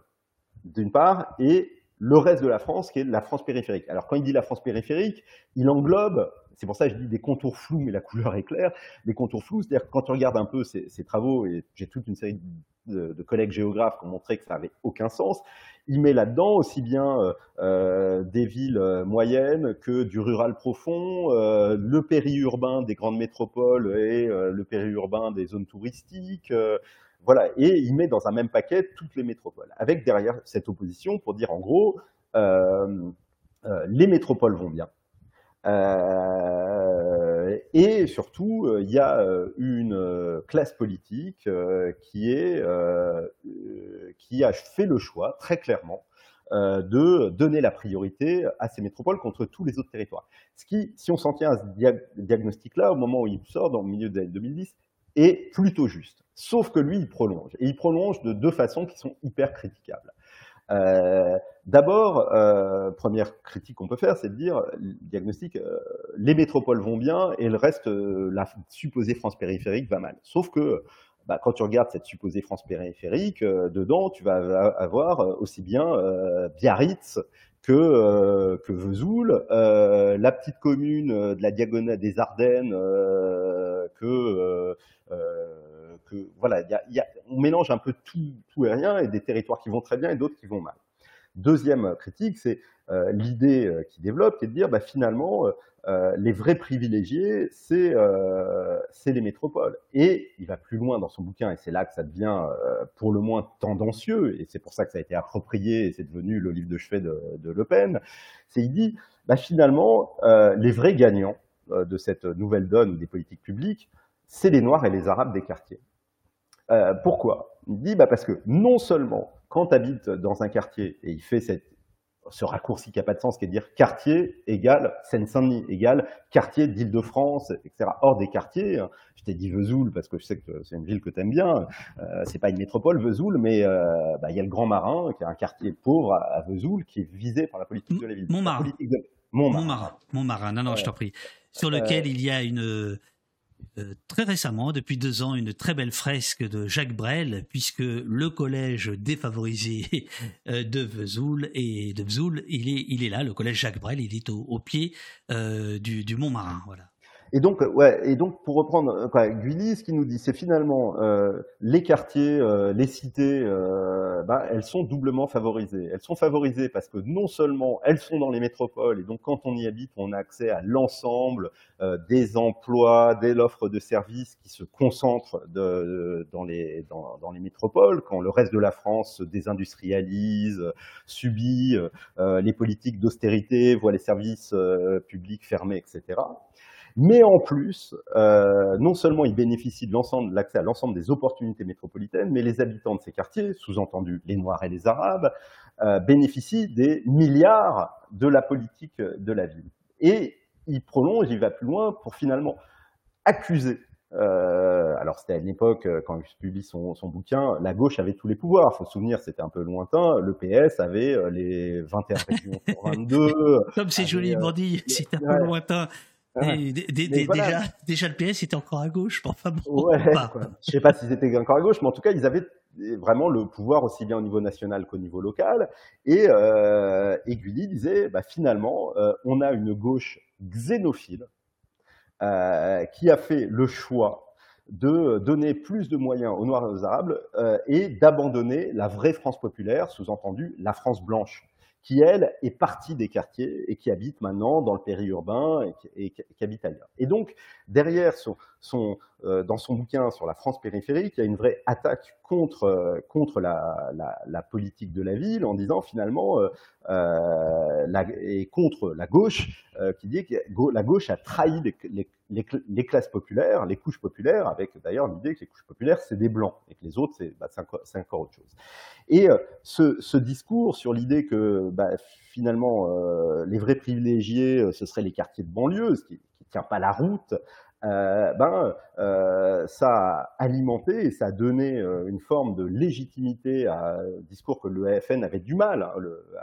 Speaker 4: d'une part, et le reste de la France qui est la France périphérique. Alors quand il dit la France périphérique, il englobe, c'est pour ça que je dis des contours flous, mais la [LAUGHS] couleur est claire, des contours flous, c'est-à-dire quand tu regardes un peu ces, travaux, et j'ai toute une série de, collègues géographes qui ont montré que ça n'avait aucun sens, il met là-dedans aussi bien euh, euh, des villes euh, moyennes que du rural profond, le périurbain des grandes métropoles et le périurbain des zones touristiques, voilà, et il met dans un même paquet toutes les métropoles, avec derrière cette opposition pour dire en gros, euh, euh, les métropoles vont bien. Euh, et surtout, il y a une classe politique qui, est, qui a fait le choix, très clairement, de donner la priorité à ces métropoles contre tous les autres territoires. Ce qui, si on s'en tient à ce diagnostic-là, au moment où il sort, dans le milieu années 2010, est plutôt juste. Sauf que lui, il prolonge. Et il prolonge de deux façons qui sont hyper critiquables. Euh, D'abord, euh, première critique qu'on peut faire, c'est de dire, diagnostic, euh, les métropoles vont bien et le reste, la supposée France périphérique va mal. Sauf que bah, quand tu regardes cette supposée France périphérique, dedans, tu vas avoir aussi bien Biarritz que, que Vesoul, la petite commune de la diagonale des Ardennes, que que voilà, y a, on mélange un peu tout, tout et rien, et des territoires qui vont très bien et d'autres qui vont mal. Deuxième critique, c'est l'idée qui développe, qui est de dire, bah, finalement, les vrais privilégiés, c'est les métropoles. Et il va plus loin dans son bouquin, et c'est là que ça devient pour le moins tendancieux, et c'est pour ça que ça a été approprié, et c'est devenu le livre de chevet de, de Le Pen, c'est il dit, bah, finalement, les vrais gagnants de cette nouvelle donne des politiques publiques, c'est les Noirs et les Arabes des quartiers. Euh, pourquoi? Il dit bah parce que non seulement quand tu habites dans un quartier, et il fait cette, ce raccourci qui n'a pas de sens, qui est de dire quartier égale Seine-Saint-Denis, égale quartier d'Île-de-France, etc. Hors des quartiers, je t'ai dit Vesoul parce que je sais que c'est une ville que tu aimes bien, euh, c'est pas une métropole Vesoul, mais euh, bah, il y a le Grand Marin, qui est un quartier pauvre à, Vesoul, qui est visé par la politique de la ville.
Speaker 2: Montmarin. Montmarin. Montmarin. Non, non, je t'en prie. Sur lequel il y a une euh, très récemment, depuis deux ans, une très belle fresque de Jacques Brel, puisque le collège défavorisé [LAUGHS] euh, de Vesoul et de Vesoul, il est, il est là, le collège Jacques Brel, il est au, pied euh, du, du Mont Marin, voilà.
Speaker 4: Et donc, ouais, et donc pour reprendre euh, quoi, Guilly, ce qu'il nous dit, c'est finalement euh, les quartiers, euh, les cités, euh, bah, elles sont doublement favorisées. Elles sont favorisées parce que non seulement elles sont dans les métropoles, et donc quand on y habite, on a accès à l'ensemble euh, des emplois, de l'offre de services qui se concentrent de, dans, les, dans, dans, les métropoles, quand le reste de la France se désindustrialise, subit euh, les politiques d'austérité, voit les services publics fermés, etc. Mais en plus, euh, non seulement ils bénéficient de l'ensemble, l'accès à l'ensemble des opportunités métropolitaines, mais les habitants de ces quartiers, sous-entendu les Noirs et les Arabes, euh, bénéficient des milliards de la politique de la ville. Et il prolonge, il va plus loin pour finalement accuser euh, alors c'était à une époque, quand il publie son, son, bouquin, la gauche avait tous les pouvoirs. Il faut se souvenir, c'était un peu lointain. Le PS avait les 21 régions sur 22.
Speaker 2: Comme c'est joliment dit, c'était un peu lointain déjà, [LAUGHS] déjà, le PS était encore à gauche. Enfin, bon,
Speaker 4: ouais, [LAUGHS] je sais pas s'ils étaient encore à gauche, mais en tout cas, ils avaient vraiment le pouvoir aussi bien au niveau national qu'au niveau local. Et, euh, disait, bah, finalement, euh, on a une gauche xénophile euh, qui a fait le choix de donner plus de moyens aux Noirs et aux Arabes euh, et d'abandonner la vraie France populaire, sous-entendu la France blanche qui, elle, est partie des quartiers et qui habite maintenant dans le périurbain et qui, habite ailleurs. Et donc, derrière son, euh, dans son bouquin sur la France périphérique, il y a une vraie attaque contre, euh, contre la, politique de la ville en disant finalement, euh, et contre la gauche, qui dit que la gauche a trahi les, classes populaires, les couches populaires, avec d'ailleurs l'idée que les couches populaires, c'est des blancs, et que les autres, c'est bah, encore, autre chose. Et ce, ce, discours sur l'idée que bah, finalement, les vrais privilégiés, ce seraient les quartiers de banlieue, ce qui ne tient pas la route, euh, ben, euh, ça a alimenté et ça a donné euh, une forme de légitimité à un discours que le FN avait du mal hein,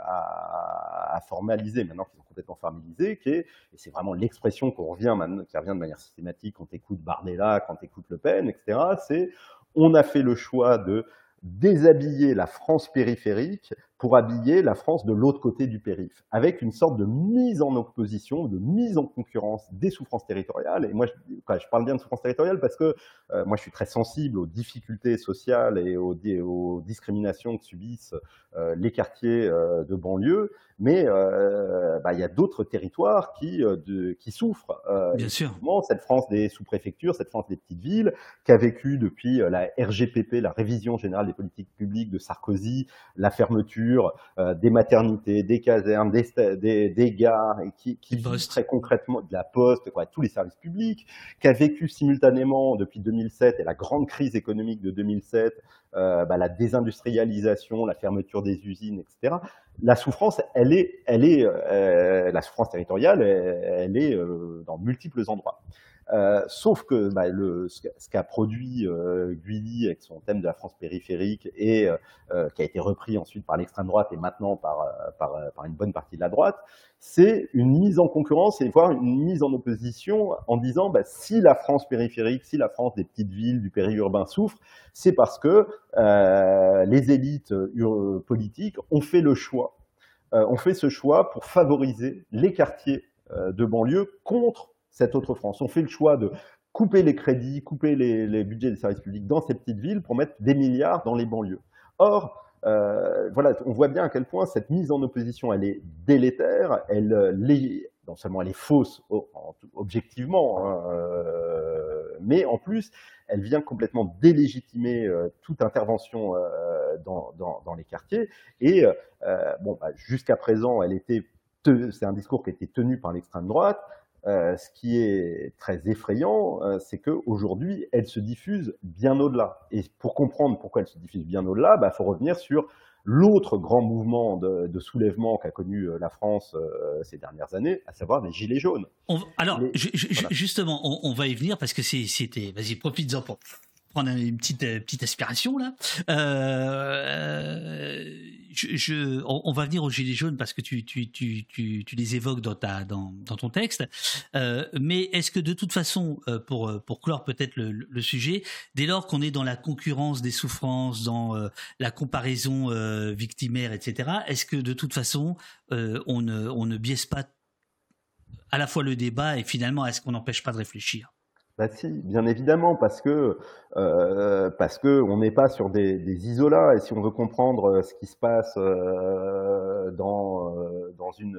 Speaker 4: à, formaliser, maintenant qu'ils sont complètement est, et c'est vraiment l'expression qu'on revient qui revient de manière systématique quand on écoute Bardella, quand écoute Le Pen, etc., c'est on a fait le choix de déshabiller la France périphérique pour habiller la France de l'autre côté du périph', avec une sorte de mise en opposition, de mise en concurrence des souffrances territoriales. Et moi, je, je parle bien de souffrances territoriales parce que euh, moi, je suis très sensible aux difficultés sociales et aux, aux discriminations que subissent euh, les quartiers euh, de banlieue, mais bah, il y a d'autres territoires qui, de, qui souffrent.
Speaker 2: bien sûr.
Speaker 4: Cette France des sous-préfectures, cette France des petites villes, qui a vécu depuis la RGPP, la révision générale des politiques publiques de Sarkozy, la fermeture euh, des maternités, des casernes, des, des, des gares, et qui, qui très concrètement de la poste, quoi, tous les services publics, qui a vécu simultanément depuis 2007 et la grande crise économique de 2007, euh, bah, la désindustrialisation, la fermeture des usines, etc. La souffrance, elle est, elle est, euh, la souffrance territoriale, elle, elle est dans multiples endroits. Euh, sauf que bah, le, ce qu'a produit euh, Guilly avec son thème de la France périphérique et euh, euh qui a été repris ensuite par l'extrême droite et maintenant par, euh, par, par, une bonne partie de la droite, c'est une mise en concurrence et voire une mise en opposition en disant bah, si la France périphérique, si la France des petites villes, du périurbain souffre, c'est parce que les élites politiques ont fait le choix, ont fait ce choix pour favoriser les quartiers de banlieue contre cette autre France. On fait le choix de couper les crédits, couper les, les budgets des services publics dans ces petites villes pour mettre des milliards dans les banlieues. Or, voilà, on voit bien à quel point cette mise en opposition, elle est délétère, elle, non seulement elle est fausse objectivement, hein, mais en plus, elle vient complètement délégitimer toute intervention dans, les quartiers. Et bon, bah, jusqu'à présent, elle était, c'est un discours qui été tenu par l'extrême droite. Euh, ce qui est très effrayant, euh, c'est qu'aujourd'hui, elle se diffuse bien au-delà. Et pour comprendre pourquoi elle se diffuse bien au-delà, il bah, faut revenir sur l'autre grand mouvement de, soulèvement qu'a connu euh, la France ces dernières années, à savoir les Gilets jaunes.
Speaker 2: alors, justement, on, va y venir parce que c'était... Vas-y, profites-en pour prendre une petite euh, petite aspiration là. Euh, on, va venir aux gilets jaunes parce que tu tu, tu, tu, tu les évoques dans ta dans, dans ton texte. Euh, mais est-ce que de toute façon, pour pour clore peut-être le, le, sujet, dès lors qu'on est dans la concurrence des souffrances, dans la comparaison victimaire, etc. Est-ce que de toute façon, on ne on ne biaise pas à la fois le débat et finalement est-ce qu'on n'empêche pas de réfléchir?
Speaker 4: Bah si, bien évidemment, parce que euh, parce que on n'est pas sur des, des, isolats et si on veut comprendre euh, ce qui se passe euh, dans dans une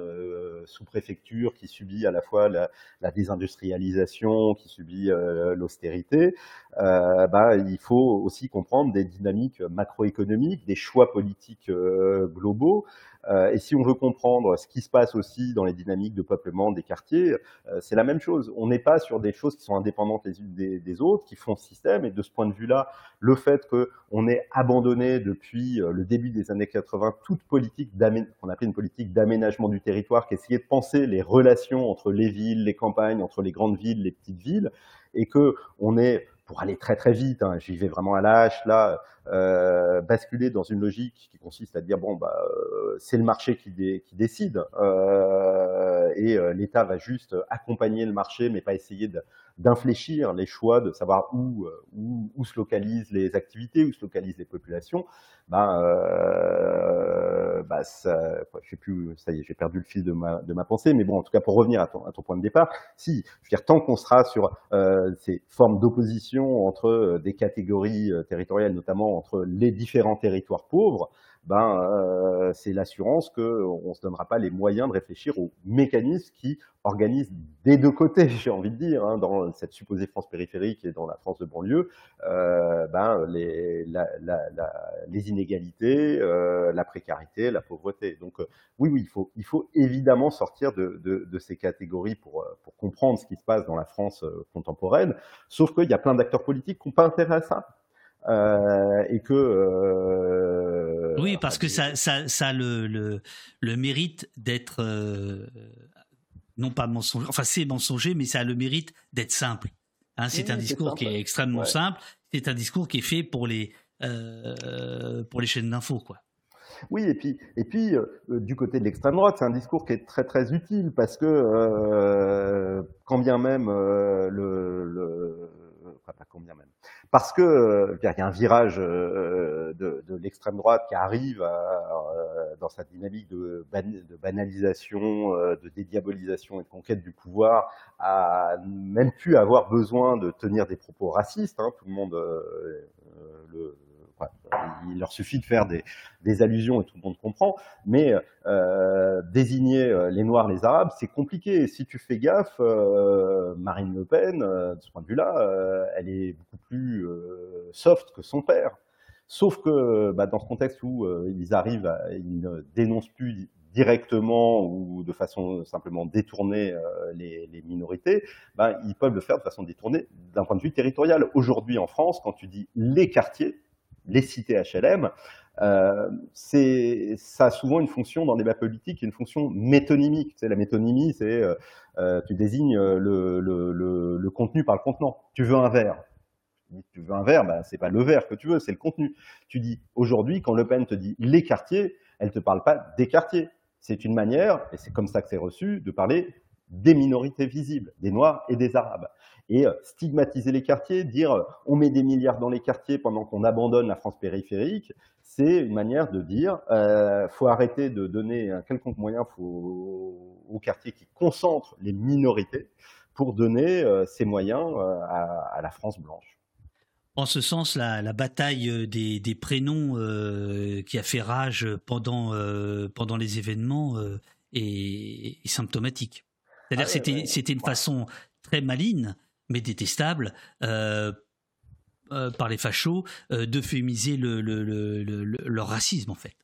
Speaker 4: sous-préfecture qui subit à la fois la, désindustrialisation, qui subit l'austérité, bah il faut aussi comprendre des dynamiques macroéconomiques, des choix politiques globaux et si on veut comprendre ce qui se passe aussi dans les dynamiques de peuplement des quartiers, c'est la même chose. On n'est pas sur des choses qui sont indépendantes les unes des, autres, qui font système. Et de ce point de vue-là, le fait qu'on ait abandonné depuis euh, le début des années 80 toute politique qu'on appelait une politique d'aménagement du territoire, qui essayait de penser les relations entre les villes, les campagnes, entre les grandes villes, les petites villes, et que on est pour aller très très vite, hein, j'y vais vraiment à l'âge, là, euh, basculer dans une logique qui consiste à dire bon bah euh, c'est le marché qui, décide euh, et euh, l'État va juste accompagner le marché mais pas essayer d'infléchir les choix, de savoir où, euh, où, où, se localisent les activités, où se localisent les populations. Euh, bah ça, je sais plus, ça y est, j'ai perdu le fil de ma, de ma pensée, mais bon, en tout cas pour revenir à ton, à ton point de départ, si, je veux dire, tant qu'on sera sur ces formes d'opposition entre des catégories territoriales, notamment entre les différents territoires pauvres, ben, euh, c'est l'assurance qu'on ne se donnera pas les moyens de réfléchir aux mécanismes qui organisent des deux côtés, [LAUGHS] j'ai envie de dire, hein, dans cette supposée France périphérique et dans la France de banlieue, euh, ben, les, la, la, les inégalités, euh, la précarité, la pauvreté. Donc euh, oui, oui, il faut, il faut évidemment sortir de, de, de, ces catégories pour, pour comprendre ce qui se passe dans la France euh, contemporaine, sauf qu'il y a plein d'acteurs politiques qui n'ont pas intérêt à ça. Euh, et que euh,
Speaker 2: oui parce que ça ça ça le le, le mérite d'être euh, non pas mensonger enfin c'est mensonger mais ça a le mérite d'être simple. Hein, c'est un discours qui est extrêmement simple c'est un discours qui est fait pour les pour les chaînes d'infos quoi.
Speaker 4: Oui, et puis, et puis du côté de l'extrême droite, c'est un discours qui est très très utile parce que euh, quand bien même le, le pas combien même, parce que euh, il y a un virage euh, de, de l'extrême droite qui arrive euh, dans sa dynamique de, de banalisation, de dédiabolisation et de conquête du pouvoir, à même plus avoir besoin de tenir des propos racistes. Hein, tout le monde le il leur suffit de faire des, des, allusions et tout le monde comprend, mais euh, désigner euh, les Noirs, les Arabes, c'est compliqué. si tu fais gaffe, euh, Marine Le Pen, euh, de ce point de vue-là, euh, elle est beaucoup plus soft que son père. Sauf que bah, dans ce contexte où ils arrivent, à, ils ne dénoncent plus directement ou de façon simplement détournée les, les, minorités, bah, ils peuvent le faire de façon détournée d'un point de vue territorial. Aujourd'hui en France, quand tu dis les quartiers, les cités HLM, euh, ça a souvent une fonction dans le débat politique, une fonction métonymique. Tu sais, la métonymie, c'est euh, euh, tu désignes le, le, contenu par le contenant. Tu veux un verre. Tu veux un verre, bah, c'est pas le verre que tu veux, c'est le contenu. Tu dis aujourd'hui, quand Le Pen te dit les quartiers, elle te parle pas des quartiers. C'est une manière, et c'est comme ça que c'est reçu, de parler des minorités visibles, des Noirs et des Arabes et euh, stigmatiser les quartiers, dire euh, on met des milliards dans les quartiers pendant qu'on abandonne la France périphérique, c'est une manière de dire euh, faut arrêter de donner un quelconque moyen aux quartiers qui concentrent les minorités pour donner euh, ces moyens à, à, la France blanche.
Speaker 2: En ce sens, la, bataille des, prénoms qui a fait rage pendant, pendant les événements est, symptomatique. C'est-à-dire que ah c'était une façon très maligne, mais détestable, par les fachos, d'euphémiser le, leur racisme, en fait.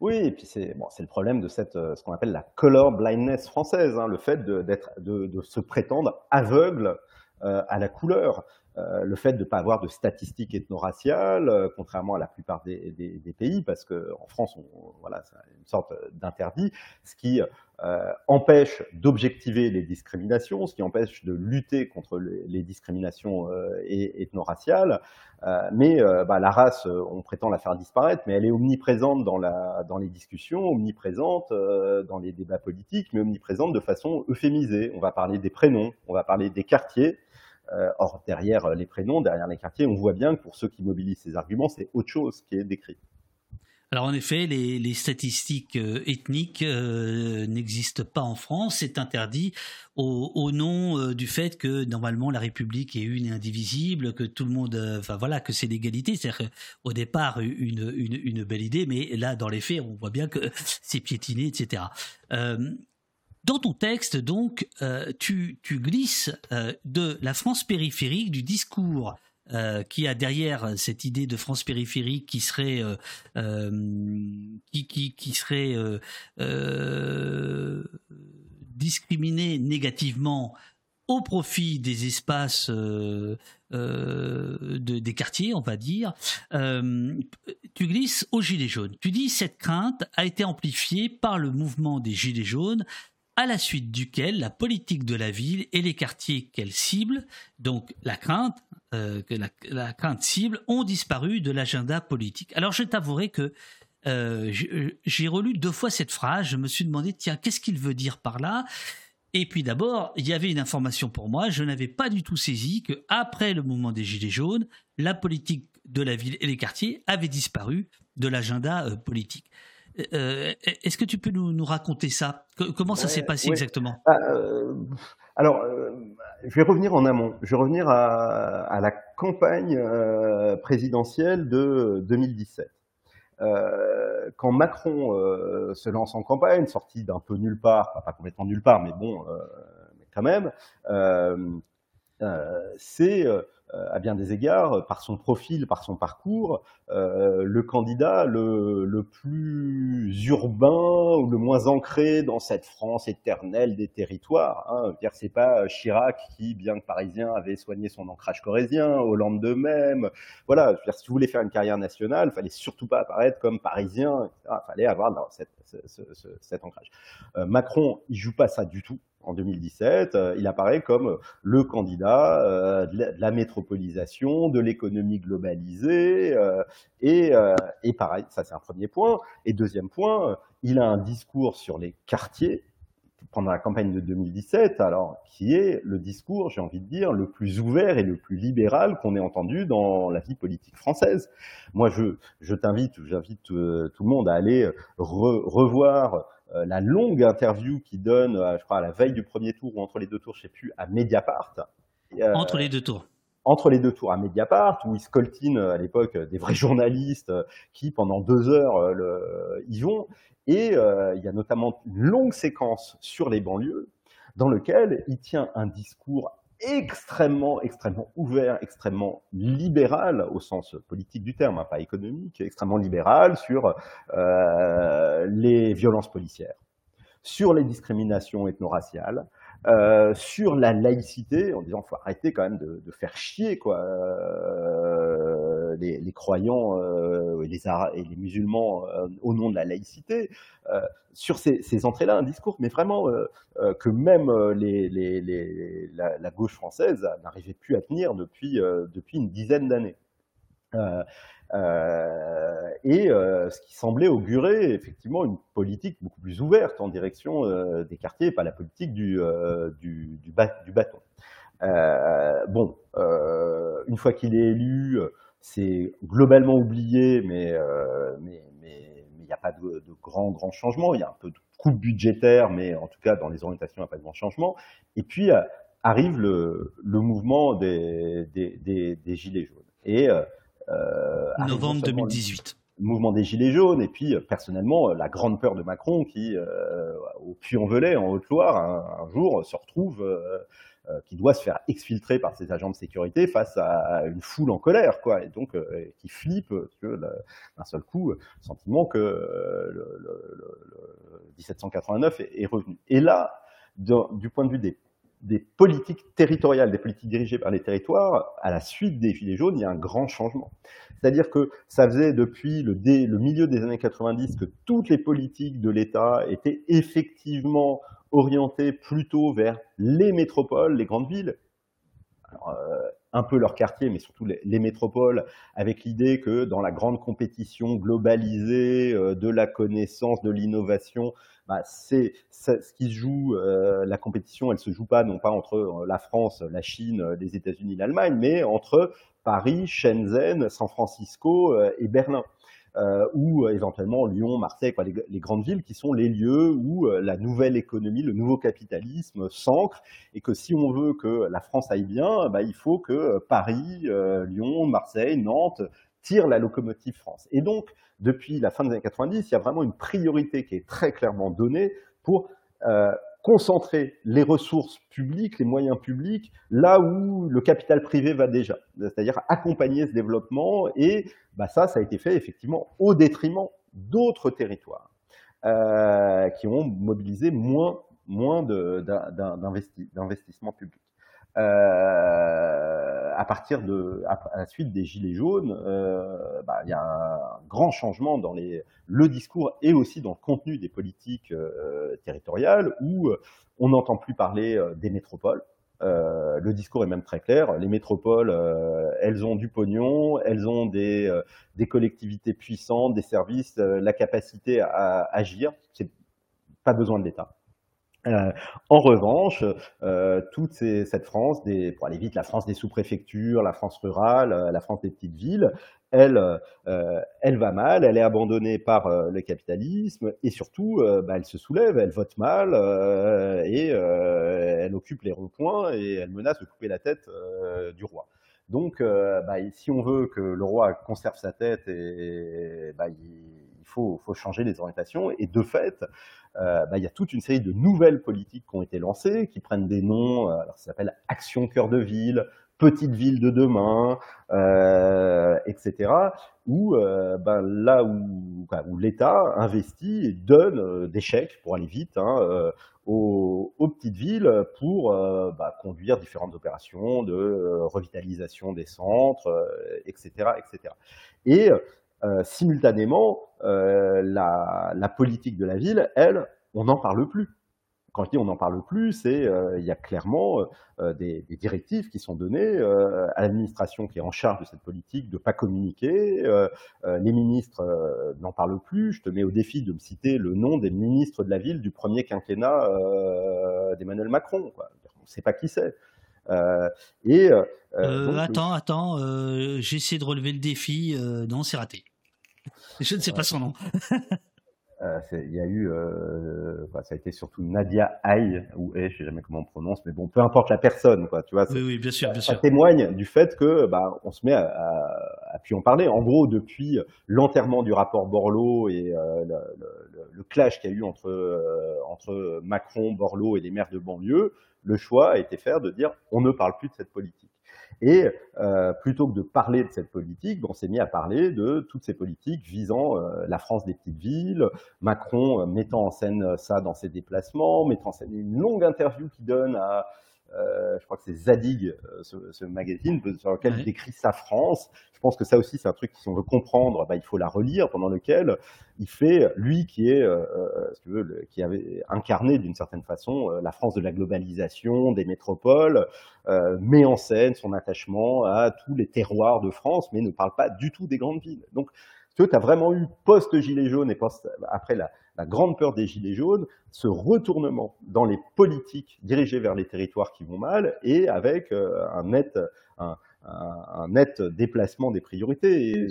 Speaker 4: Oui, et puis c'est bon, le problème de cette, ce qu'on appelle la color blindness française, hein, le fait de, de, de, se prétendre aveugle à la couleur. Euh, le fait de ne pas avoir de statistiques ethno-raciales, euh, contrairement à la plupart des, pays, parce qu'en France, on, voilà, c'est une sorte d'interdit, ce qui euh, empêche d'objectiver les discriminations, ce qui empêche de lutter contre les, discriminations ethno-raciales. mais bah, la race, on prétend la faire disparaître, mais elle est omniprésente dans, la, dans les discussions, omniprésente dans les débats politiques, mais omniprésente de façon euphémisée. On va parler des prénoms, on va parler des quartiers, euh, or, derrière les prénoms, derrière les quartiers, on voit bien que pour ceux qui mobilisent ces arguments, c'est autre chose qui est décrit.
Speaker 2: Alors en effet, les, statistiques euh, ethniques euh, n'existent pas en France. C'est interdit au, nom du fait que normalement la République est une et indivisible, que tout le monde, enfin voilà, que c'est l'égalité. C'est-à-dire au départ une, une, belle idée, mais là dans les faits, on voit bien que [LAUGHS] c'est piétiné, etc. Dans ton texte, donc, euh, tu, glisses euh, de la France périphérique, du discours euh, qui a derrière cette idée de France périphérique qui serait qui, serait discriminée négativement au profit des espaces des quartiers, on va dire, tu glisses aux Gilets jaunes. Tu dis cette crainte a été amplifiée par le mouvement des Gilets jaunes à la suite duquel la politique de la ville et les quartiers qu'elle cible, donc la crainte, euh, que la, crainte cible, ont disparu de l'agenda politique. Alors je t'avouerai que euh, euh, j'ai relu deux fois cette phrase, je me suis demandé, tiens, qu'est-ce qu'il veut dire par là? Et puis d'abord, il y avait une information pour moi, je n'avais pas du tout saisi que après le mouvement des Gilets jaunes, la politique de la ville et les quartiers avait disparu de l'agenda politique. Euh, est-ce que tu peux nous, raconter ça? Comment ça s'est passé exactement?
Speaker 4: Ah, euh, Alors, euh, je vais revenir en amont. Je vais revenir à, la campagne présidentielle de 2017. quand Macron se lance en campagne, sorti d'un peu nulle part, pas complètement nulle part, mais bon, mais quand même, c'est à bien des égards, par son profil, par son parcours, euh, le candidat le, plus urbain ou le moins ancré dans cette France éternelle des territoires. Hein. C'est pas Chirac qui, bien que parisien, avait soigné son ancrage corésien, Hollande de même. Voilà, si vous voulez faire une carrière nationale, il fallait surtout pas apparaître comme parisien, il fallait avoir cet ancrage. Euh, Macron, il joue pas ça du tout en 2017, euh, il apparaît comme le candidat euh, de la métropolisation, de l'économie globalisée, euh, et, pareil, ça c'est un premier point. Et deuxième point, il a un discours sur les quartiers pendant la campagne de 2017, alors qui est le discours, j'ai envie de dire, le plus ouvert et le plus libéral qu'on ait entendu dans la vie politique française. Moi, je, t'invite, j'invite tout le monde à aller revoir euh, la longue interview qu'il donne, euh, je crois, à la veille du premier tour ou entre les deux tours, je ne sais plus, à Mediapart.
Speaker 2: Euh, entre les deux tours
Speaker 4: entre les deux tours à Mediapart, où il scoltine à l'époque des vrais [LAUGHS] journalistes qui, pendant deux heures, y vont. Et il y a notamment une longue séquence sur les banlieues dans lequel il tient un discours extrêmement, extrêmement ouvert, extrêmement libéral au sens politique du terme, hein, pas économique, extrêmement libéral sur euh, les violences policières, sur les discriminations ethno-raciales, euh, sur la laïcité, en disant faut arrêter quand même de, faire chier quoi euh, les, croyants euh, et, les musulmans euh, au nom de la laïcité. Euh, sur ces, entrées-là, un discours, mais vraiment que même la, gauche française n'arrivait plus à tenir depuis une dizaine d'années. Et ce qui semblait augurer effectivement une politique beaucoup plus ouverte en direction des quartiers, pas la politique du bâton. bon, une fois qu'il est élu, c'est globalement oublié, mais mais mais il n'y a pas de, de grands grands changements. Il y a un peu de coupe budgétaire, mais en tout cas dans les orientations, il n'y a pas de grands changements. Et puis arrive le, le mouvement des, des, des, des, gilets jaunes.
Speaker 2: Et novembre 2018
Speaker 4: le mouvement des Gilets jaunes, et puis personnellement la grande peur de Macron qui, au Puy-en-Velay, en Haute-Loire, un, jour se retrouve euh, qui doit se faire exfiltrer par ses agents de sécurité face à une foule en colère, quoi, et donc euh, qui flippe que d'un seul coup, le sentiment que euh, le, le, 1789 est, revenu. Et là, du point de vue des politiques territoriales, des politiques dirigées par les territoires, à la suite des Gilets jaunes, il y a un grand changement. C'est-à-dire que ça faisait depuis le, milieu des années 90 que toutes les politiques de l'État étaient effectivement orientés plutôt vers les métropoles, les grandes villes, euh, un peu leur quartier, mais surtout les, métropoles, avec l'idée que dans la grande compétition globalisée euh, de la connaissance, de l'innovation, bah, c'est ce qui se joue. Euh, la compétition, elle se joue pas non pas entre la France, la Chine, les États-Unis, l'Allemagne, mais entre Paris, Shenzhen, San Francisco et Berlin euh, ou euh, éventuellement Lyon, Marseille, les, grandes villes qui sont les lieux où euh, la nouvelle économie, le nouveau capitalisme s'ancre, et que si on veut que la France aille bien, bah, il faut que Paris, Lyon, Marseille, Nantes tirent la locomotive France. Et donc, depuis la fin des années 90, il y a vraiment une priorité qui est très clairement donnée pour concentrer les ressources publiques, les moyens publics, là où le capital privé va déjà, c'est-à-dire accompagner ce développement, et bah ça, ça a été fait effectivement au détriment d'autres territoires euh, qui ont mobilisé moins, moins d'investissements publics. Euh, à partir de, à, la suite des gilets jaunes, euh, bah, il y a un grand changement dans les, le discours et aussi dans le contenu des politiques euh, territoriales où on n'entend plus parler euh, des métropoles. Euh, le discours est même très clair. Les métropoles, euh, elles ont du pognon, elles ont des, collectivités puissantes, des services, la capacité à, agir. C'est pas besoin de l'État. Euh, en revanche, euh, toute cette France, des, pour aller vite, la France des sous-préfectures, la France rurale, euh, la France des petites villes, elle, euh, elle va mal, elle est abandonnée par euh, le capitalisme et surtout, bah, elle se soulève, elle vote mal et elle occupe les ronds-points et elle menace de couper la tête du roi. Donc, bah, si on veut que le roi conserve sa tête, et, bah, il faut, faut changer les orientations et de fait, euh, bah, il y a toute une série de nouvelles politiques qui ont été lancées, qui prennent des noms, euh, alors ça s'appelle Action Cœur de Ville, Petite Ville de demain, euh, etc. Où euh, ben, là où, où l'État investit et donne euh, des chèques pour aller vite hein, aux, petites villes pour bah, conduire différentes opérations de revitalisation des centres, etc., etc. Et simultanément, euh, la, la, politique de la ville, elle, on n'en parle plus. Quand je dis on n'en parle plus, c'est euh, il y a clairement des, des, directives qui sont données à l'administration qui est en charge de cette politique de pas communiquer. les ministres n'en parlent plus. Je te mets au défi de me citer le nom des ministres de la ville du premier quinquennat d'Emmanuel Macron. Quoi. On ne sait pas qui c'est.
Speaker 2: Euh, et euh, donc, attends, attends, j'essaie de relever le défi. non, c'est raté. Je ne sais pas son nom. [LAUGHS]
Speaker 4: Euh, il y a eu, euh, ça a été surtout Nadia Aïe ou je je sais jamais comment on prononce, mais bon, peu importe la personne, quoi. Tu vois,
Speaker 2: oui, oui, bien sûr, bien
Speaker 4: ça, témoigne du fait que, bah, on se met à, à, pu en parler. En gros, depuis l'enterrement du rapport Borloo et euh, le, le, le, clash qu'il y a eu entre euh, entre Macron, Borloo et les maires de banlieue, le choix a été fait de dire, on ne parle plus de cette politique. Et euh, plutôt que de parler de cette politique, on s'est mis à parler de toutes ces politiques visant euh, la France des petites villes, Macron euh, mettant en scène ça dans ses déplacements, mettant en scène une longue interview qu'il donne à euh, je crois que c'est Zadig, euh, ce, ce, magazine, sur lequel il décrit sa France. Je pense que ça aussi, c'est un truc, si on veut comprendre, bah, il faut la relire, pendant lequel il fait, lui qui est, euh, euh si tu veux, le, qui avait incarné d'une certaine façon la France de la globalisation, des métropoles, euh, met en scène son attachement à tous les terroirs de France, mais ne parle pas du tout des grandes villes. Donc, tu as vraiment eu post-gilet jaune et post, après la, la grande peur des gilets jaunes, ce retournement dans les politiques dirigées vers les territoires qui vont mal et avec euh, un net, un, un, net déplacement des priorités. Et,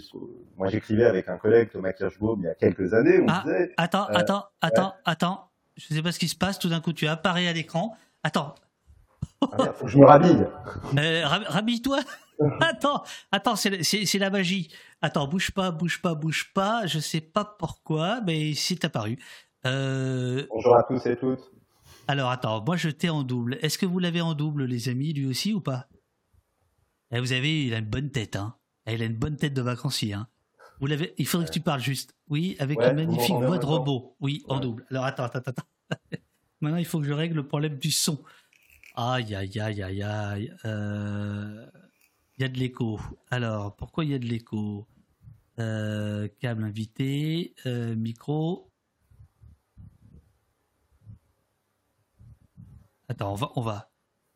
Speaker 4: moi, j'écrivais avec un collègue, Thomas Kirschbaum, il y a quelques années, on
Speaker 2: ah,
Speaker 4: disait...
Speaker 2: Attends, attends, attends, attends, je ne sais pas ce qui se passe, tout d'un coup tu apparais à l'écran. Attends.
Speaker 4: Ah, faut que je me rhabille. [LAUGHS]
Speaker 2: Euh, Rhabille-toi. [LAUGHS] attends, attends, c'est la magie. Attends, bouge pas, bouge pas, bouge pas. Je sais pas pourquoi, mais c'est apparu.
Speaker 4: Euh... Bonjour à tous et toutes.
Speaker 2: Alors attends, moi je t'ai en double. Est-ce que vous l'avez en double, les amis, lui aussi ou pas? Eh, Vous avez, il a une bonne tête, hein. Eh, il a une bonne tête de vacancier, hein. Vous l'avez. Il faudrait que tu parles juste. Oui, avec une magnifique voix de robot. Oui, en double. Alors attends, attends, attends. [LAUGHS] Maintenant, il faut que je règle le problème du son. Aïe, aïe, aïe, aïe, aïe. Euh, y a de l'écho. Alors, pourquoi il y a de l'écho? Euh, Câble invité, euh, micro. Attends, on va, on va,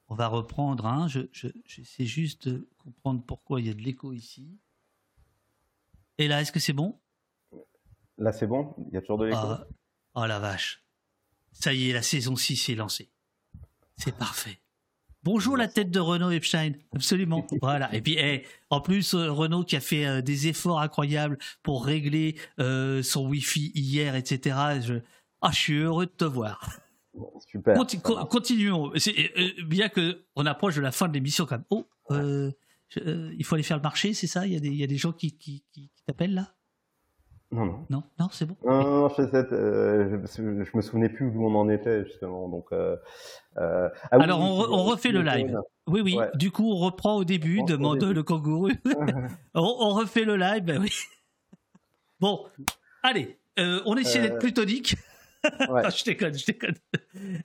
Speaker 2: on va reprendre. Hein. Je, j'essaie juste de comprendre pourquoi il y a de l'écho ici. Et là, est-ce que c'est bon?
Speaker 4: Là, c'est bon? Il y a toujours de l'écho?
Speaker 2: Ah, Oh la vache. Ça y est, la saison 6 est lancée. C'est parfait. Bonjour la tête de Renault Epstein, absolument. [LAUGHS] Voilà. Et puis, eh, en plus, euh, Renault qui a fait euh, des efforts incroyables pour régler euh, son Wi-Fi hier, etc. Je... Ah, je suis heureux de te voir.
Speaker 4: super.
Speaker 2: continuons. bien que on approche de la fin de l'émission quand même. Oh, il faut aller faire le marché, c'est ça? Il y, a des, il y a des gens qui, qui, qui t'appellent là?
Speaker 4: Non, non.
Speaker 2: Non, non c'est bon.
Speaker 4: Non, non, je, euh, je, me souvenais plus où on en était justement. Donc, euh,
Speaker 2: euh ah Alors on, refait le live. Oui, oui. Du coup, on reprend au début, demande le kangourou. [LAUGHS] [LAUGHS] on, refait le live, ben oui. [LAUGHS] Bon, allez, on essaie d'être [LAUGHS] je déconne, je déconne.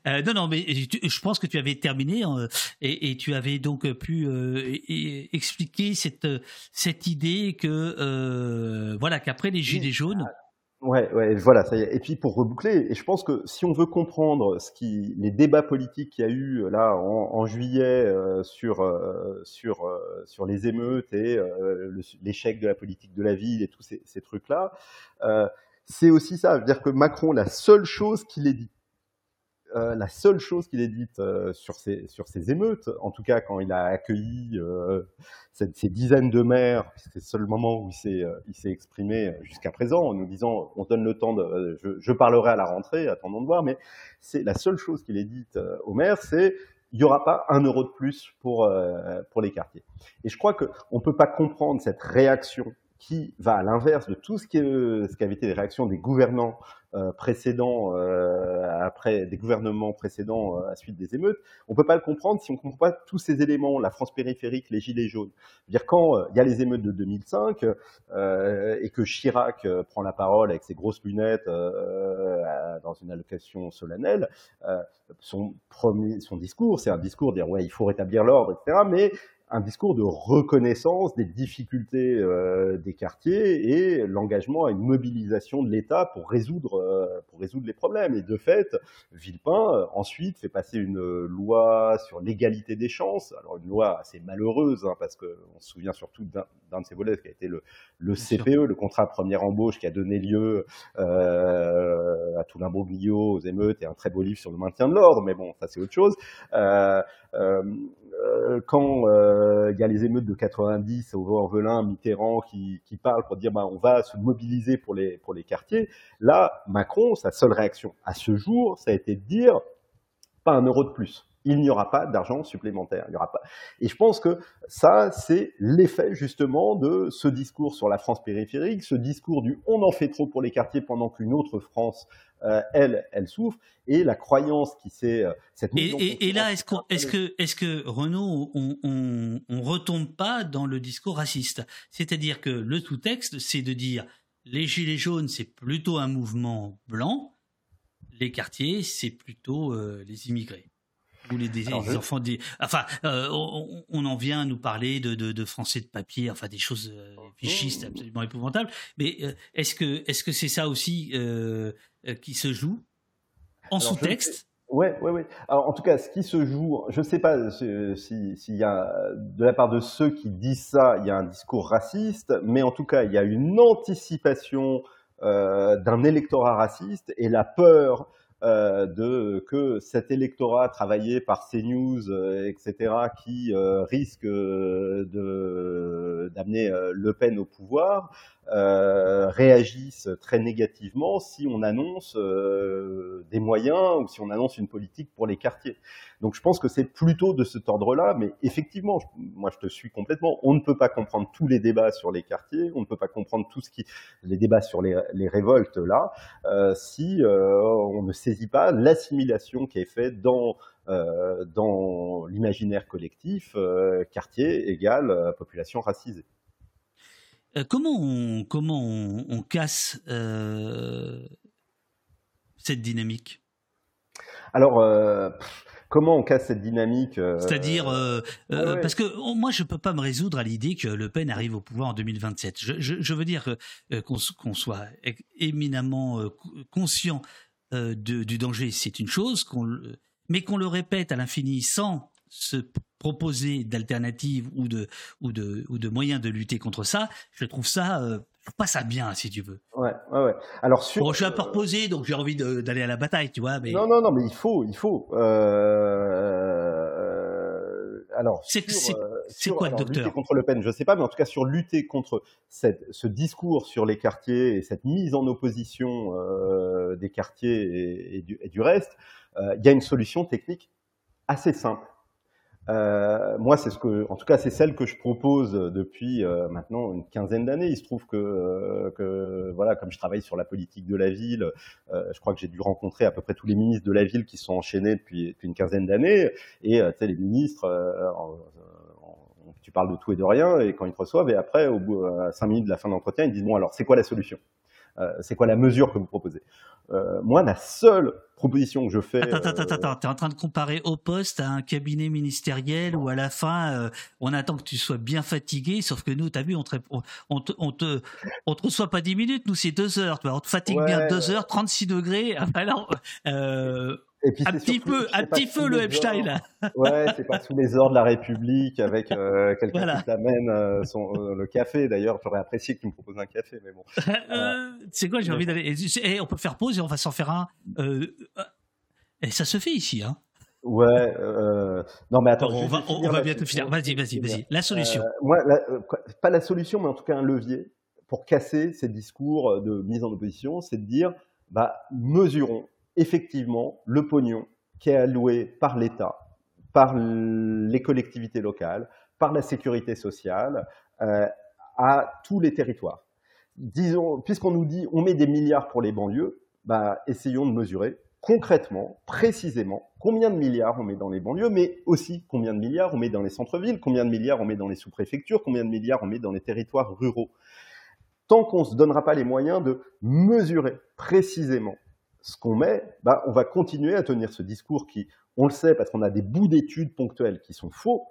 Speaker 2: Euh, non, non, mais je pense que tu avais terminé hein, et, tu avais donc pu euh, expliquer cette cette idée que euh, voilà qu'après les gilets jaunes.
Speaker 4: Ouais, ouais, voilà, ça y est. Et puis pour reboucler, et je pense que si on veut comprendre ce qui, les débats politiques qu'il y a eu là en, juillet sur sur sur les émeutes et l'échec de la politique de la ville et tous ces, ces trucs là c'est aussi ça. dire que Macron, la seule chose qu'il ait dit, euh, la seule chose qu'il ait dite euh, sur, ces, sur ces émeutes, en tout cas quand il a accueilli euh, ces dizaines de maires, c'est le seul moment où il s'est, il s'est exprimé jusqu'à présent en nous disant on donne le temps de, je, je, parlerai à la rentrée, attendons de voir, mais c'est la seule chose qu'il ait dite aux maires, c'est il n'y aura pas un euro de plus pour, pour les quartiers. Et je crois qu'on ne peut pas comprendre cette réaction qui va à l'inverse de tout ce qui, ce qui avait été les réactions des gouvernants euh, précédents, euh, après des gouvernements précédents euh, à suite des émeutes. On peut pas le comprendre si on comprend pas tous ces éléments, la France périphérique, les gilets jaunes. dire quand il y a les émeutes de 2005 et que Chirac prend la parole avec ses grosses lunettes dans une allocation solennelle, son premier, son discours, c'est un discours dire ouais il faut rétablir l'ordre, etc. Mais un discours de reconnaissance des difficultés euh, des quartiers et l'engagement à une mobilisation de l'État pour résoudre euh, pour résoudre les problèmes. Et de fait, Villepin euh, ensuite fait passer une loi sur l'égalité des chances. Alors une loi assez malheureuse hein, parce que on se souvient surtout d'un de ses volets qui a été le, le CPE, le contrat première embauche, qui a donné lieu à tout l'imbroglio, aux émeutes et un très beau livre sur le maintien de l'ordre. Mais bon, ça c'est autre chose. Euh, quand euh, il y a les émeutes de 90 au Vaux-en-Velin, Mitterrand qui, qui parle pour dire bah, on va se mobiliser pour les, pour les quartiers, là, Macron, sa seule réaction à ce jour, ça a été de dire pas un euro de plus il n'y aura pas d'argent supplémentaire. Il y aura pas. Et je pense que ça, c'est l'effet justement de ce discours sur la France périphérique, ce discours du on en fait trop pour les quartiers pendant qu'une autre France, elle, elle souffre, et la croyance qui s'est euh,
Speaker 2: cette. Et, et, là, est-ce que, est-ce que, est-ce que Renaud, on, on, on retombe pas dans le discours raciste? C'est-à-dire que le sous-texte, c'est de dire les gilets jaunes, c'est plutôt un mouvement blanc, les quartiers, c'est plutôt euh, les immigrés. Ou les, des, enfants des, enfin euh, on, en vient à nous parler de, de, français de papier enfin des choses euh, fichistes absolument épouvantables. Mais euh, est-ce que est-ce que c'est ça aussi qui se joue en sous-texte
Speaker 4: Ouais, ouais, ouais. Alors, en tout cas, ce qui se joue, je ne sais pas s'il si, y a, de la part de ceux qui disent ça, il y a un discours raciste, mais en tout cas, il y a une anticipation d'un électorat raciste et la peur euh, de que cet électorat travaillé par CNews, euh, etc., qui euh, risque de d'amener Le Pen au pouvoir, euh, réagissent très négativement si on annonce euh, des moyens ou si on annonce une politique pour les quartiers. Donc je pense que c'est plutôt de cet ordre-là, mais effectivement, moi je te suis complètement. On ne peut pas comprendre tous les débats sur les quartiers, on ne peut pas comprendre tout ce qui, les débats sur les, révoltes là, euh, si on ne saisit pas l'assimilation qui est faite dans euh, dans l'imaginaire collectif, euh, quartier égale euh, population racisée.
Speaker 2: Comment on, comment on, casse cette dynamique?
Speaker 4: Alors, comment on casse cette dynamique
Speaker 2: C'est-à-dire, parce que oh, moi, je peux pas me résoudre à l'idée que Le Pen arrive au pouvoir en 2027. Je, veux dire qu'on soit éminemment conscient du danger, c'est une chose. Qu'on mais qu'on le répète à l'infini sans se proposer d'alternatives ou de, ou, de, ou de moyens de lutter contre ça, je trouve ça, euh, pas ça bien, si tu veux.
Speaker 4: Ouais, ouais, ouais. Alors, sur,
Speaker 2: bon, je suis un peu reposé, donc j'ai envie d'aller à la bataille, tu vois. Mais...
Speaker 4: Non, non, non, mais il faut, il faut. Euh... Alors,
Speaker 2: c'est euh, quoi, alors, docteur
Speaker 4: Lutter contre Le Pen, je sais pas, mais en tout cas sur lutter contre cette, ce discours sur les quartiers et cette mise en opposition euh, des quartiers et, du, et, du, reste, euh, il y a une solution technique assez simple. Euh, moi, c'est ce que, en tout cas, c'est celle que je propose depuis euh, maintenant une quinzaine d'années. Il se trouve que, euh, que, voilà, comme je travaille sur la politique de la ville, euh, je crois que j'ai dû rencontrer à peu près tous les ministres de la ville qui sont enchaînés depuis, une quinzaine d'années. Et les ministres, tu parles de tout et de rien, et quand ils te reçoivent, et après, au bout à cinq minutes de la fin de l'entretien, ils disent bon, alors, c'est quoi la solution? C'est quoi la mesure que vous proposez? Moi, la seule proposition que je fais.
Speaker 2: Attends, attends, attends, attends. T'es en train de comparer au poste à un cabinet ministériel où à la fin, euh, on attend que tu sois bien fatigué, sauf que nous, t'as vu, on te, on, te, on te, on te reçoit pas 10 minutes, nous c'est 2 heures, on te fatigue bien 2 heures, 36 degrés. [LAUGHS] Alors, euh, un petit peu, un petit peu le Epstein là.
Speaker 4: Ouais, c'est pas sous les ordres de la République avec euh, quelqu'un qui t'amène euh, euh, le café. D'ailleurs, j'aurais apprécié qu'il me propose un café, mais bon.
Speaker 2: c'est quoi, j'ai envie d'aller. Et, on peut faire pause et on va s'en faire un. et ça se fait ici, hein.
Speaker 4: Ouais, non mais attends.
Speaker 2: on va, on va bientôt finir. Vas-y, vas-y, vas-y. La solution.
Speaker 4: moi, pas la solution, mais en tout cas un levier pour casser ces discours de mise en opposition, c'est de dire, bah, mesurons effectivement le pognon qui est alloué par l'État, par les collectivités locales, par la sécurité sociale euh, à tous les territoires. Disons, puisqu'on nous dit on met des milliards pour les banlieues, bah, essayons de mesurer concrètement, précisément, combien de milliards on met dans les banlieues, mais aussi combien de milliards on met dans les centres-villes, combien de milliards on met dans les sous-préfectures, combien de milliards on met dans les territoires ruraux. Tant qu'on ne se donnera pas les moyens de mesurer précisément ce qu'on met, bah, on va continuer à tenir ce discours qui, on le sait, parce qu'on a des bouts d'études ponctuelles qui sont faux.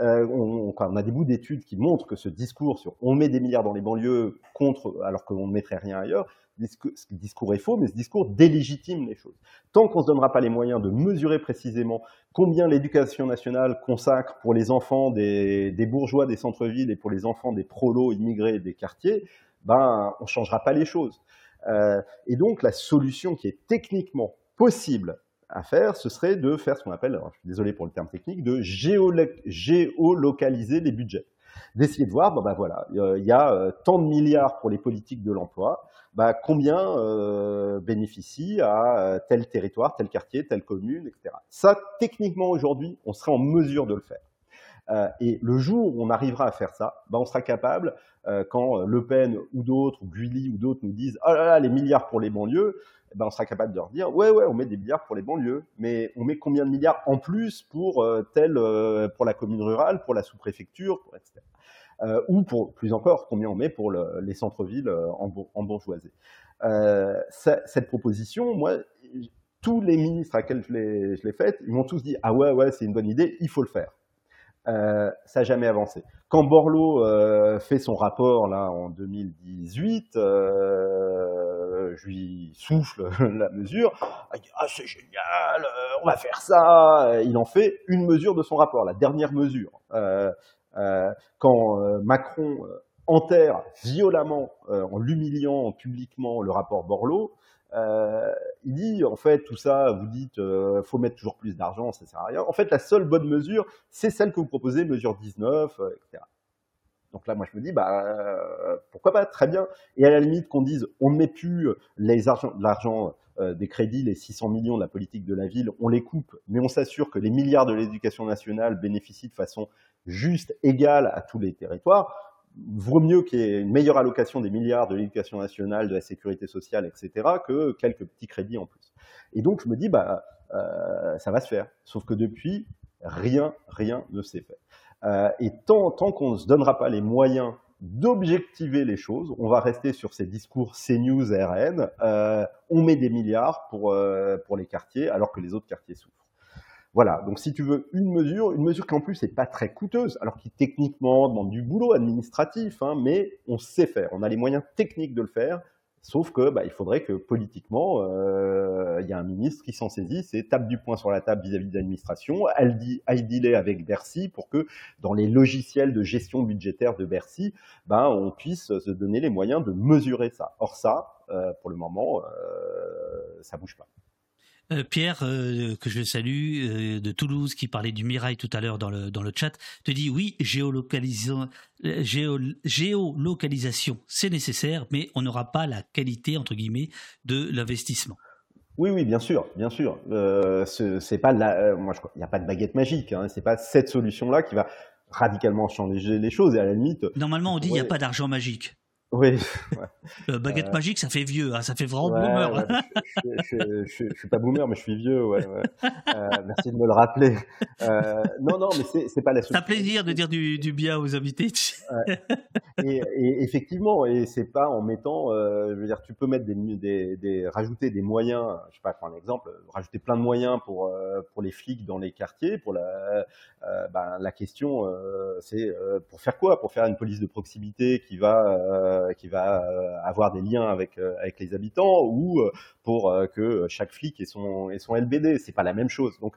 Speaker 4: Euh, on, a des bouts d'études qui montrent que ce discours sur on met des milliards dans les banlieues contre alors qu'on ne mettrait rien ailleurs, ce discours est faux, mais ce discours délégitime les choses. Tant qu'on ne se donnera pas les moyens de mesurer précisément combien l'éducation nationale consacre pour les enfants des, des bourgeois des centres-villes et pour les enfants des prolos immigrés des quartiers, ben, on ne changera pas les choses. Euh, et donc, la solution qui est techniquement possible à faire, ce serait de faire ce qu'on appelle, je suis désolé pour le terme technique, de géolocaliser les budgets. D'essayer de voir, bah voilà, il y a euh, tant de milliards pour les politiques de l'emploi, bah combien euh, bénéficie à tel territoire, tel quartier, telle commune, etc. Ça, techniquement aujourd'hui, on serait en mesure de le faire. Euh, et le jour où on arrivera à faire ça, bah, on sera capable, euh, quand euh, Le Pen ou d'autres, ou Guilly ou d'autres nous disent « Oh là là, les milliards pour les banlieues eh ben, on sera capable de leur dire « Ouais, ouais, on met des milliards pour les banlieues, mais on met combien de milliards en plus pour tel, pour la commune rurale, pour la sous-préfecture, etc. Euh, ou pour plus encore combien on met pour le, les centres-villes en, en, bourgeoisie. Euh, cette proposition, moi, tous les ministres à qui je l'ai faite, ils m'ont tous dit ah ouais ouais c'est une bonne idée, il faut le faire. Euh, ça n'a jamais avancé. Quand Borloo euh, fait son rapport là en 2018, euh, je lui souffle [LAUGHS] la mesure. Ah c'est génial, euh, on va faire ça. Il en fait une mesure de son rapport, la dernière mesure. Quand Macron enterre violemment, en l'humiliant publiquement, le rapport Borloo, euh, il dit, en fait, tout ça, vous dites, euh, faut mettre toujours plus d'argent, ça sert à rien. En fait, la seule bonne mesure, c'est celle que vous proposez, mesure 19, euh, etc. Donc là, moi, je me dis, bah, pourquoi pas, très bien. Et à la limite qu'on dise, on ne met plus les argent, l'argent des crédits, les 600 millions de la politique de la ville, on les coupe, mais on s'assure que les milliards de l'éducation nationale bénéficient de façon juste, égale à tous les territoires vaut mieux qu'il y ait une meilleure allocation des milliards de l'éducation nationale, de la sécurité sociale, etc., que quelques petits crédits en plus. Et donc je me dis, bah, euh, ça va se faire. Sauf que depuis, rien, rien ne s'est fait. Euh, et tant, tant qu'on ne se donnera pas les moyens d'objectiver les choses, on va rester sur ces discours CNews, RN, euh, on met des milliards pour, pour les quartiers alors que les autres quartiers souffrent. Voilà, donc si tu veux une mesure, une mesure qui en plus n'est pas très coûteuse, alors qui techniquement demande du boulot administratif, hein, mais on sait faire, on a les moyens techniques de le faire, sauf que bah, il faudrait que politiquement, euh, il y a un ministre qui s'en saisisse et tape du poing sur la table vis-à-vis de l'administration, elle dit avec Bercy pour que dans les logiciels de gestion budgétaire de Bercy, ben, on puisse se donner les moyens de mesurer ça. Or ça, euh, pour le moment, euh, ça bouge pas.
Speaker 2: Euh, Pierre, euh, que je salue, euh, de Toulouse, qui parlait du Mirail tout à l'heure dans le, dans le chat, te dit oui, géolocalisation, géolocalisation c'est nécessaire, mais on n'aura pas la qualité, entre guillemets, de l'investissement.
Speaker 4: Oui, oui, bien sûr, bien sûr. c'est pas la, moi, il n'y a pas de baguette magique. Hein, c'est pas cette solution-là qui va radicalement changer les choses. Et à la limite,
Speaker 2: normalement, on dit il n'y a pas d'argent magique.
Speaker 4: Oui. [LAUGHS]
Speaker 2: Ouais. baguette euh, magique, ça fait vieux, hein, ça fait vraiment boomer.
Speaker 4: je, je, suis pas boomer, mais je suis vieux. Euh, merci de me le rappeler. Euh, non, non, mais c'est pas la
Speaker 2: solution. Ça plaisir de dire du, du bien aux invités.
Speaker 4: et, et, effectivement, et c'est pas en mettant, je veux dire, tu peux mettre des, des, des, rajouter des moyens. Je sais pas, prendre un exemple, rajouter plein de moyens pour pour les flics dans les quartiers. Pour la, ben, la question, c'est pour faire quoi? Pour faire une police de proximité qui va qui va euh, avoir des liens avec euh, avec les habitants ou euh, pour que chaque flic ait son ait son LBD. C'est pas la même chose. Donc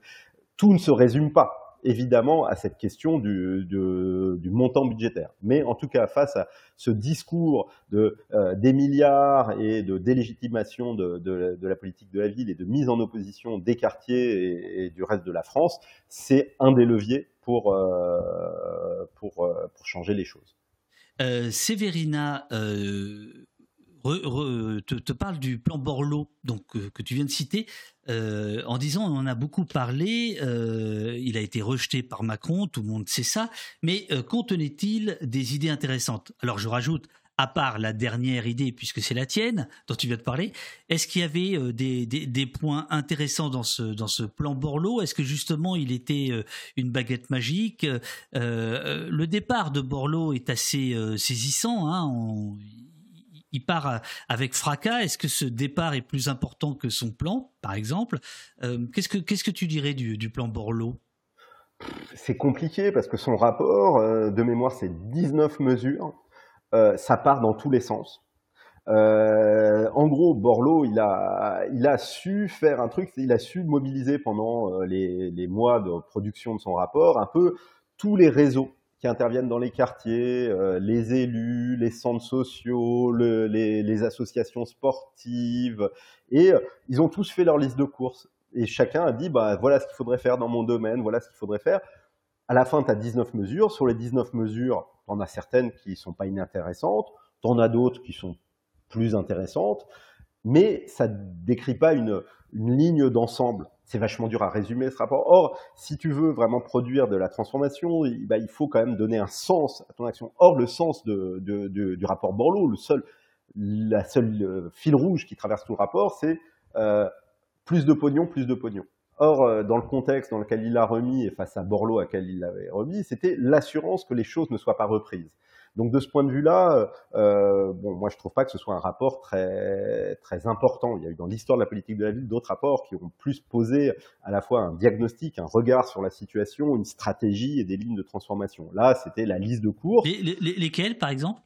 Speaker 4: tout ne se résume pas évidemment à cette question du, du, montant budgétaire. Mais en tout cas, face à ce discours de, des milliards et de délégitimation de, de, la politique de la ville et de mise en opposition des quartiers et, du reste de la France, c'est un des leviers pour, pour, pour changer les choses.
Speaker 2: Euh, Séverina euh, te, parle du plan Borloo donc, que tu viens de citer, euh, en disant on en a beaucoup parlé, il a été rejeté par Macron, tout le monde sait ça, mais contenait-il des idées intéressantes? Alors je rajoute à part la dernière idée, puisque c'est la tienne dont tu viens de parler, est-ce qu'il y avait euh, des, points intéressants dans ce, plan Borloo? Est-ce que justement il était euh, une baguette magique? Euh, Le départ de Borloo est assez saisissant. Hein, il part avec fracas. Est-ce que ce départ est plus important que son plan, par exemple? Qu'est-ce, que, qu'est-ce que tu dirais du, du plan Borloo?
Speaker 4: C'est compliqué parce que son rapport, de mémoire, c'est 19 mesures. Euh, ça part dans tous les sens. Euh, en gros, Borloo, il a, il a su faire un truc, il a su mobiliser pendant euh, les, les, mois de production de son rapport un peu tous les réseaux qui interviennent dans les quartiers, les élus, les centres sociaux, le, les, les, associations sportives, et ils ont tous fait leur liste de courses. Et chacun a dit, bah, voilà ce qu'il faudrait faire dans mon domaine, voilà ce qu'il faudrait faire. À la fin, tu as 19 mesures. Sur les 19 mesures, on a certaines qui sont pas inintéressantes, en as d'autres qui sont plus intéressantes, mais ça décrit pas une, ligne d'ensemble. C'est vachement dur à résumer ce rapport. Or, si tu veux vraiment produire de la transformation, il, bah, il faut quand même donner un sens à ton action. Or, le sens du rapport Borloo, le seul, la seule euh, fil rouge qui traverse tout le rapport, c'est euh, plus de pognon, plus de pognon. Or, euh, dans le contexte dans lequel il l'a remis et face à Borloo à quel il l'avait remis, c'était l'assurance que les choses ne soient pas reprises. Donc de ce point de vue-là, euh, bon, moi je trouve pas que ce soit un rapport très très important. Il y a eu dans l'histoire de la politique de la ville d'autres rapports qui ont plus posé à la fois un diagnostic, un regard sur la situation, une stratégie et des lignes de transformation. Là, c'était la liste de cours.
Speaker 2: lesquels, par exemple?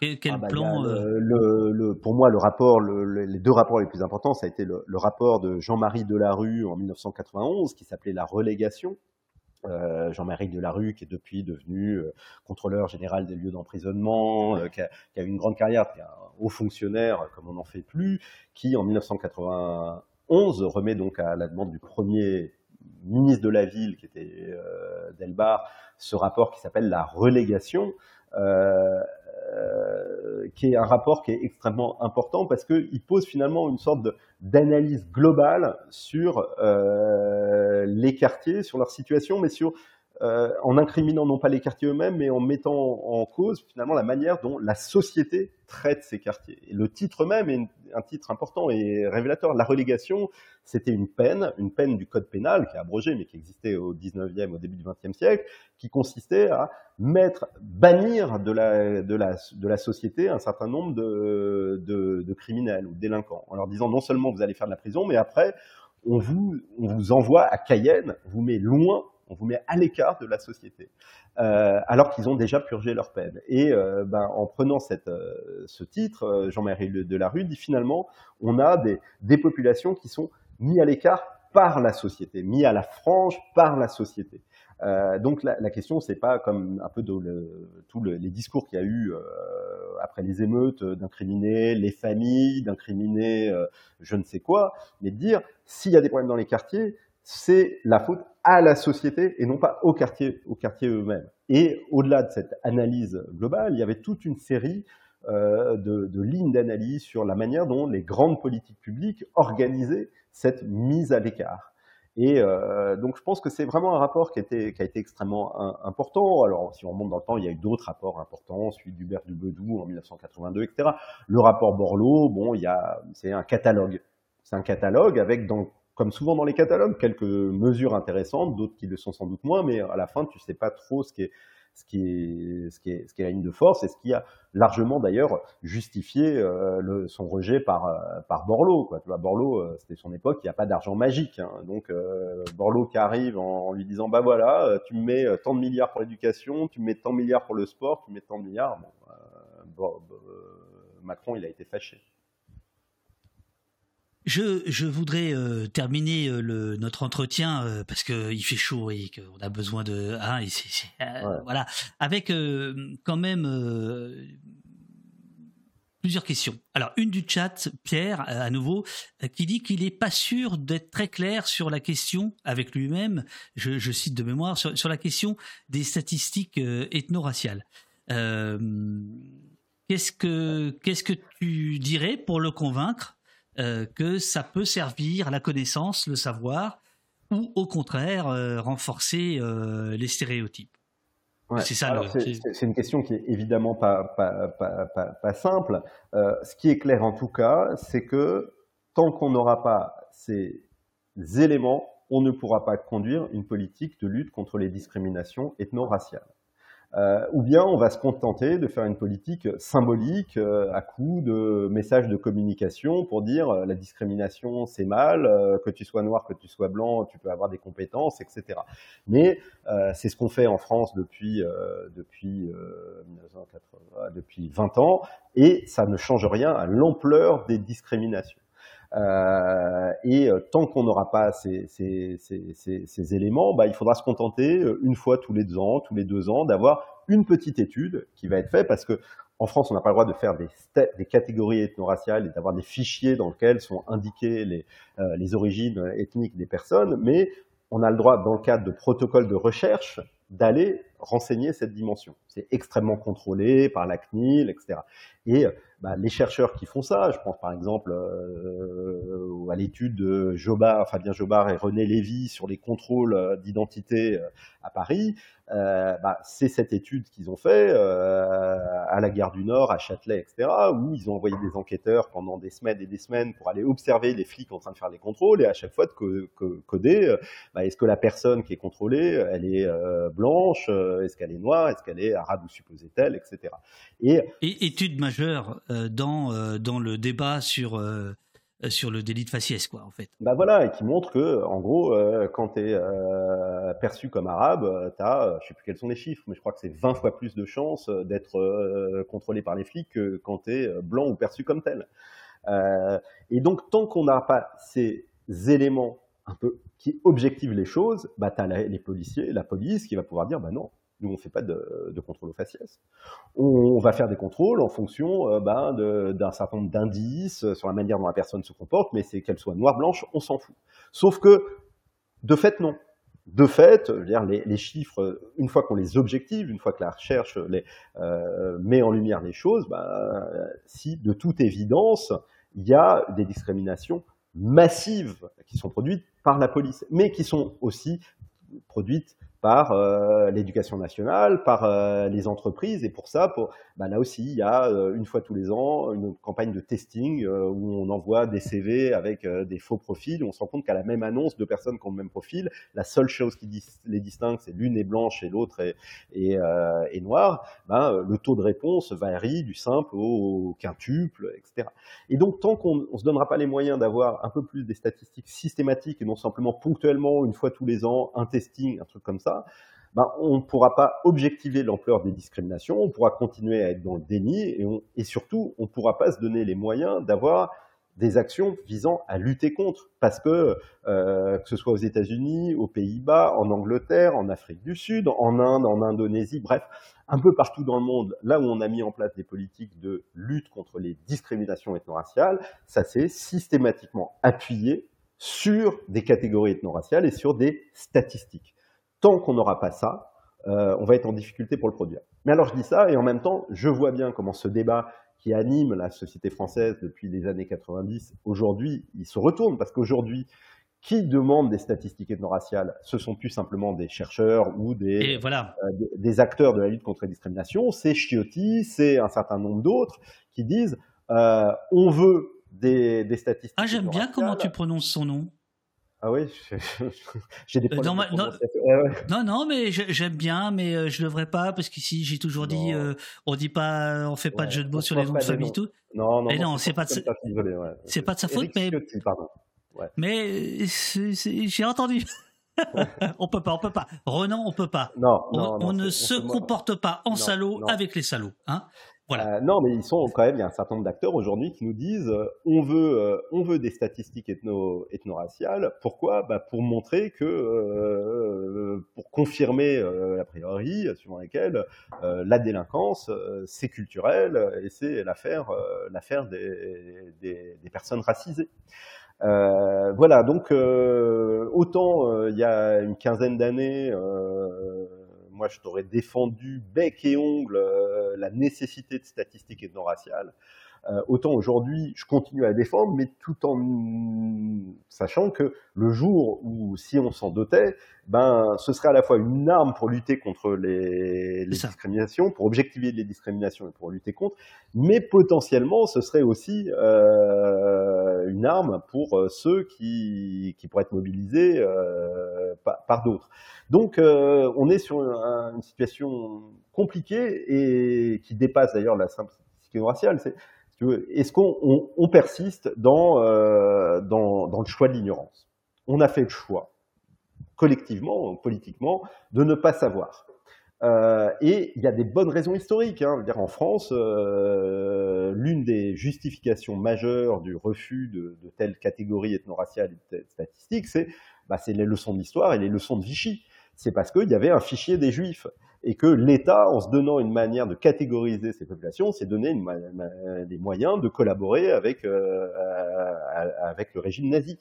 Speaker 2: Quel,
Speaker 4: ah bah,
Speaker 2: plan
Speaker 4: euh le, le, Pour moi, le rapport, les deux rapports les plus importants, ça a été le, rapport de Jean-Marie Delarue en 1991, qui s'appelait La relégation. Euh, Jean-Marie Delarue, qui est depuis devenu euh, contrôleur général des lieux d'emprisonnement, qui, a, qui, a, eu une grande carrière, qui est un haut fonctionnaire, comme on n'en fait plus, qui en 1991 remet donc à la demande du premier ministre de la ville, qui était Delbar, ce rapport qui s'appelle la relégation, qui est un rapport qui est extrêmement important parce qu'il pose finalement une sorte d'analyse globale sur les quartiers, sur leur situation, mais sur euh, en incriminant non pas les quartiers eux-mêmes, mais en mettant en cause finalement la manière dont la société traite ces quartiers. Le titre même est un titre important et révélateur. La relégation, c'était une peine, une peine du code pénal qui est abrogée, mais qui existait au 19e, au début du 20e siècle, qui consistait à mettre, bannir de la, de la, de la société un certain nombre de, de, de criminels ou délinquants, en leur disant non seulement vous allez faire de la prison, mais après, on vous, on vous envoie à Cayenne, vous met loin on vous met à l'écart de la société, euh, alors qu'ils ont déjà purgé leur peine. Et euh, ben, en prenant cette, euh, ce titre, Jean-Marie Delarue dit finalement, on a des, des populations qui sont mises à l'écart par la société, mis à la frange par la société. Donc la, la question, c'est pas comme un peu de tous les discours qu'il y a eu après les émeutes, d'incriminer les familles, d'incriminer je ne sais quoi, mais de dire s'il y a des problèmes dans les quartiers, c'est la faute à la société et non pas au quartier, au quartier eux-mêmes. Et au-delà de cette analyse globale, il y avait toute une série euh, de, de, lignes d'analyse sur la manière dont les grandes politiques publiques organisaient cette mise à l'écart. Et euh, donc je pense que c'est vraiment un rapport qui a été, qui a été extrêmement important. Alors si on remonte dans le temps, il y a eu d'autres rapports importants, celui d'Hubert Dubedou en 1982, etc. Le rapport Borloo, bon, il y a, c'est un catalogue. C'est un catalogue avec dans comme souvent dans les catalogues, quelques mesures intéressantes, d'autres qui le sont sans doute moins, mais à la fin, tu sais pas trop ce qui est ce qui est ce qui la ligne de force et ce qui a largement d'ailleurs justifié euh, son rejet par euh, par Borloo tu vois Borloo euh, c'était son époque il n'y a pas d'argent magique hein. donc euh, Borloo qui arrive en, en, lui disant bah voilà tu me mets tant de milliards pour l'éducation tu me mets tant de milliards pour le sport tu me mets tant de milliards. Bon, Macron il a été fâché
Speaker 2: je, je voudrais euh, terminer euh, le, notre entretien euh, parce que il fait chaud et qu'on a besoin de hein, et c'est, c'est, euh, ouais. voilà avec euh, quand même euh, plusieurs questions. Alors une du chat Pierre à nouveau qui dit qu'il est pas sûr d'être très clair sur la question avec lui-même. Je, je cite de mémoire sur, sur la question des statistiques ethno-raciales. qu'est-ce que qu'est-ce que tu dirais pour le convaincre euh, que ça peut servir à la connaissance, le savoir, ou au contraire euh, renforcer euh, les stéréotypes.
Speaker 4: Ouais. C'est ça. C'est une question qui est évidemment pas pas pas pas, pas simple. Ce qui est clair en tout cas, c'est que tant qu'on n'aura pas ces éléments, on ne pourra pas conduire une politique de lutte contre les discriminations ethno-raciales. Euh, ou bien on va se contenter de faire une politique symbolique euh, à coup de messages de communication pour dire euh, la discrimination c'est mal, euh, que tu sois noir, que tu sois blanc, tu peux avoir des compétences, etc. Mais c'est ce qu'on fait en France depuis depuis 1980, depuis 20 ans et ça ne change rien à l'ampleur des discriminations. Euh, et euh, tant qu'on n'aura pas ces, ces, ces, ces, éléments, bah, il faudra se contenter euh, une fois tous les deux ans, tous les deux ans, d'avoir une petite étude qui va être faite parce que en France, on n'a pas le droit de faire des, des catégories ethno-raciales et d'avoir des fichiers dans lesquels sont indiquées les, euh, les origines ethniques des personnes, mais on a le droit, dans le cadre de protocoles de recherche, d'aller renseigner cette dimension. C'est extrêmement contrôlé par la CNIL, etc. Et bah, les chercheurs qui font ça, je pense par exemple euh, à l'étude de Jobard, Fabien Jobard et René Lévy sur les contrôles euh, d'identité euh, à Paris, euh, bah, c'est cette étude qu'ils ont fait euh, à la gare du Nord, à Châtelet, etc., où ils ont envoyé des enquêteurs pendant des semaines et des semaines pour aller observer les flics en train de faire les contrôles et à chaque fois de coder, bah, est-ce que la personne qui est contrôlée, elle est euh, blanche, est-ce qu'elle est noire, est-ce qu'elle est arabe ou supposée-elle, etc.
Speaker 2: Et, et étude majeure euh, dans, dans le débat sur euh, sur le délit de faciès, quoi, en fait.
Speaker 4: Bah voilà, et qui montre que, en gros, euh, quand tu es euh, perçu comme arabe, euh, tu as, je sais plus quels sont les chiffres, mais je crois que c'est 20 fois plus de chances d'être euh, contrôlé par les flics que quand tu es blanc ou perçu comme tel. et donc, tant qu'on n'a pas ces éléments un peu qui objectivent les choses, bah tu as les policiers, la police qui va pouvoir dire, bah non, nous, on fait pas de, de, contrôle au faciès. On, va faire des contrôles en fonction euh, ben, d'un certain nombre d'indices euh, sur la manière dont la personne se comporte, mais c'est qu'elle soit noire, blanche, on s'en fout. Sauf que, de fait, non. de fait, dire, les, les, chiffres, une fois qu'on les objective, une fois que la recherche les, euh, met en lumière les choses, bah, si de toute évidence, il y a des discriminations massives qui sont produites par la police, mais qui sont aussi produites par euh, l'éducation nationale, par euh, les entreprises. Et pour ça, pour, bah, là aussi, il y a euh, une fois tous les ans une campagne de testing où on envoie des CV avec des faux profils. On se rend compte qu'à la même annonce, deux personnes qui ont le même profil, la seule chose qui les distingue, c'est l'une est blanche et l'autre est, noire. Ben, le taux de réponse varie du simple au quintuple, etc. Et donc, tant qu'on ne se donnera pas les moyens d'avoir un peu plus des statistiques systématiques et non simplement ponctuellement, une fois tous les ans, un testing, un truc comme ça, ben, on ne pourra pas objectiver l'ampleur des discriminations, on pourra continuer à être dans le déni et, et surtout, on ne pourra pas se donner les moyens d'avoir des actions visant à lutter contre, parce que euh, que ce soit aux États-Unis, aux Pays-Bas, en Angleterre, en Afrique du Sud, en Inde, en Indonésie, bref, un peu partout dans le monde, là où on a mis en place des politiques de lutte contre les discriminations ethno-raciales, ça s'est systématiquement appuyé sur des catégories ethno-raciales et sur des statistiques. Tant qu'on n'aura pas ça, euh, on va être en difficulté pour le produire. Mais alors je dis ça, et en même temps, je vois bien comment ce débat qui anime la société française depuis les années 90, aujourd'hui, il se retourne, parce qu'aujourd'hui, qui demande des statistiques ethno-raciales? Ce sont plus simplement des chercheurs ou des,
Speaker 2: voilà.
Speaker 4: euh, des, acteurs de la lutte contre la discrimination, c'est Chiotti, c'est un certain nombre d'autres qui disent euh, on veut des, des statistiques.
Speaker 2: Ah, j'aime bien comment tu prononces son nom.
Speaker 4: Ah oui, [LAUGHS] j'ai des problèmes.
Speaker 2: Non, non, non, mais j'aime bien, mais euh, je devrais pas parce qu'ici j'ai toujours dit, euh, on dit pas, on fait pas de jeu de mots sur les noms de famille tout.
Speaker 4: Non, non,
Speaker 2: non, c'est pas, de... c'est pas de sa faute, mais mais j'ai entendu. [LAUGHS] on peut pas, on peut pas. Renan, on peut pas.
Speaker 4: Non,
Speaker 2: on, ne se comporte pas en salaud avec les salauds, hein.
Speaker 4: Euh, non, mais ils sont quand même. Il y a un certain nombre d'acteurs aujourd'hui qui nous disent euh, on veut, euh, on veut des statistiques ethno, ethno-raciales. Pourquoi? Bah, pour montrer que, pour confirmer a priori, suivant lesquelles la délinquance c'est culturel et c'est l'affaire, l'affaire des, des, des, personnes racisées. voilà, donc autant il y a une quinzaine d'années moi, je t'aurais défendu bec et ongle euh, la nécessité de statistiques ethno-raciales. Euh, autant aujourd'hui, je continue à défendre, mais tout en sachant que le jour où, si on s'en dotait, ben, ce serait à la fois une arme pour lutter contre les, les discriminations, pour objectiver les discriminations et pour lutter contre, mais potentiellement, ce serait aussi euh, une arme pour euh, ceux qui, qui pourraient être mobilisés euh, par, par d'autres. Donc, euh, on est sur une, une situation compliquée et qui dépasse d'ailleurs la simple raciale. C'est est-ce qu'on persiste dans, euh, dans, le choix de l'ignorance? On a fait le choix, collectivement, politiquement, de ne pas savoir. Euh, et il y a des bonnes raisons historiques. Hein. En France, euh, l'une des justifications majeures du refus de, de telles catégories ethno-raciales et statistiques, c'est bah, les leçons d'histoire et les leçons de Vichy. C'est parce qu'il y avait un fichier des Juifs et que l'État, en se donnant une manière de catégoriser ces populations, s'est donné des moyens de collaborer avec, euh, avec le régime nazi.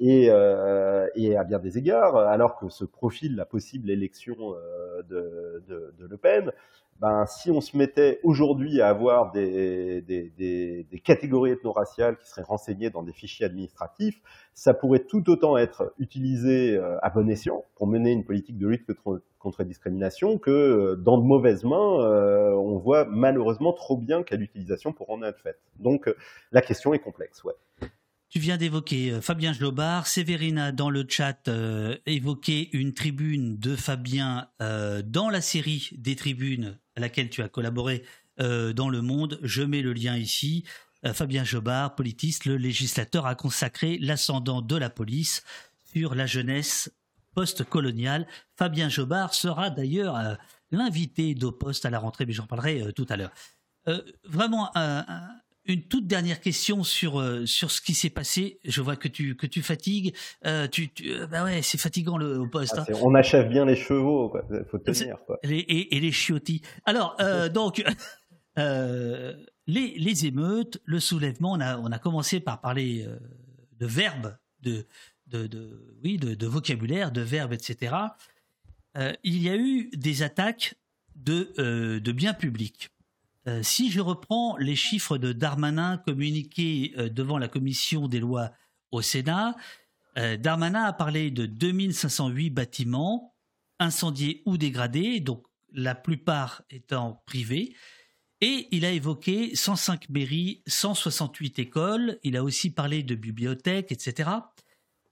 Speaker 4: Et, euh, à bien des égards, alors que se profile la possible élection euh, de Le Pen, ben, si on se mettait aujourd'hui à avoir des, des, catégories ethno-raciales qui seraient renseignées dans des fichiers administratifs, ça pourrait tout autant être utilisé euh, à bon escient pour mener une politique de lutte contre, la discrimination que euh, dans de mauvaises mains, euh, on voit malheureusement trop bien quelle utilisation pour en être faite. Donc la question est complexe, ouais.
Speaker 2: Tu viens d'évoquer Fabien Jlobard. Séverina, dans le chat, euh, évoquait une tribune de Fabien dans la série des tribunes à laquelle tu as collaboré euh, dans Le Monde. Je mets le lien ici. Fabien Jobard, politiste, le législateur a consacré l'ascendant de la police sur la jeunesse post-coloniale. Fabien Jobard sera d'ailleurs l'invité d'Au-Poste à la rentrée, mais j'en parlerai tout à l'heure. vraiment un, une toute dernière question sur euh, sur ce qui s'est passé. Je vois que tu que tu fatigues. Euh, tu, euh, bah ouais, c'est fatigant le au poste. Ah,
Speaker 4: hein. On achève bien les chevaux, quoi. Faut tenir. Quoi.
Speaker 2: et, et, les chiotis. Alors donc [LAUGHS] les les émeutes, le soulèvement. On a on a commencé par parler de verbes de de, oui, de, vocabulaire, de verbes, etc. il y a eu des attaques de, de biens publics. Si je reprends les chiffres de Darmanin communiqués devant la commission des lois au Sénat, Darmanin a parlé de 2508 bâtiments incendiés ou dégradés, donc la plupart étant privés. Et il a évoqué 105 mairies, 168 écoles, il a aussi parlé de bibliothèques, etc.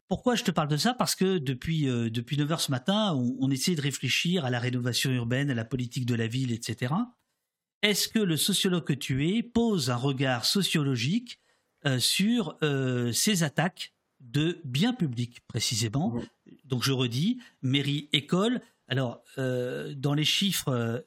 Speaker 2: Pourquoi je te parle de ça? Parce que depuis, euh, depuis 9 heures ce matin, on, essaie de réfléchir à la rénovation urbaine, à la politique de la ville, etc. Est-ce que le sociologue que tu es pose un regard sociologique euh, sur euh, ces attaques de biens publics précisément Donc je redis, mairie, école. Alors, dans les chiffres,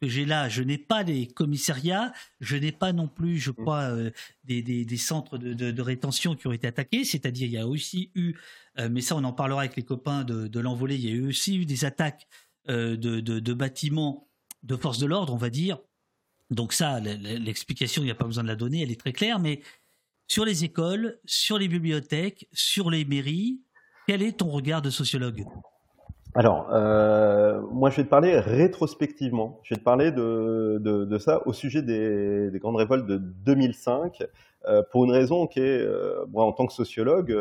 Speaker 2: que j'ai là, je n'ai pas les commissariats, je n'ai pas non plus, je crois, euh, des, des, centres de, de, rétention qui ont été attaqués. C'est-à-dire, il y a aussi eu, euh, mais ça, on en parlera avec les copains de, de l'envolée, il y a eu aussi eu des attaques euh, de, bâtiments de force de l'ordre, on va dire. Donc ça, l'explication, il n'y a pas besoin de la donner, elle est très claire. Mais sur les écoles, sur les bibliothèques, sur les mairies, quel est ton regard de sociologue?
Speaker 4: Alors, euh, moi, je vais te parler rétrospectivement. Je vais te parler de, de, ça au sujet des, des, grandes révoltes de 2005, euh, pour une raison qui est, euh, en tant que sociologue,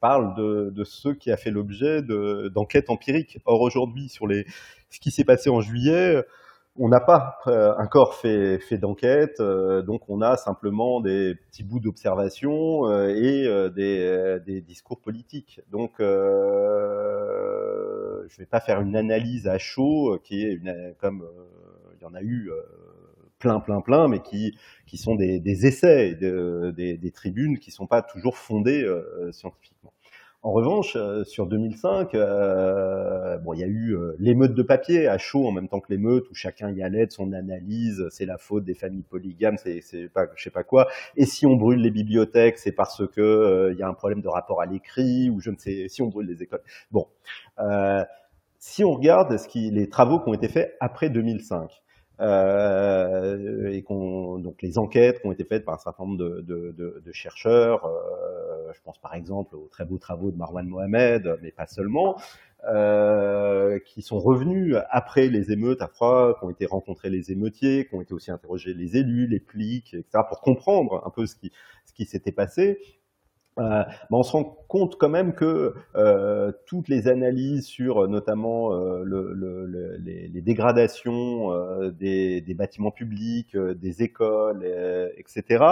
Speaker 4: parle de, de ce qui a fait l'objet d'enquêtes empiriques. Or, aujourd'hui, sur les, ce qui s'est passé en juillet, on n'a pas euh, encore fait, fait d'enquête, euh, donc on a simplement des petits bouts d'observation euh, et des, des, discours politiques. Donc, je ne vais pas faire une analyse à chaud, qui est une, comme il y en a eu plein, plein, plein, mais qui, qui sont des, des essais, des, des, tribunes qui ne sont pas toujours fondées scientifiquement. En revanche, euh, sur 2005, euh, bon, il y a eu euh, l'émeute de papier à chaud en même temps que l'émeute où chacun y allait de son analyse. C'est la faute des familles polygames, c'est, pas, je sais pas quoi. Et si on brûle les bibliothèques, c'est parce que il y a un problème de rapport à l'écrit ou je ne sais. Si on brûle les écoles, bon. si on regarde ce qui, les travaux qui ont été faits après 2005, euh, et qu'on, donc les enquêtes qui ont été faites par un certain nombre de, de, de, de chercheurs, euh, je pense par exemple aux très beaux travaux de Marwan Mohamed, mais pas seulement, euh, qui sont revenus après les émeutes à froid, qui ont été rencontrés les émeutiers, qui ont été aussi interrogés les élus, les pliques, etc., pour comprendre un peu ce qui, ce qui s'était passé. Euh, on se rend compte quand même que euh, toutes les analyses sur notamment euh, le, le, les, les, dégradations euh, des, des, bâtiments publics, euh, des écoles, etc.,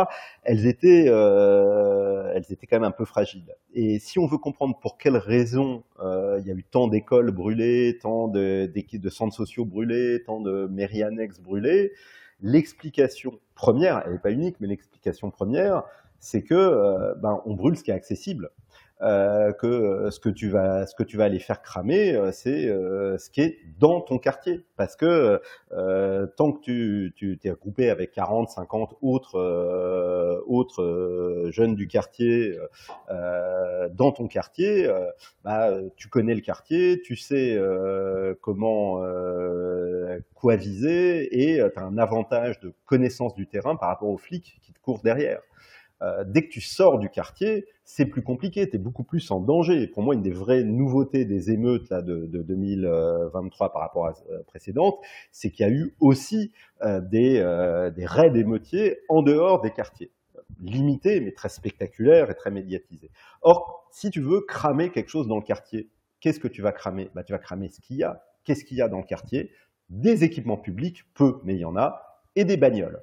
Speaker 4: elles étaient, elles étaient quand même un peu fragiles. Et si on veut comprendre pour quelles raisons il y a eu tant d'écoles brûlées, tant de, de, centres sociaux brûlés, tant de mairies annexes brûlées, l'explication première, elle n'est pas unique, mais l'explication première, c'est que euh, ben, on brûle ce qui est accessible. Euh, que euh, ce que tu vas ce que tu vas aller faire cramer c'est ce qui est dans ton quartier parce que tant que tu tu t'es regroupé avec 40 50 autres autres jeunes du quartier dans ton quartier bah tu connais le quartier tu sais comment quoi viser et tu as un avantage de connaissance du terrain par rapport aux flics qui te courent derrière euh, dès que tu sors du quartier, c'est plus compliqué, tu es beaucoup plus en danger. pour moi, une des vraies nouveautés des émeutes là, de, 2023 par rapport à la précédente, c'est qu'il y a eu aussi euh, des, euh, des raids émeutiers en dehors des quartiers. Limités, mais très spectaculaires et très médiatisés. Or, si tu veux cramer quelque chose dans le quartier, qu'est-ce que tu vas cramer? Bah, Tu vas cramer ce qu'il y a. Qu'est-ce qu'il y a dans le quartier? Des équipements publics, peu, mais il y en a, et des bagnoles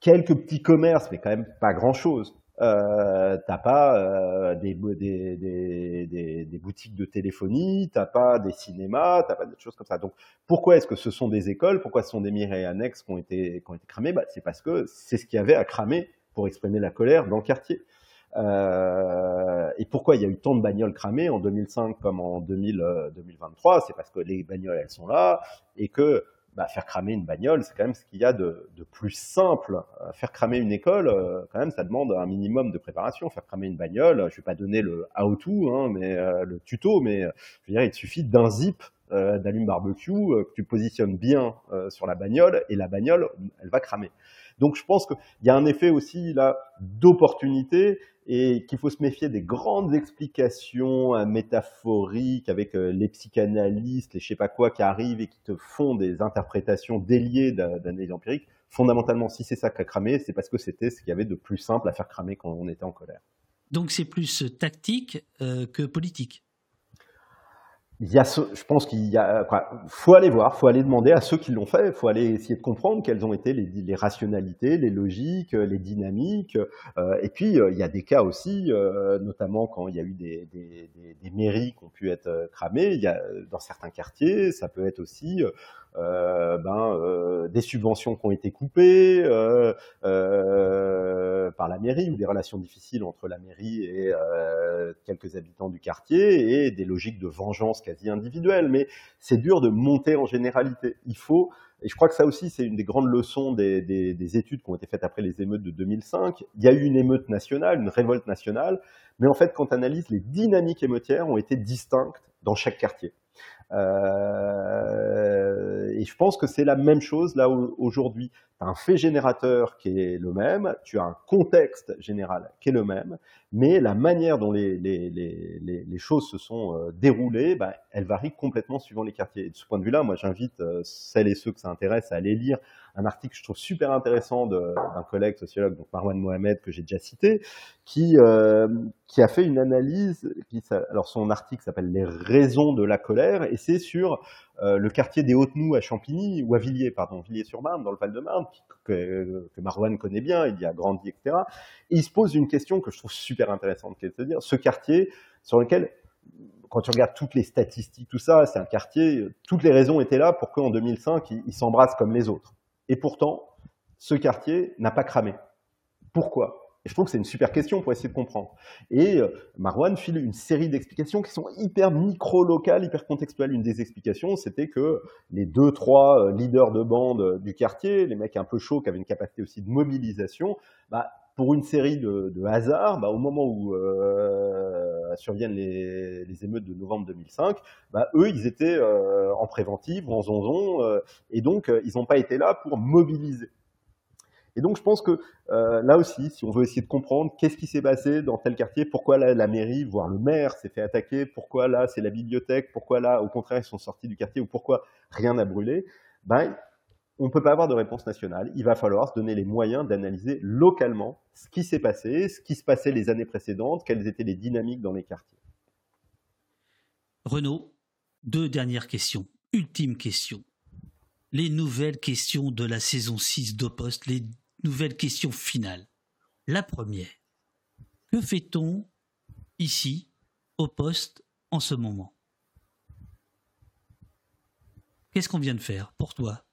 Speaker 4: quelques petits commerces, mais quand même pas grand-chose. Euh, t'as pas euh, des, des, des, des, boutiques de téléphonie, t'as pas des cinémas, t'as pas des choses comme ça. Donc pourquoi est-ce que ce sont des écoles? Pourquoi ce sont des mairies annexes qui ont été, qui ont été cramées? Bah, C'est parce que c'est ce qu'il y avait à cramer pour exprimer la colère dans le quartier. Euh, et pourquoi il y a eu tant de bagnoles cramées en 2005 comme en 2000, 2023 euh, C'est parce que les bagnoles, elles sont là et que bah, faire cramer une bagnole, c'est quand même ce qu'il y a de, de, plus simple. Euh, faire cramer une école, euh, quand même, ça demande un minimum de préparation. Faire cramer une bagnole, je vais pas donner le how-to, hein, mais euh, le tuto, mais je veux dire, il suffit d'un zip d'allume barbecue que tu positionnes bien sur la bagnole et la bagnole, elle va cramer. Donc je pense qu'il y a un effet aussi là d'opportunité et qu'il faut se méfier des grandes explications euh, métaphoriques avec euh, les psychanalystes, les je sais pas quoi qui arrivent et qui te font des interprétations déliées d'analyse empirique. Fondamentalement, si c'est ça qui a cramé, c'est parce que c'était ce qu'il y avait de plus simple à faire cramer quand on était en colère.
Speaker 2: Donc c'est plus tactique que politique
Speaker 4: il y a je pense qu'il y a, faut aller voir, faut aller demander à ceux qui l'ont fait, faut aller essayer de comprendre quelles ont été les, rationalités, les logiques, les dynamiques. Euh, et puis euh, il y a des cas aussi, euh, notamment quand il y a eu des, des, des, des, mairies qui ont pu être cramées. Il y a dans certains quartiers, ça peut être aussi euh, ben, euh, des subventions qui ont été coupées euh, par la mairie ou des relations difficiles entre la mairie et quelques habitants du quartier et des logiques de vengeance quasi individuelles. Mais c'est dur de monter en généralité. Il faut et je crois que ça aussi, c'est une des grandes leçons des, des, des, études qui ont été faites après les émeutes de 2005. Il y a eu une émeute nationale, une révolte nationale, mais en fait, quand on analyse, les dynamiques émeutières ont été distinctes dans chaque quartier. Euh, et je pense que c'est la même chose là aujourd'hui. Tu as un fait générateur qui est le même, tu as un contexte général qui est le même, mais la manière dont les, choses se sont euh, déroulées, ben, elle varie complètement suivant les quartiers. Et de ce point de vue-là, moi j'invite euh, celles et ceux que ça intéresse à aller lire un article que je trouve super intéressant d'un collègue sociologue, donc Marwan Mohamed, que j'ai déjà cité, qui, euh, qui a fait une analyse, alors son article s'appelle Les raisons de la colère, et c'est sur euh, le quartier des Hautes-Noues à Champigny, ou à Villiers, pardon, Villiers-sur-Marne, dans le Val-de-Marne, que, que Marwan connaît bien, il y a grandi, etc. Et il se pose une question que je trouve super intéressante, se dire, ce quartier sur lequel quand tu regardes toutes les statistiques, tout ça, c'est un quartier, toutes les raisons étaient là pour qu'en 2005, il, il s'embrasse comme les autres. Et pourtant, ce quartier n'a pas cramé. Pourquoi? Et je trouve que c'est une super question pour essayer de comprendre. Et euh, Marwan file une série d'explications qui sont hyper micro-locales, hyper contextuelles. Une des explications, c'était que les deux, trois euh, leaders de bande du quartier, les mecs un peu chauds qui avaient une capacité aussi de mobilisation, bah, pour une série de, hasards, bah, au moment où euh, surviennent les, émeutes de novembre 2005, bah, eux, ils étaient euh, en préventive en zonzon, euh, et donc euh, ils n'ont pas été là pour mobiliser. Et donc je pense que euh, là aussi, si on veut essayer de comprendre qu'est-ce qui s'est passé dans tel quartier, pourquoi là la mairie, voire le maire s'est fait attaquer, pourquoi là c'est la bibliothèque, pourquoi là au contraire ils sont sortis du quartier ou pourquoi rien n'a brûlé, ben on ne peut pas avoir de réponse nationale. Il va falloir se donner les moyens d'analyser localement ce qui s'est passé, ce qui se passait les années précédentes, quelles étaient les dynamiques dans les quartiers.
Speaker 2: Renaud, deux dernières questions. Ultime question. Les nouvelles questions de la saison 6 d'Opost, les nouvelles questions finales. La première. Que fait-on ici, au poste, en ce moment? Qu'est-ce qu'on vient de faire pour toi?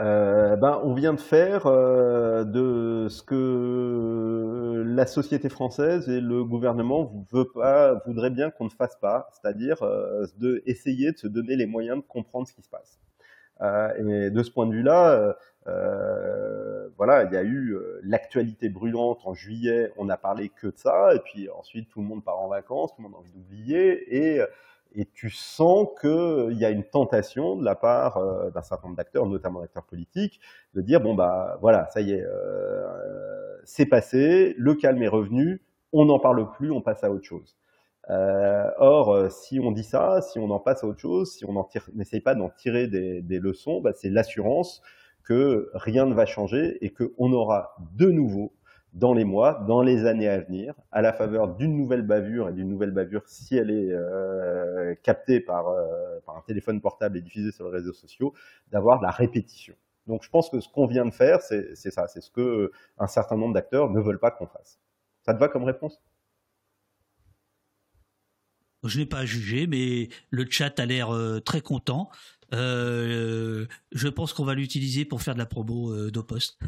Speaker 4: Euh, ben, on vient de faire euh, de ce que la société française et le gouvernement veut pas, voudrait bien qu'on ne fasse pas, c'est-à-dire euh, de essayer de se donner les moyens de comprendre ce qui se passe. Euh, et de ce point de vue-là, euh, voilà, il y a eu l'actualité brûlante en juillet, on n'a parlé que de ça, et puis ensuite tout le monde part en vacances, tout le monde a envie d'oublier, et et tu sens qu'il y a une tentation de la part euh, d'un certain nombre d'acteurs, notamment d'acteurs politiques, de dire bon bah voilà, ça y est, euh, c'est passé, le calme est revenu, on n'en parle plus, on passe à autre chose. Euh, or, euh, si on dit ça, si on en passe à autre chose, si on n'essaye pas d'en tirer des, des leçons, bah, c'est l'assurance que rien ne va changer et qu'on aura de nouveau dans les mois, dans les années à venir, à la faveur d'une nouvelle bavure et d'une nouvelle bavure si elle est euh, captée par, euh, par, un téléphone portable et diffusée sur les réseaux sociaux, d'avoir la répétition. Donc je pense que ce qu'on vient de faire, c'est ça, c'est ce que un certain nombre d'acteurs ne veulent pas qu'on fasse. Ça te va comme réponse?
Speaker 2: Je n'ai pas à juger, mais le chat a l'air euh, très content. Je pense qu'on va l'utiliser pour faire de la promo d'Opost.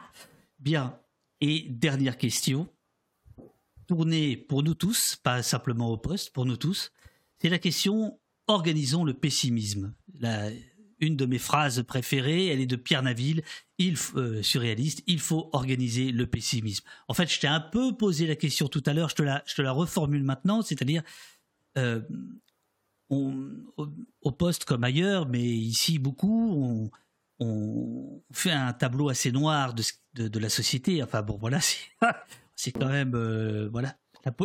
Speaker 2: [LAUGHS] Bien. Et dernière question, tournée pour nous tous, pas simplement au poste, pour nous tous, c'est la question organisons le pessimisme. Une de mes phrases préférées, elle est de Pierre Naville, il, euh, surréaliste, il faut organiser le pessimisme. En fait, je t'ai un peu posé la question tout à l'heure, je, te la, je te la reformule maintenant, c'est-à-dire, euh, au, au, poste comme ailleurs, mais ici beaucoup, on, on fait un tableau assez noir de, de, de la société. Enfin bon, voilà, [LAUGHS] c'est quand même voilà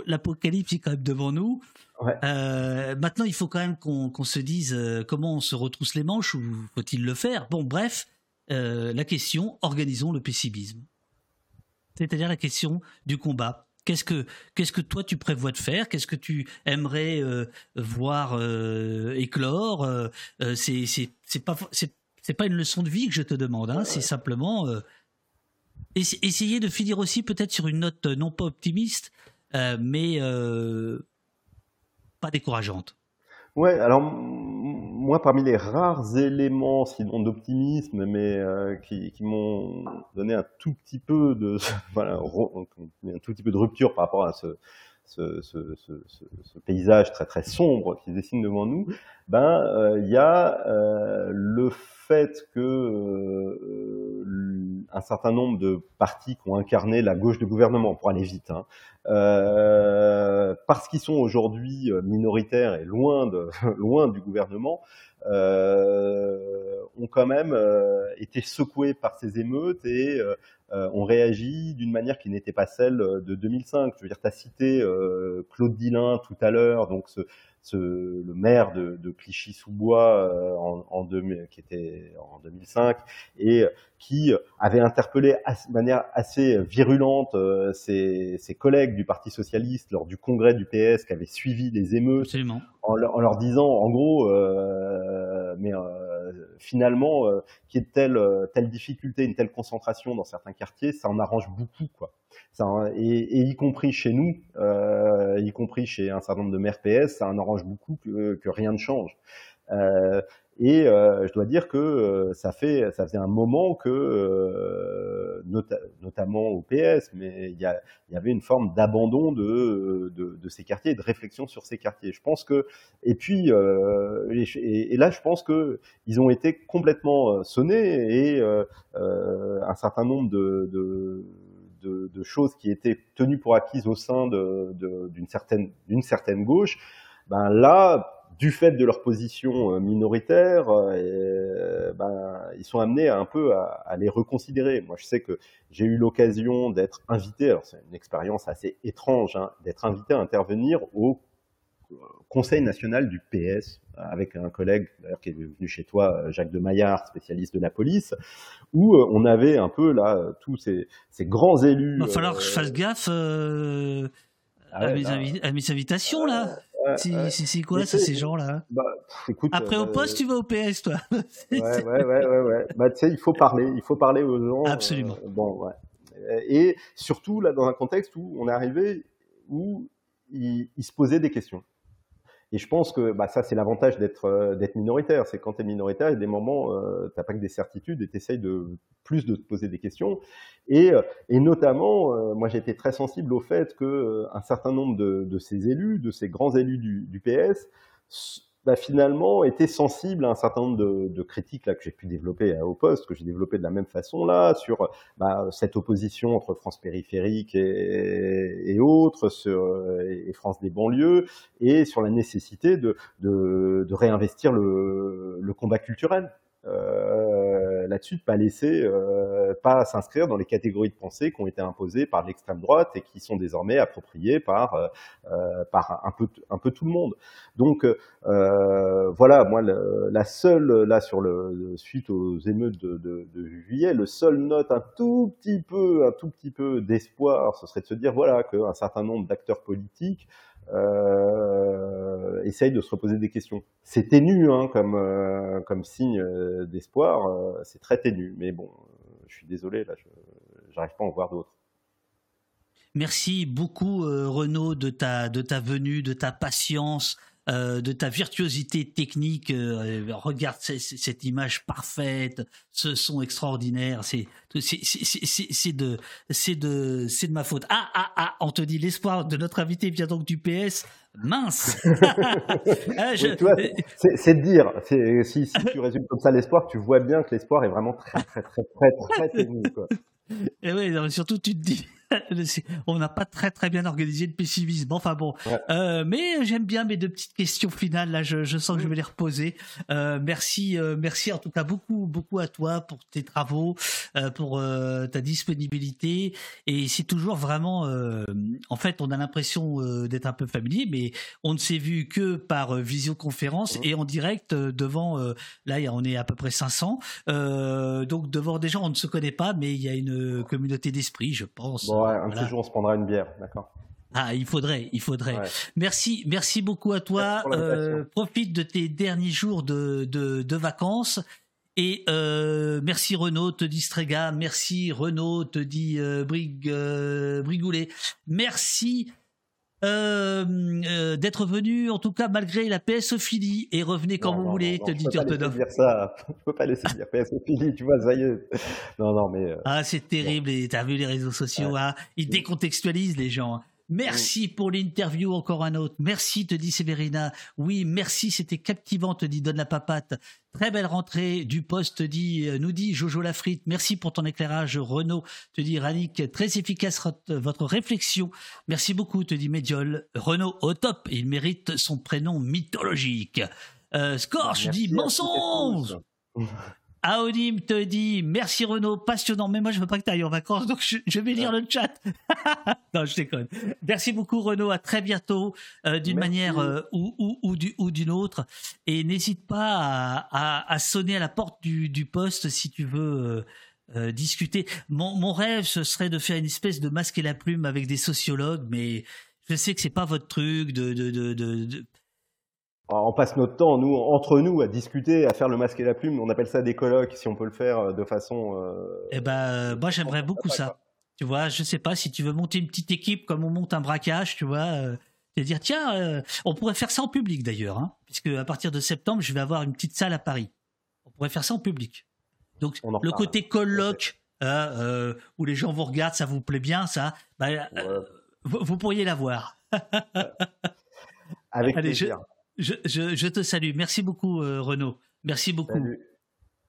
Speaker 2: l'apocalypse est quand même devant nous. maintenant, il faut quand même qu'on se dise comment on se retrousse les manches ou faut-il le faire? Bon, bref, la question organisons le pessimisme c'est-à-dire la question du combat. Qu'est-ce que, qu'est-ce que toi tu prévois de faire? Qu'est-ce que tu aimerais euh, voir euh, éclore? Euh, c'est, c'est, c'est pas c'est, pas une leçon de vie que je te demande. Hein, c'est simplement essayer de finir aussi peut-être sur une note non pas optimiste, mais pas décourageante.
Speaker 4: Ouais, alors moi, parmi les rares éléments, sinon d'optimisme, mais euh, qui, qui m'ont donné un tout petit peu de, [LAUGHS] voilà, un tout petit peu de rupture par rapport à ce, ce, paysage très très sombre qui se dessine devant nous, ben euh, il y a euh, le fait que euh, un certain nombre de partis qui ont incarné la gauche de gouvernement, pour aller vite, hein, parce qu'ils sont aujourd'hui minoritaires et loin de [LAUGHS] loin du gouvernement, ont quand même été secoués par ces émeutes et ont réagi d'une manière qui n'était pas celle de 2005. Je veux dire, tu as cité Claude Dillin tout à l'heure, donc ce, ce, le maire de, de Clichy-sous-Bois euh, en, en qui était en 2005 et qui avait interpellé de manière assez virulente euh, ses, ses, collègues du Parti socialiste lors du congrès du PS qui avait suivi les émeutes en leur, en leur, disant en gros euh, mais euh, finalement euh, qu'il y ait telle telle difficulté une telle concentration dans certains quartiers ça en arrange beaucoup quoi et, y compris chez nous, euh, y compris chez un certain nombre de maires PS, ça en arrange beaucoup que, rien ne change. Euh, et euh, je dois dire que euh, ça fait, ça faisait un moment que, euh, notamment au PS, mais il y, a, y avait une forme d'abandon de, de, de, ces quartiers, de réflexion sur ces quartiers. Je pense que, et puis, et, et, là, je pense que ils ont été complètement sonnés et un certain nombre de, de de, de, choses qui étaient tenues pour acquises au sein d'une certaine, certaine gauche, ben là, du fait de leur position euh, minoritaire, euh, ben, ils sont amenés un peu à, à, les reconsidérer. Moi, je sais que j'ai eu l'occasion d'être invité, alors c'est une expérience assez étrange, hein, d'être invité à intervenir au Conseil national du PS, avec un collègue d'ailleurs qui est venu chez toi, Jacques de Maillard, spécialiste de la police, où euh, on avait un peu là tous ces, ces grands élus.
Speaker 2: Il va falloir que je fasse gaffe euh, ah à, mes à, mes invitations là. c'est quoi ça, ces gens-là? bah, Après au euh, poste, tu vas au PS, toi. [LAUGHS] [LAUGHS]
Speaker 4: ouais, ouais, ouais, ouais. Bah, tu sais, il faut parler, il faut parler aux gens.
Speaker 2: Absolument.
Speaker 4: bon, ouais. Et surtout là, dans un contexte où on est arrivé où il, il se posait des questions. Et je pense que bah, ça, c'est l'avantage d'être euh, d'être minoritaire. C'est quand tu es minoritaire, il y a des moments, euh, tu pas que des certitudes et tu essayes de plus de te poser des questions. Et, euh, et notamment, euh, moi, été très sensible au fait que un certain nombre de, de, ces élus, de ces grands élus du, du PS, bah, finalement était sensible à un certain nombre de, critiques là que j'ai pu développer au poste, que j'ai développé de la même façon là, sur bah, cette opposition entre France périphérique et, autres, sur, et France des banlieues, et sur la nécessité de, réinvestir le, le combat culturel. Euh, là-dessus, de pas laisser, euh, pas s'inscrire dans les catégories de pensée qui ont été imposées par l'extrême droite et qui sont désormais appropriées par euh, par un peu un peu tout le monde. Donc voilà, moi la seule là sur le suite aux émeutes de, de, de, juillet, le seul note un tout petit peu un tout petit peu d'espoir, ce serait de se dire voilà qu'un certain nombre d'acteurs politiques euh, essaye de se reposer des questions. C'est ténu hein, comme, euh, comme signe euh, d'espoir, c'est très ténu, mais bon, je suis désolé, là, je n'arrive pas à en voir d'autres.
Speaker 2: Merci beaucoup Renaud de ta, de ta venue, de ta patience, euh, de ta virtuosité technique. Euh, regarde cette image parfaite, ce son extraordinaire. C'est c'est de c'est de c'est de ma faute. Ah ah ah, on te dit l'espoir de notre invité vient donc du PS. Mince. [LAUGHS]
Speaker 4: Ah, c'est de dire. Si, si tu résumes comme ça l'espoir, tu vois bien que l'espoir est vraiment très très très très très, très ténu. Quoi. [LAUGHS]
Speaker 2: Et oui, surtout tu te dis, [LAUGHS] on n'a pas très très bien organisé le pessimisme. Enfin bon, euh, mais j'aime bien mes deux petites questions finales. Là, je, sens que je vais les reposer. Euh, merci, euh, merci en tout cas beaucoup beaucoup à toi pour tes travaux, pour ta disponibilité. Et c'est toujours vraiment, en fait, on a l'impression d'être un peu familier, mais on ne s'est vu que par visioconférence et en direct devant. là, on est à peu près 500. donc devant des gens, on ne se connaît pas, mais il y a une communauté d'esprit, je pense
Speaker 4: un petit jour, on se prendra une bière, d'accord
Speaker 2: ah, il faudrait, il faudrait. Merci, merci beaucoup à toi. Euh, profite de tes derniers jours de, de, vacances. Et euh, merci Renaud, te dit Strega. Merci Renaud, te dit euh, Brig, Brigoulet. Merci euh, euh, d'être venu, en tout cas malgré la PSophilie, et revenez quand vous voulez, te dit
Speaker 4: Turtonov. dire ça, je peux pas laisser dire PSophilie, tu vois, ça y est. Non, non, mais. Euh,
Speaker 2: ah, c'est terrible, et t'as vu les réseaux sociaux, hein, ils décontextualisent les gens. Merci pour l'interview, encore un autre. Merci, te dit Séverina. Oui, merci, c'était captivant, te dit Donne la papate. Très belle rentrée du poste, dit, euh, nous dit Jojo Lafrite. Merci pour ton éclairage, Renaud, te dit Ranik. Très efficace votre réflexion. Merci beaucoup, te dit Médiol. Renaud, au top. Il mérite son prénom mythologique. Euh, Scorch dit mensonge. [LAUGHS] Aodim te dit merci Renaud, passionnant. Mais moi je veux pas que tu ailles en vacances, donc je, vais lire le chat. [LAUGHS] non, je déconne. Merci beaucoup Renaud, à très bientôt euh, d'une manière euh, ou, ou, d'une autre. Et n'hésite pas à, sonner à la porte du, poste si tu veux. Euh, discuter. Mon, rêve, ce serait de faire une espèce de masque et la plume avec des sociologues, mais je sais que c'est pas votre truc de, de, de
Speaker 4: on passe notre temps, nous, entre nous, à discuter, à faire le masque et la plume. On appelle ça des colloques, si on peut le faire euh, de façon.
Speaker 2: Euh, eh ben, euh, moi, j'aimerais beaucoup ça. Tu vois, je sais pas si tu veux monter une petite équipe comme on monte un braquage, tu vois. et dire tiens, on pourrait faire ça en public d'ailleurs, hein, puisque à partir de septembre, je vais avoir une petite salle à Paris. On pourrait faire ça en public. Donc le côté colloque où les gens vous regardent, ça vous plaît bien, ça. Bah, vous, pourriez l'avoir.
Speaker 4: Avec plaisir.
Speaker 2: Je, je, te salue. Merci beaucoup, euh, Renaud. Merci beaucoup.